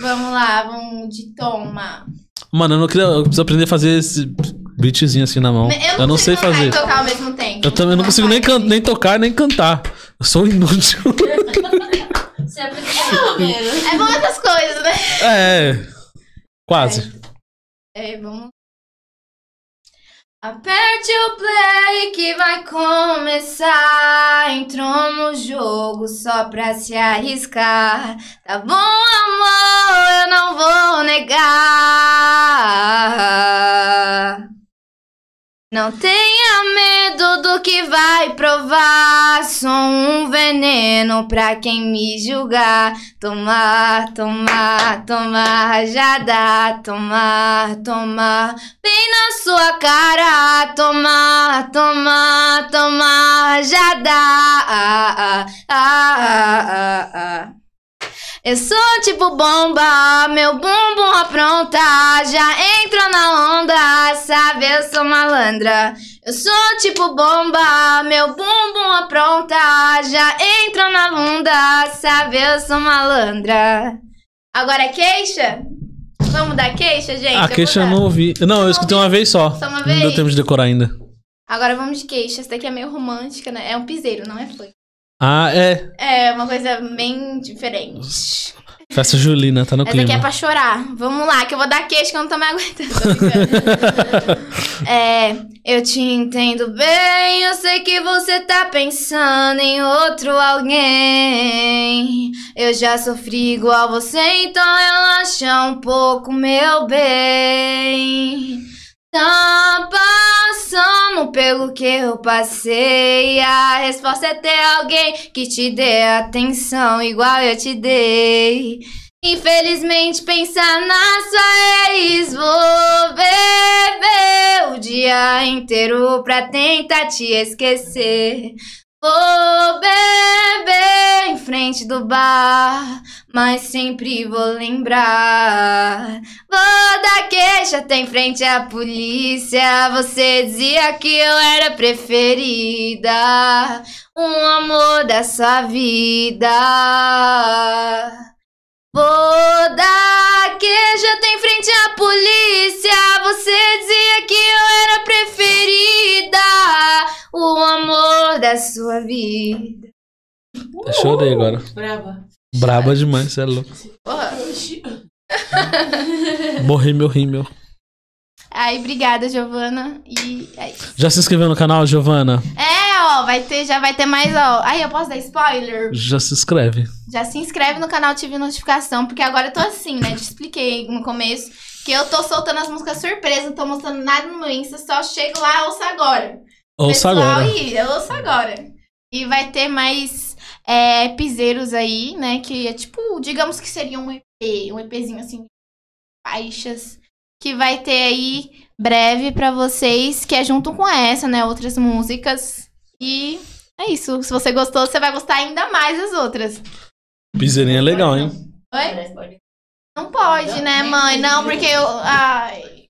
Vamos lá, vamos de toma.
Mano, eu não queria. Eu preciso aprender a fazer esse beatzinho assim na mão. Eu não sei
cantar
fazer.
e tocar ao mesmo tempo.
Eu também não consigo nem, nem tocar, nem cantar. Eu sou inútil.
Você aprendeu?
É bom essas coisas, né?
É. Quase.
É, vamos. Aperte o play que vai começar. Entrou no
jogo só pra se arriscar. Tá bom, amor, eu não vou negar. Não tenha medo do que vai provar. Sou um veneno pra quem me julgar. Tomar, tomar, tomar, rajada. Tomar, tomar, bem na sua cara. Tomar, tomar, tomar, rajada. Ah, ah, ah, ah, ah, ah. Eu sou tipo bomba, meu bumbum apronta, já entra na onda, sabe? Eu sou malandra. Eu sou tipo bomba, meu bumbum apronta, já entra na onda, sabe? Eu sou malandra. Agora é queixa? Vamos dar queixa, gente? Eu
A
vou
queixa eu não ouvi. Não, eu escutei uma vez só.
Só uma
Não deu
vez?
tempo de decorar ainda.
Agora vamos de queixa. Essa daqui é meio romântica, né? É um piseiro, não é funk.
Ah, é.
É uma coisa bem diferente.
Festa julina, tá no
Essa aqui
clima.
é pra chorar. Vamos lá, que eu vou dar queixa que eu não tô me aguentando. Tô é, eu te entendo bem, eu sei que você tá pensando em outro alguém. Eu já sofri igual você, então relaxa um pouco, meu bem. Tá passando pelo que eu passei. A resposta é ter alguém que te dê atenção igual eu te dei. Infelizmente, pensar na sua ex, vou beber o dia inteiro pra tentar te esquecer. Vou beber em frente do bar, mas sempre vou lembrar. Vou dar queixa até em frente à polícia. Você dizia que eu era preferida, um amor da sua vida. Vou dar queixa até em frente à polícia. Você dizia que eu era preferida, o amor da sua vida.
Eu chorei agora.
Brava.
Braba demais, você é louco. Morri meu rímel.
Aí, obrigada, Giovana. E é isso.
Já se inscreveu no canal, Giovana?
É, ó, vai ter, já vai ter mais, ó. Aí, eu posso dar spoiler?
Já se inscreve.
Já se inscreve no canal Tive Notificação, porque agora eu tô assim, né? Te expliquei no começo que eu tô soltando as músicas surpresa, não tô mostrando nada no meu Insta, só chego lá, ouça agora.
Ouça
Pessoal,
agora.
Aí, eu ouço agora. E vai ter mais é, piseiros aí, né? Que é tipo, digamos que seria um EP, um EPzinho assim, faixas. Que vai ter aí breve pra vocês, que é junto com essa, né? Outras músicas. E é isso. Se você gostou, você vai gostar ainda mais das outras.
Piseirinha é legal, hein?
Oi? Não pode, né, mãe? Não, porque eu. Ai.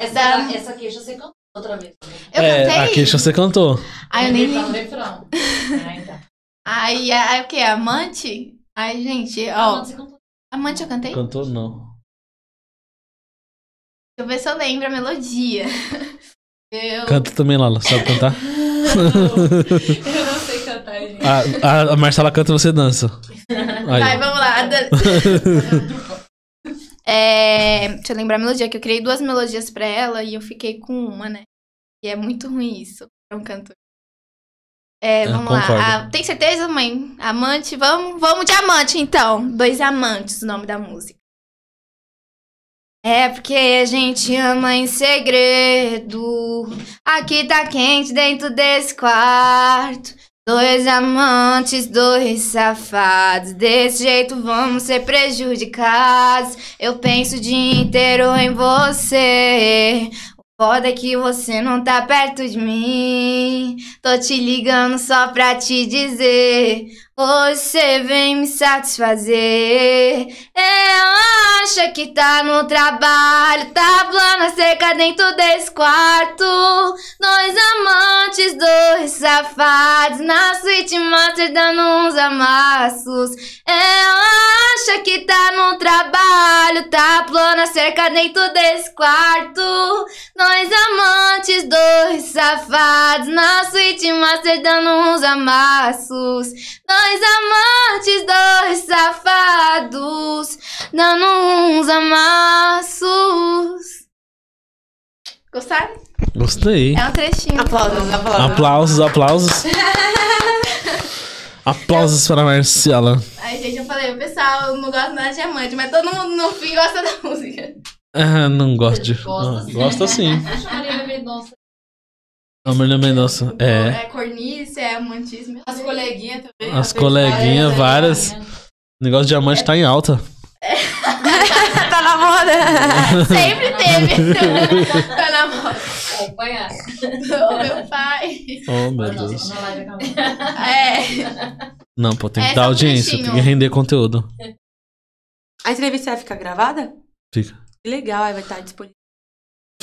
Essa,
Da-
essa queixa você cantou outra vez.
Eu
é,
cantei?
a queixa você cantou.
Ai, eu nem
Refrão,
lembro.
refrão. Ah, então.
Ai, ai, o que? Amante? Ai, gente, ó.
Não, você cantou.
Amante eu cantei?
Cantou, não.
Deixa eu ver se eu lembro a melodia. Eu.
Canta também, Lala. Sabe cantar?
Eu não sei cantar, gente.
A, a, Marcela canta e você dança. Aí.
Vai, vamos lá. É, deixa eu lembrar a melodia, que eu criei duas melodias pra ela e eu fiquei com uma, né? E é muito ruim isso pra um cantor. É,
É,
vamos
concordo.
lá. Ah, tem certeza, mãe? Amante? Vamos, vamos de amante, então. Dois amantes, o nome da música. É porque a gente ama em segredo. Aqui tá quente dentro desse quarto. Dois amantes, dois safados. Desse jeito vamos ser prejudicados. Eu penso o dia inteiro em você. O foda é que você não tá perto de mim. Tô te ligando só pra te dizer. Você vem me satisfazer. Ela acha que tá no trabalho, tá pulando a cerca dentro desse quarto. Dois amantes, dois safados, na suíte master dando uns amassos. Ela acha que tá no trabalho, tá pulando a cerca dentro desse quarto. Dois amantes, dois safados, na suíte master dando uns amassos. Dois amantes, dois safados, dando uns amassos. Gostaram?
Gostei.
É um trechinho.
Aplausos, aplausos.
Aplausos, aplausos. Aplausos para a Marcela.
Ai, gente, eu falei, o pessoal não gosta nada de diamante, mas todo mundo no fim gosta da música.
Ah, não gosto de.
Gosta
Ah,
sim.
gosta sim.
Deixa a Marília Mendonça.
É.
É cornice, é amantismo.
As coleguinhas também.
As coleguinhas,
várias,
várias. O negócio de diamante tá em alta.
né? tá na moda.
Sempre teve. tá na moda.
Acompanhar.
Ô, meu pai.
Oh, meu Deus.
É.
Não, pô, tem que
É,
dar audiência, tem que render conteúdo.
A entrevista vai ficar gravada?
Fica.
Que legal, aí vai estar disponível.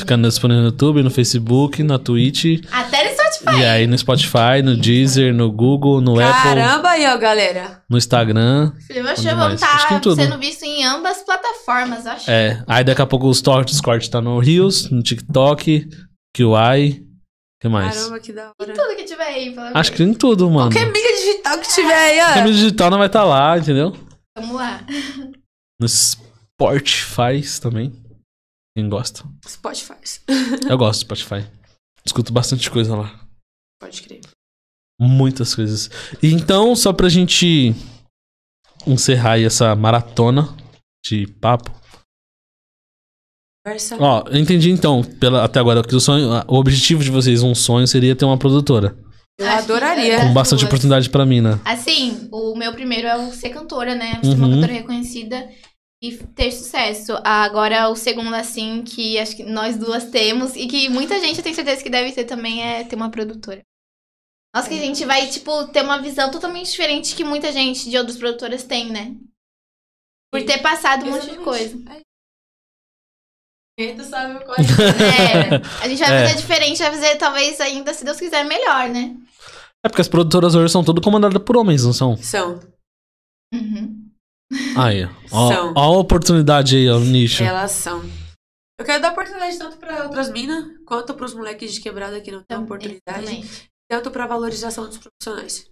Ficando disponível no YouTube, no Facebook, na Twitch.
Até no Spotify.
E aí no Spotify, no Deezer, no Google, no Apple,
Caramba aí, ó, galera.
no Instagram.
Felipe, eu
em
estar sendo visto em ambas plataformas, acho.
É. Aí daqui a pouco os cortes, os cortes tá no Reels, no TikTok, QI. O que mais?
Caramba, que da hora.
Tudo que tiver aí. pelo
Acho que em tudo, mano.
Qualquer mídia digital que tiver aí, ó.
Câmera digital não vai estar lá, entendeu?
Vamos lá.
No Spotify também. Quem gosta?
Spotify.
Eu gosto do Spotify. Escuto bastante coisa lá.
Pode crer.
Muitas coisas. E então, só pra gente encerrar aí essa maratona de papo.
Conversa.
Ó, eu entendi então, pela, até agora, que o sonho, o objetivo de vocês, um sonho, seria ter uma produtora.
Eu
Acho
adoraria.
Com bastante
duas.
oportunidade pra mim, né?
Assim, o meu primeiro é o ser cantora, né? Ser uma
Uhum.
cantora reconhecida e ter sucesso. Agora, o segundo, assim, que acho que nós duas temos e que muita gente eu tenho certeza que deve ter também é ter uma produtora. Nossa, que a gente vai, tipo, ter uma visão totalmente diferente que muita gente de outras produtoras tem, né? Por ter passado um monte de coisa.
Quem tu sabe o código.
É, a gente vai
É.
fazer diferente, vai fazer talvez ainda, se Deus quiser, melhor, né?
É porque as produtoras hoje são tudo comandadas por homens, não são?
São.
Aí, ó.
São.
Ó a oportunidade aí, ó, no nicho.
Elas são. Eu quero dar oportunidade tanto pra outras minas, quanto pros moleques de quebrada que não têm oportunidade,
exatamente.
tanto pra valorização dos profissionais.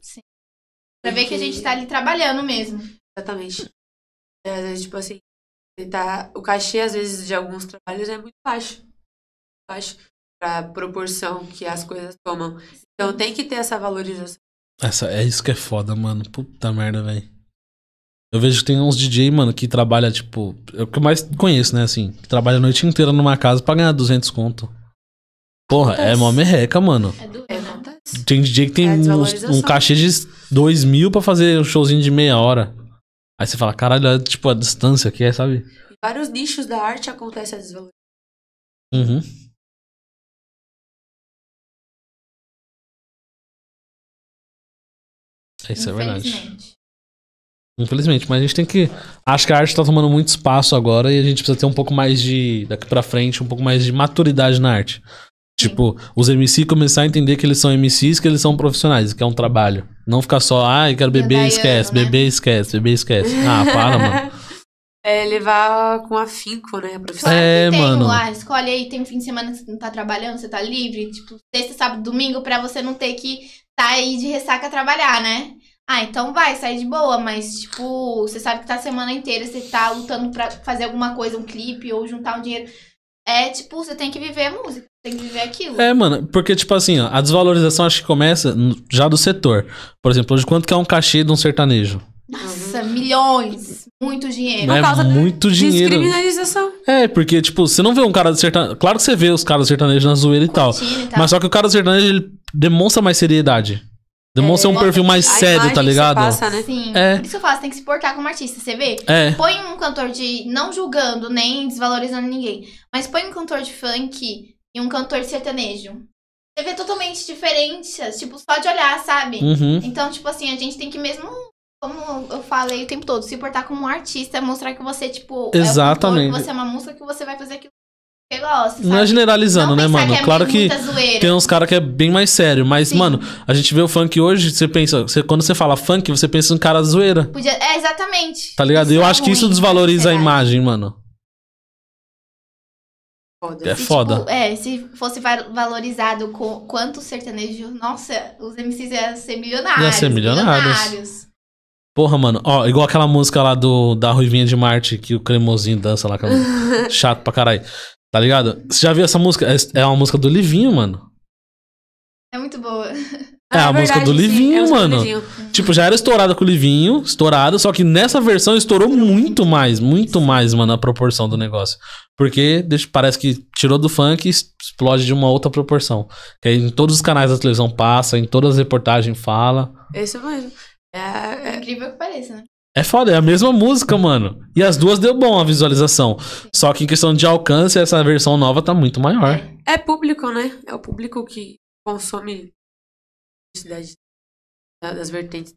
Pra ver que a gente tá ali trabalhando mesmo.
Exatamente. É, às vezes, tipo assim, tá, o cachê, às vezes, de alguns trabalhos é muito baixo. Baixo. Pra proporção que as coisas tomam. Então tem que ter essa valorização.
Essa, é isso que é foda, mano. Puta merda, velho. Eu vejo que tem uns DJ, mano, que trabalha, tipo. É o que eu mais conheço, né, assim. Que trabalha a noite inteira numa casa pra ganhar 200 conto. Porra, é mó merreca, mano.
É duro,
É,
né?
acontece.
Tem DJ que tem
É
um, um cachê de 2 mil pra fazer um showzinho de meia hora. Aí você fala, caralho, olha, tipo, a distância que é, sabe?
Em vários nichos da arte acontece a desvalorização.
Uhum. Isso é verdade.
Infelizmente.
Mas a gente tem que. Acho que a arte tá tomando muito espaço agora e a gente precisa ter um pouco mais de. Daqui pra frente, um pouco mais de maturidade na arte. Tipo, os MC começar a entender que eles são MCs, que eles são profissionais, que é um trabalho. Não ficar só, ah, eu quero beber, esquece,
né?
beber, esquece, beber, esquece. Ah, para, mano.
É levar com afinco, né, a profissão.
Claro
É,
que tem
mano.
lá, escolhe aí, tem um fim de semana que você não tá trabalhando, você tá livre, tipo, sexta, sábado, domingo, pra você não ter que tá aí de ressaca trabalhar, né? Ah, então vai, sai de boa, mas, tipo, você sabe que tá a semana inteira, você tá lutando pra fazer alguma coisa, um clipe ou juntar um dinheiro. É, tipo, você tem que viver a música, tem que viver aquilo.
É, mano, porque, tipo assim, ó, a desvalorização acho que começa no- já do setor. Por exemplo, hoje quanto que é um cachê de um sertanejo?
Nossa, milhões, muito dinheiro.
é
causa
muito dinheiro.
Descriminalização.
É, porque, tipo, você não vê um cara de sertanejo. Claro que você vê os caras sertanejos na zoeira e tal.
E tal.
Mas só que o cara do sertanejo, ele demonstra mais seriedade. Demonstra
É,
um perfil mais
A
sério, tá
que
ligado?
Passa, né?
Sim,
É.
por isso eu falo, você tem que se portar como artista, você vê?
É.
Põe um cantor de. Não julgando, nem desvalorizando ninguém. Mas põe um cantor de funk e um cantor de sertanejo. Você vê totalmente diferentes, tipo, só de olhar, sabe?
Uhum.
Então, tipo assim, a gente tem que mesmo, como eu falei o tempo todo, se portar como um artista, mostrar que você, tipo,
Exatamente.
é um cantor, que você é uma música, que você vai fazer aquilo que gosta,
Não é generalizando,
Não
né, mano?
é
claro que
zoeira.
tem uns caras que é bem mais sério. Mas,
Sim.
mano, a gente vê o funk hoje, você pensa. Você, quando você fala funk, você pensa em cara zoeira.
Podia... É, exatamente.
Tá ligado?
Isso
eu
é
acho que isso
ruim
desvaloriza a
sociedade.
imagem, mano.
Foda.
É
Se,
foda.
tipo, é, se fosse va- valorizado com quanto sertanejo, nossa, os MCs iam ser milionários.
Ia ser milionários.
milionários.
Porra, mano. Ó, igual aquela música lá do da Ruivinha de Marte, que o cremosinho dança lá. que é Chato pra caralho. Tá ligado? Você já viu essa música? É- É uma música do Livinho, mano.
É muito boa.
É a música do
sim,
Livinho,
é música do
mano.
Livinho.
Tipo, já era estourada com o Livinho, estourado, só que nessa versão estourou muito mais, muito mais, mano, a proporção do negócio. Porque deixa, parece que tirou do funk e explode de uma outra proporção. Que aí em todos os canais da televisão passa, em todas as reportagens fala.
Esse mesmo. É,
É
é,
incrível que pareça, né?
É foda, é a mesma música, mano. E as duas deu bom a visualização. Só que em questão de alcance, essa versão nova tá muito maior.
é público, né? É o público que consome da- das vertentes.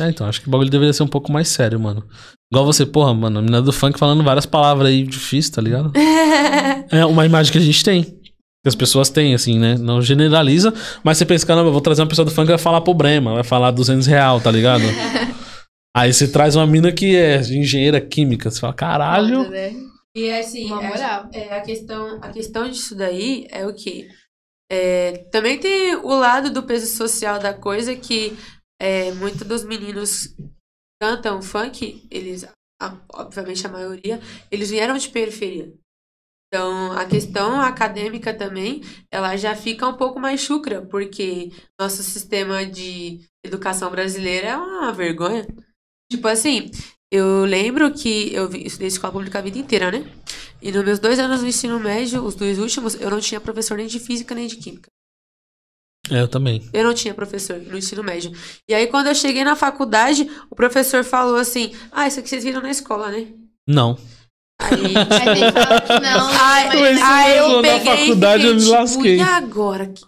É, então, acho que o bagulho deveria ser um pouco mais sério, mano. Igual você, porra, mano, a menina do funk falando várias palavras aí difíceis, tá ligado? É uma imagem que a gente tem. Que as pessoas têm, assim, né? Não generaliza, mas você pensa, caramba, eu vou trazer uma pessoa do funk que vai falar problema, vai falar 200 real, tá ligado? Aí você traz uma mina que é engenheira química, você fala, caralho.
Né?
E assim,
Uma
é-
moral.
É, a questão, a questão disso daí é o que também tem o lado do peso social da coisa que é, muitos dos meninos cantam funk, eles, a- obviamente a maioria, eles vieram de periferia. Então, a questão acadêmica também, ela já fica um pouco mais chucra, porque nosso sistema de educação brasileira é uma vergonha. Tipo assim, eu lembro que eu vi- estudei escola pública a vida inteira, né? E nos meus dois anos no ensino médio, os dois últimos, eu não tinha professor nem de física nem de química.
É, eu também.
Eu não tinha professor no ensino médio. E aí, quando eu cheguei na faculdade, o professor falou assim: Ah, isso aqui vocês viram na escola, né?
Não.
Aí.
Não,
Aí, aí eu
na
peguei
faculdade
e
eu me
fiquei, tipo,
lasquei.
e agora? O que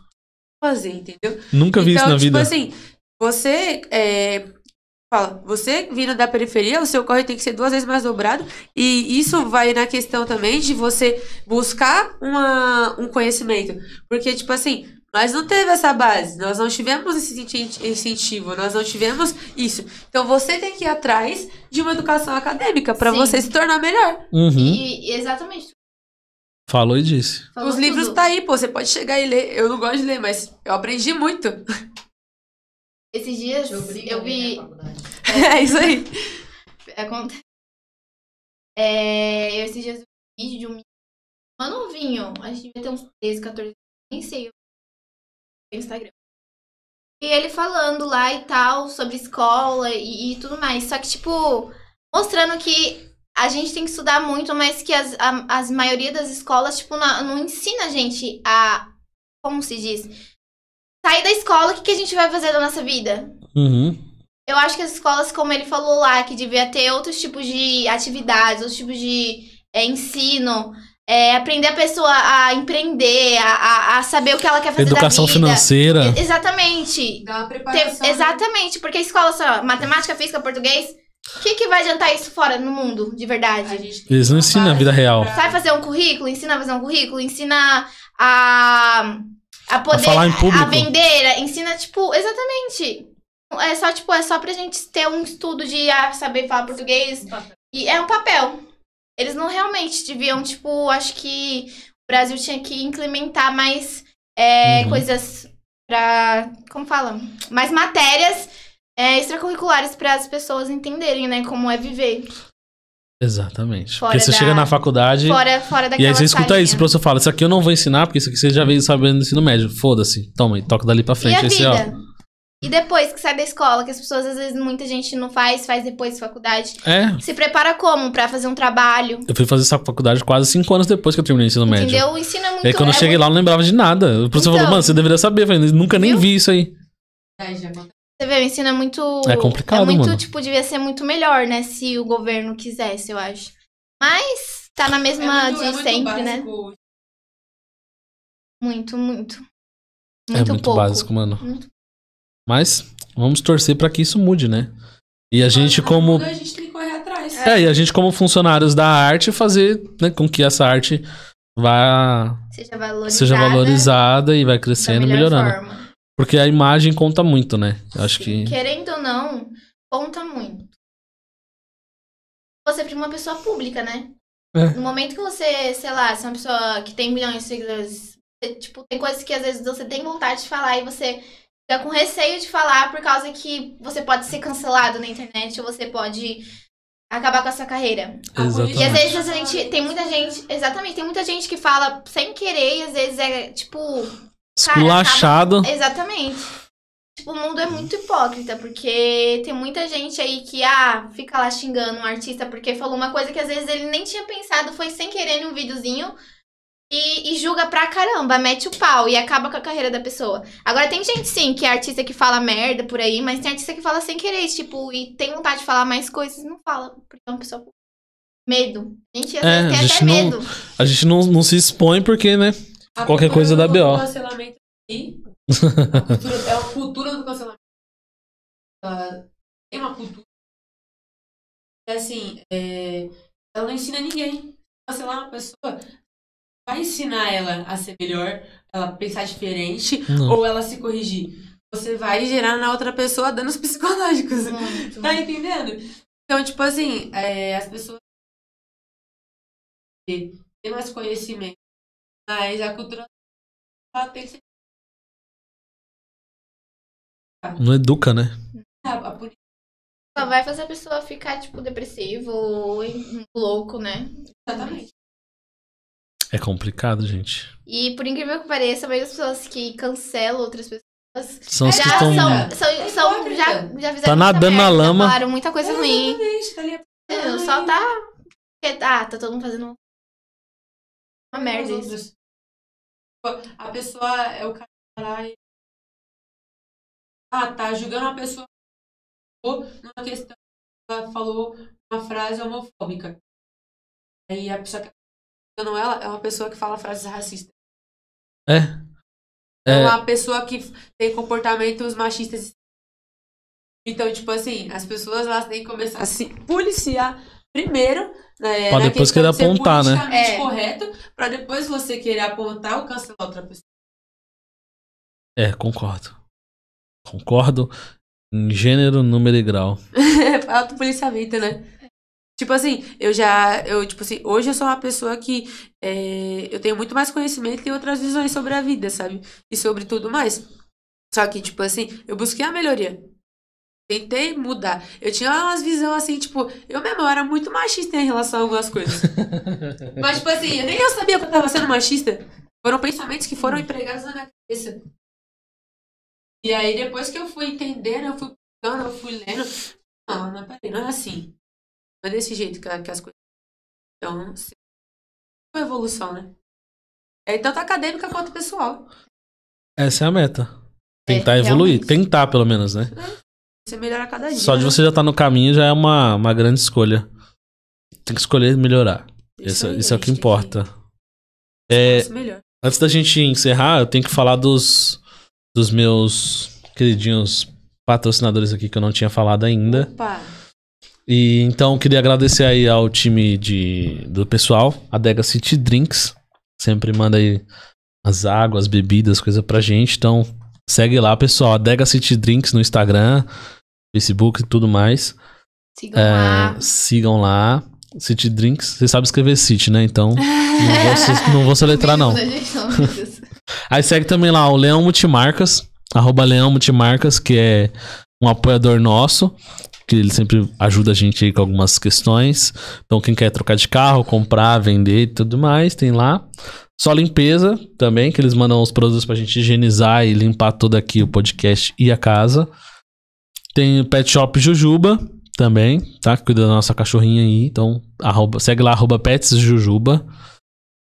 fazer, entendeu?
Nunca vi
então,
isso na
tipo
vida.
assim, você é, fala, você vindo da periferia, o seu corre tem que ser duas vezes mais dobrado. E isso vai na questão também de você buscar uma, um conhecimento. Porque, tipo assim, nós não teve essa base, nós não tivemos esse incenti- incentivo, nós não tivemos isso. Então você tem que ir atrás de uma educação acadêmica para você se tornar melhor.
Uhum.
E, e exatamente.
Falou e disse.
Falou
Os livros
tudo.
tá aí, pô, você pode chegar e ler. Eu não gosto de ler, mas eu aprendi muito.
Esses dias eu
a
vi.
é isso aí.
Acontece. É, eu esses dias vi um vídeo de um menino, um novinho, acho que devia ter uns 13, 14, nem sei, no Instagram. E ele falando lá e tal, sobre escola e, e tudo mais. Só que, tipo, mostrando que a gente tem que estudar muito, mas que as, a as maioria das escolas, tipo, não, não ensina a gente a. Como se diz? Sair da escola, o que, que a gente vai fazer da nossa vida?
Uhum.
Eu acho que as escolas, como ele falou lá, que devia ter outros tipos de atividades, outros tipos de é, ensino, é, aprender a pessoa a empreender, a, a, a saber o que ela quer fazer
Educação
da vida.
financeira.
E- Exatamente.
Dá uma preparação. né?
exatamente, porque a escola só, matemática, física, português, o que, que vai adiantar isso fora no mundo, de verdade?
A gente
Eles não ensinam a vida real.
Sabe fazer um currículo? Ensina a fazer um currículo, ensina a, a poder
falar em público.
a vender, ensina, tipo, exatamente. É só, tipo, é só pra gente ter um estudo de ah, saber falar português. E é um papel. Eles não realmente deviam, tipo, acho que o Brasil tinha que implementar mais é,
Uhum.
coisas pra. Como fala? Mais matérias é, extracurriculares para as pessoas entenderem, né, como é viver.
Exatamente.
Fora
Porque você
da-
chega na faculdade
Fora, fora
e aí você escuta
salinha.
isso, o professor fala, isso aqui eu não vou ensinar, porque isso aqui você já veio sabendo no ensino médio. Foda-se. Toma aí, toca dali pra
E
frente.
a
Aí você, ó?
E depois que sai da escola, que as pessoas, às vezes, muita gente não faz, faz depois da faculdade.
É,
Se prepara como? Pra fazer um trabalho.
eu fui fazer essa faculdade quase cinco anos depois que eu terminei o ensino médio.
Entendeu? O ensino é muito...
E aí quando eu
é
cheguei lá, eu não lembrava de nada. O professor
Então.
falou, mano, você deveria saber. Eu falei, nunca nem
Viu?
vi isso aí.
Você vê, o ensino é muito.
É complicado,
É muito,
mano.
tipo, devia ser muito melhor, né? Se o governo quisesse, eu acho. Mas tá na mesma
É muito-
de
é muito
sempre, né?
básico.
Muito, muito.
é
Muito
muito
pouco.
básico, mano.
Muito.
Mas vamos torcer pra que isso mude, né? E a gente como...
A gente tem que correr atrás.
É, e a gente como funcionários da arte fazer né, com que essa arte vá
Seja valorizada.
seja valorizada e vai crescendo e
melhor
melhorando.
forma.
Porque a imagem conta muito, né? Eu acho que.
Querendo ou não, conta muito. Você é uma pessoa pública, né?
É.
No momento que você, sei lá, se é uma pessoa que tem milhões de seguidores, você, tipo, tem coisas que às vezes você tem vontade de falar e você fica com receio de falar por causa que você pode ser cancelado na internet ou você pode acabar com a sua carreira.
Exatamente.
E às vezes a gente, tem muita gente, exatamente, tem muita gente que fala sem querer e às vezes é tipo, Cara,
Esculachado.
exatamente. tipo, o mundo é muito hipócrita, porque tem muita gente aí que, ah, fica lá xingando um artista porque falou uma coisa que às vezes ele nem tinha pensado, foi sem querer num videozinho. E, e julga pra caramba, mete o pau e acaba com a carreira da pessoa. Agora tem gente sim que é artista que fala merda por aí, mas tem artista que fala sem querer, tipo, e tem vontade de falar mais coisas e não fala. Porque é uma pessoa medo. Gente, às
É,
vezes
a
tem
gente
até
não-
medo.
A gente não, não se expõe porque, né?
A
Qualquer coisa da BO.
cancelamento aí, a cultura, é a cultura do cancelamento. Ela tem uma cultura. É assim, é, ela não ensina ninguém. Cancelar uma pessoa vai ensinar ela a ser melhor, ela pensar diferente
Não.
ou ela se corrigir. Você vai gerar na outra pessoa danos psicológicos.
Muito.
Tá entendendo? Então, tipo assim, é, as pessoas têm mais conhecimento, mas a cultura ela tem que ser.
Não educa, né?
A, a política
Só vai fazer a pessoa ficar, tipo, depressivo ou louco, né?
exatamente.
É complicado, gente.
E por incrível que pareça, a maioria das pessoas que cancelam outras pessoas
São
já
que
são,
estão.
são, são- já, já fizeram
Tá
muita
nadando na
merda,
lama.
Falaram muita coisa ruim.
Tá ali.
Entendeu? Só tá. Ah, tá todo mundo fazendo uma merda isso.
outros. A pessoa é o cara e. Ah, tá julgando uma pessoa ou numa questão ela falou uma frase homofóbica. Aí a pessoa que tá julgando ela é uma pessoa que fala frases racistas.
É.
É
É,
uma pessoa que tem comportamentos machistas. Então, tipo assim, as pessoas elas têm que começar a se policiar primeiro, né,
Pra
na
depois querer apontar, né?
É.
correto, pra depois você querer apontar ou cancelar outra pessoa.
é, concordo. Concordo em gênero, número e grau.
É autopoliciamento, né? Tipo assim, eu já, eu, tipo assim, hoje eu sou uma pessoa que é, eu tenho muito mais conhecimento e outras visões sobre a vida, sabe? E sobre tudo mais. Só que, tipo assim, eu busquei a melhoria. Tentei mudar. Eu tinha umas visões assim, tipo, eu mesmo eu era muito machista em relação a algumas coisas. Mas, tipo assim, nem eu sabia que eu tava sendo machista. Foram pensamentos que foram empregados na minha cabeça. E aí, depois que eu fui entendendo, eu fui buscando, eu fui lendo. Não, não, peraí, não é assim. Não é desse jeito que, que as coisas. Então, se- uma evolução, né? É tanto acadêmica quanto pessoal.
Essa é a meta. Tentar
É,
evoluir.
realmente.
Tentar, pelo menos, né?
Você melhora cada dia.
Só de
né?
você já tá no caminho já é uma, uma grande escolha. Tem que escolher melhorar. Isso,
aí,
isso é o que importa. É,
se melhor.
antes da gente encerrar, eu tenho que falar dos, dos meus queridinhos patrocinadores aqui que eu não tinha falado ainda.
Opa!
E então queria agradecer aí ao time de, do pessoal, a Dega City Drinks. Sempre manda aí as águas, bebidas, coisa pra gente. Então segue lá, pessoal. A Dega City Drinks no Instagram, Facebook e tudo mais.
Sigam
É,
lá.
sigam lá. City Drinks. Você sabe escrever City, né? Então não vou, se- não vou soletrar, não. Aí segue também lá o Leão Multimarcas, arroba Leão Multimarcas, que é um apoiador nosso, que ele sempre ajuda a gente aí com algumas questões. Então, quem quer trocar de carro, comprar, vender e tudo mais, tem lá. Só limpeza também, que eles mandam os produtos pra gente higienizar e limpar todo aqui o podcast e a casa. Tem o Pet Shop Jujuba também, tá? Que cuida da nossa cachorrinha aí. Então, arroba- segue lá, arroba Pets Jujuba.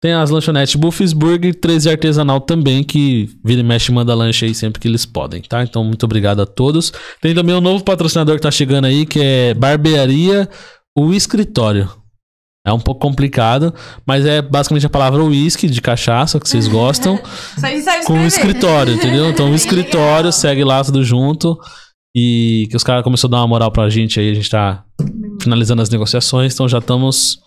Tem as lanchonetes Buffsburg, 13 Artesanal também, que vira e mexe manda lanche aí sempre que eles podem, tá? Então, muito obrigado a todos. Tem também um novo patrocinador que tá chegando aí, que é Barbearia O Escritório. É um pouco complicado, mas é basicamente a palavra whisky de cachaça que vocês gostam, com o escritório, entendeu? Então, o escritório,
legal.
segue lá tudo junto. E que os caras começaram a dar uma moral pra gente aí, a gente tá finalizando as negociações, então já estamos.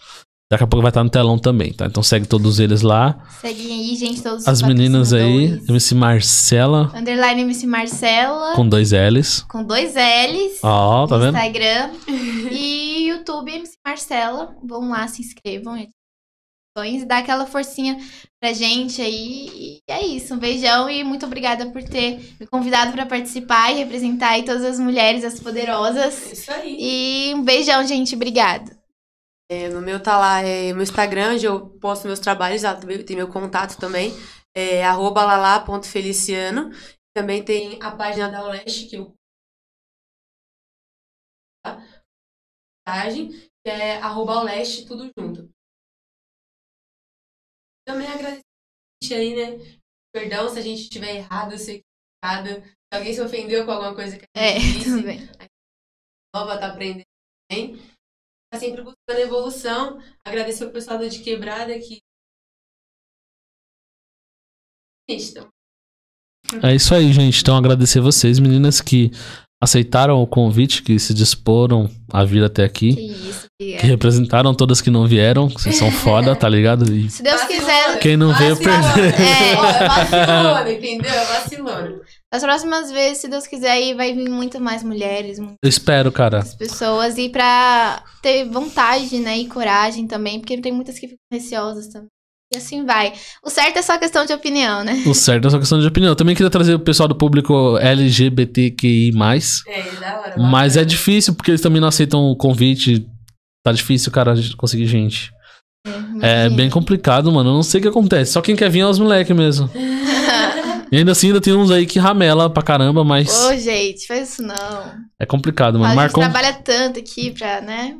Daqui a pouco vai estar no telão também, tá? Então segue todos eles lá.
Seguem aí, gente, todos os
As meninas aí. MC Marcela,
Underline MC Marcela,
com dois L's.
com dois L's.
Ó, tá
no
vendo?
Instagram. E YouTube MC Marcela. Vão lá, se inscrevam. E dá aquela forcinha pra gente aí. E é isso. Um beijão e muito obrigada por ter me convidado pra participar e representar aí todas as mulheres, as poderosas.
Isso aí.
E um beijão, gente. Obrigada.
É, no meu tá lá, é meu Instagram, onde eu posto meus trabalhos, lá tem meu contato também. É arroba lalá.feliciano. Também tem a página da Leste, que eu. Que é arroba Leste, tudo junto. Também agradecer a gente aí, né? Perdão se a gente estiver errado, se alguém se ofendeu com alguma coisa que a
É,
gente disse.
tudo bem.
nova, tá aprendendo também. Tá sempre buscando evolução. Agradecer o pessoal do De Quebrada que.
É isso aí, gente. Então, agradecer vocês, meninas, que aceitaram o convite, que se disporam a vir até
Que
aqui.
isso,
Que
obrigada.
representaram todas que não vieram. que Vocês são foda, tá ligado? E
Se Deus quiser,
Quem não veio, perdeu.
É.
Vacilona, entendeu? É vacilona.
As próximas vezes, se Deus quiser, aí vai vir muito mais mulheres, muitas
eu espero, cara.
pessoas. E pra ter vontade, né? E coragem também, porque tem muitas que ficam receosas também. E assim vai. O certo é só questão de opinião, né?
O certo é só questão de opinião. Eu também queria trazer o pessoal do público LGBTQI.
É, da hora.
Mas é difícil, porque eles também não aceitam o convite. Tá difícil, cara, conseguir gente. É bem complicado, mano. Eu não sei o que acontece. Só quem quer vir é os moleques mesmo. E ainda assim, ainda tem uns aí que ramela pra caramba, mas
Ô, gente, faz isso não.
é complicado,
A
mano.
gente
Marcou.
trabalha tanto aqui pra, né?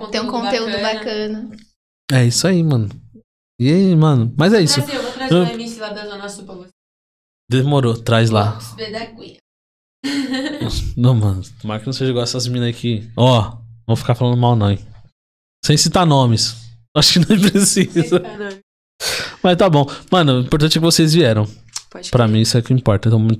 Um
Ter um conteúdo bacana.
É isso aí, mano. E aí, mano? Mas é isso.
Trazer, eu vou trazer
Eu-
uma MC lá da Zona Sul pra você.
Demorou, traz lá. Não, mano. Tomara que não seja igual essas minas aqui. Ó, vou ficar falando mal, não, hein? Sem citar nomes. Acho que não precisa. Mas tá bom. Mano, o importante é que vocês vieram.
Pode
Pra mim, isso é que importa. Então, muito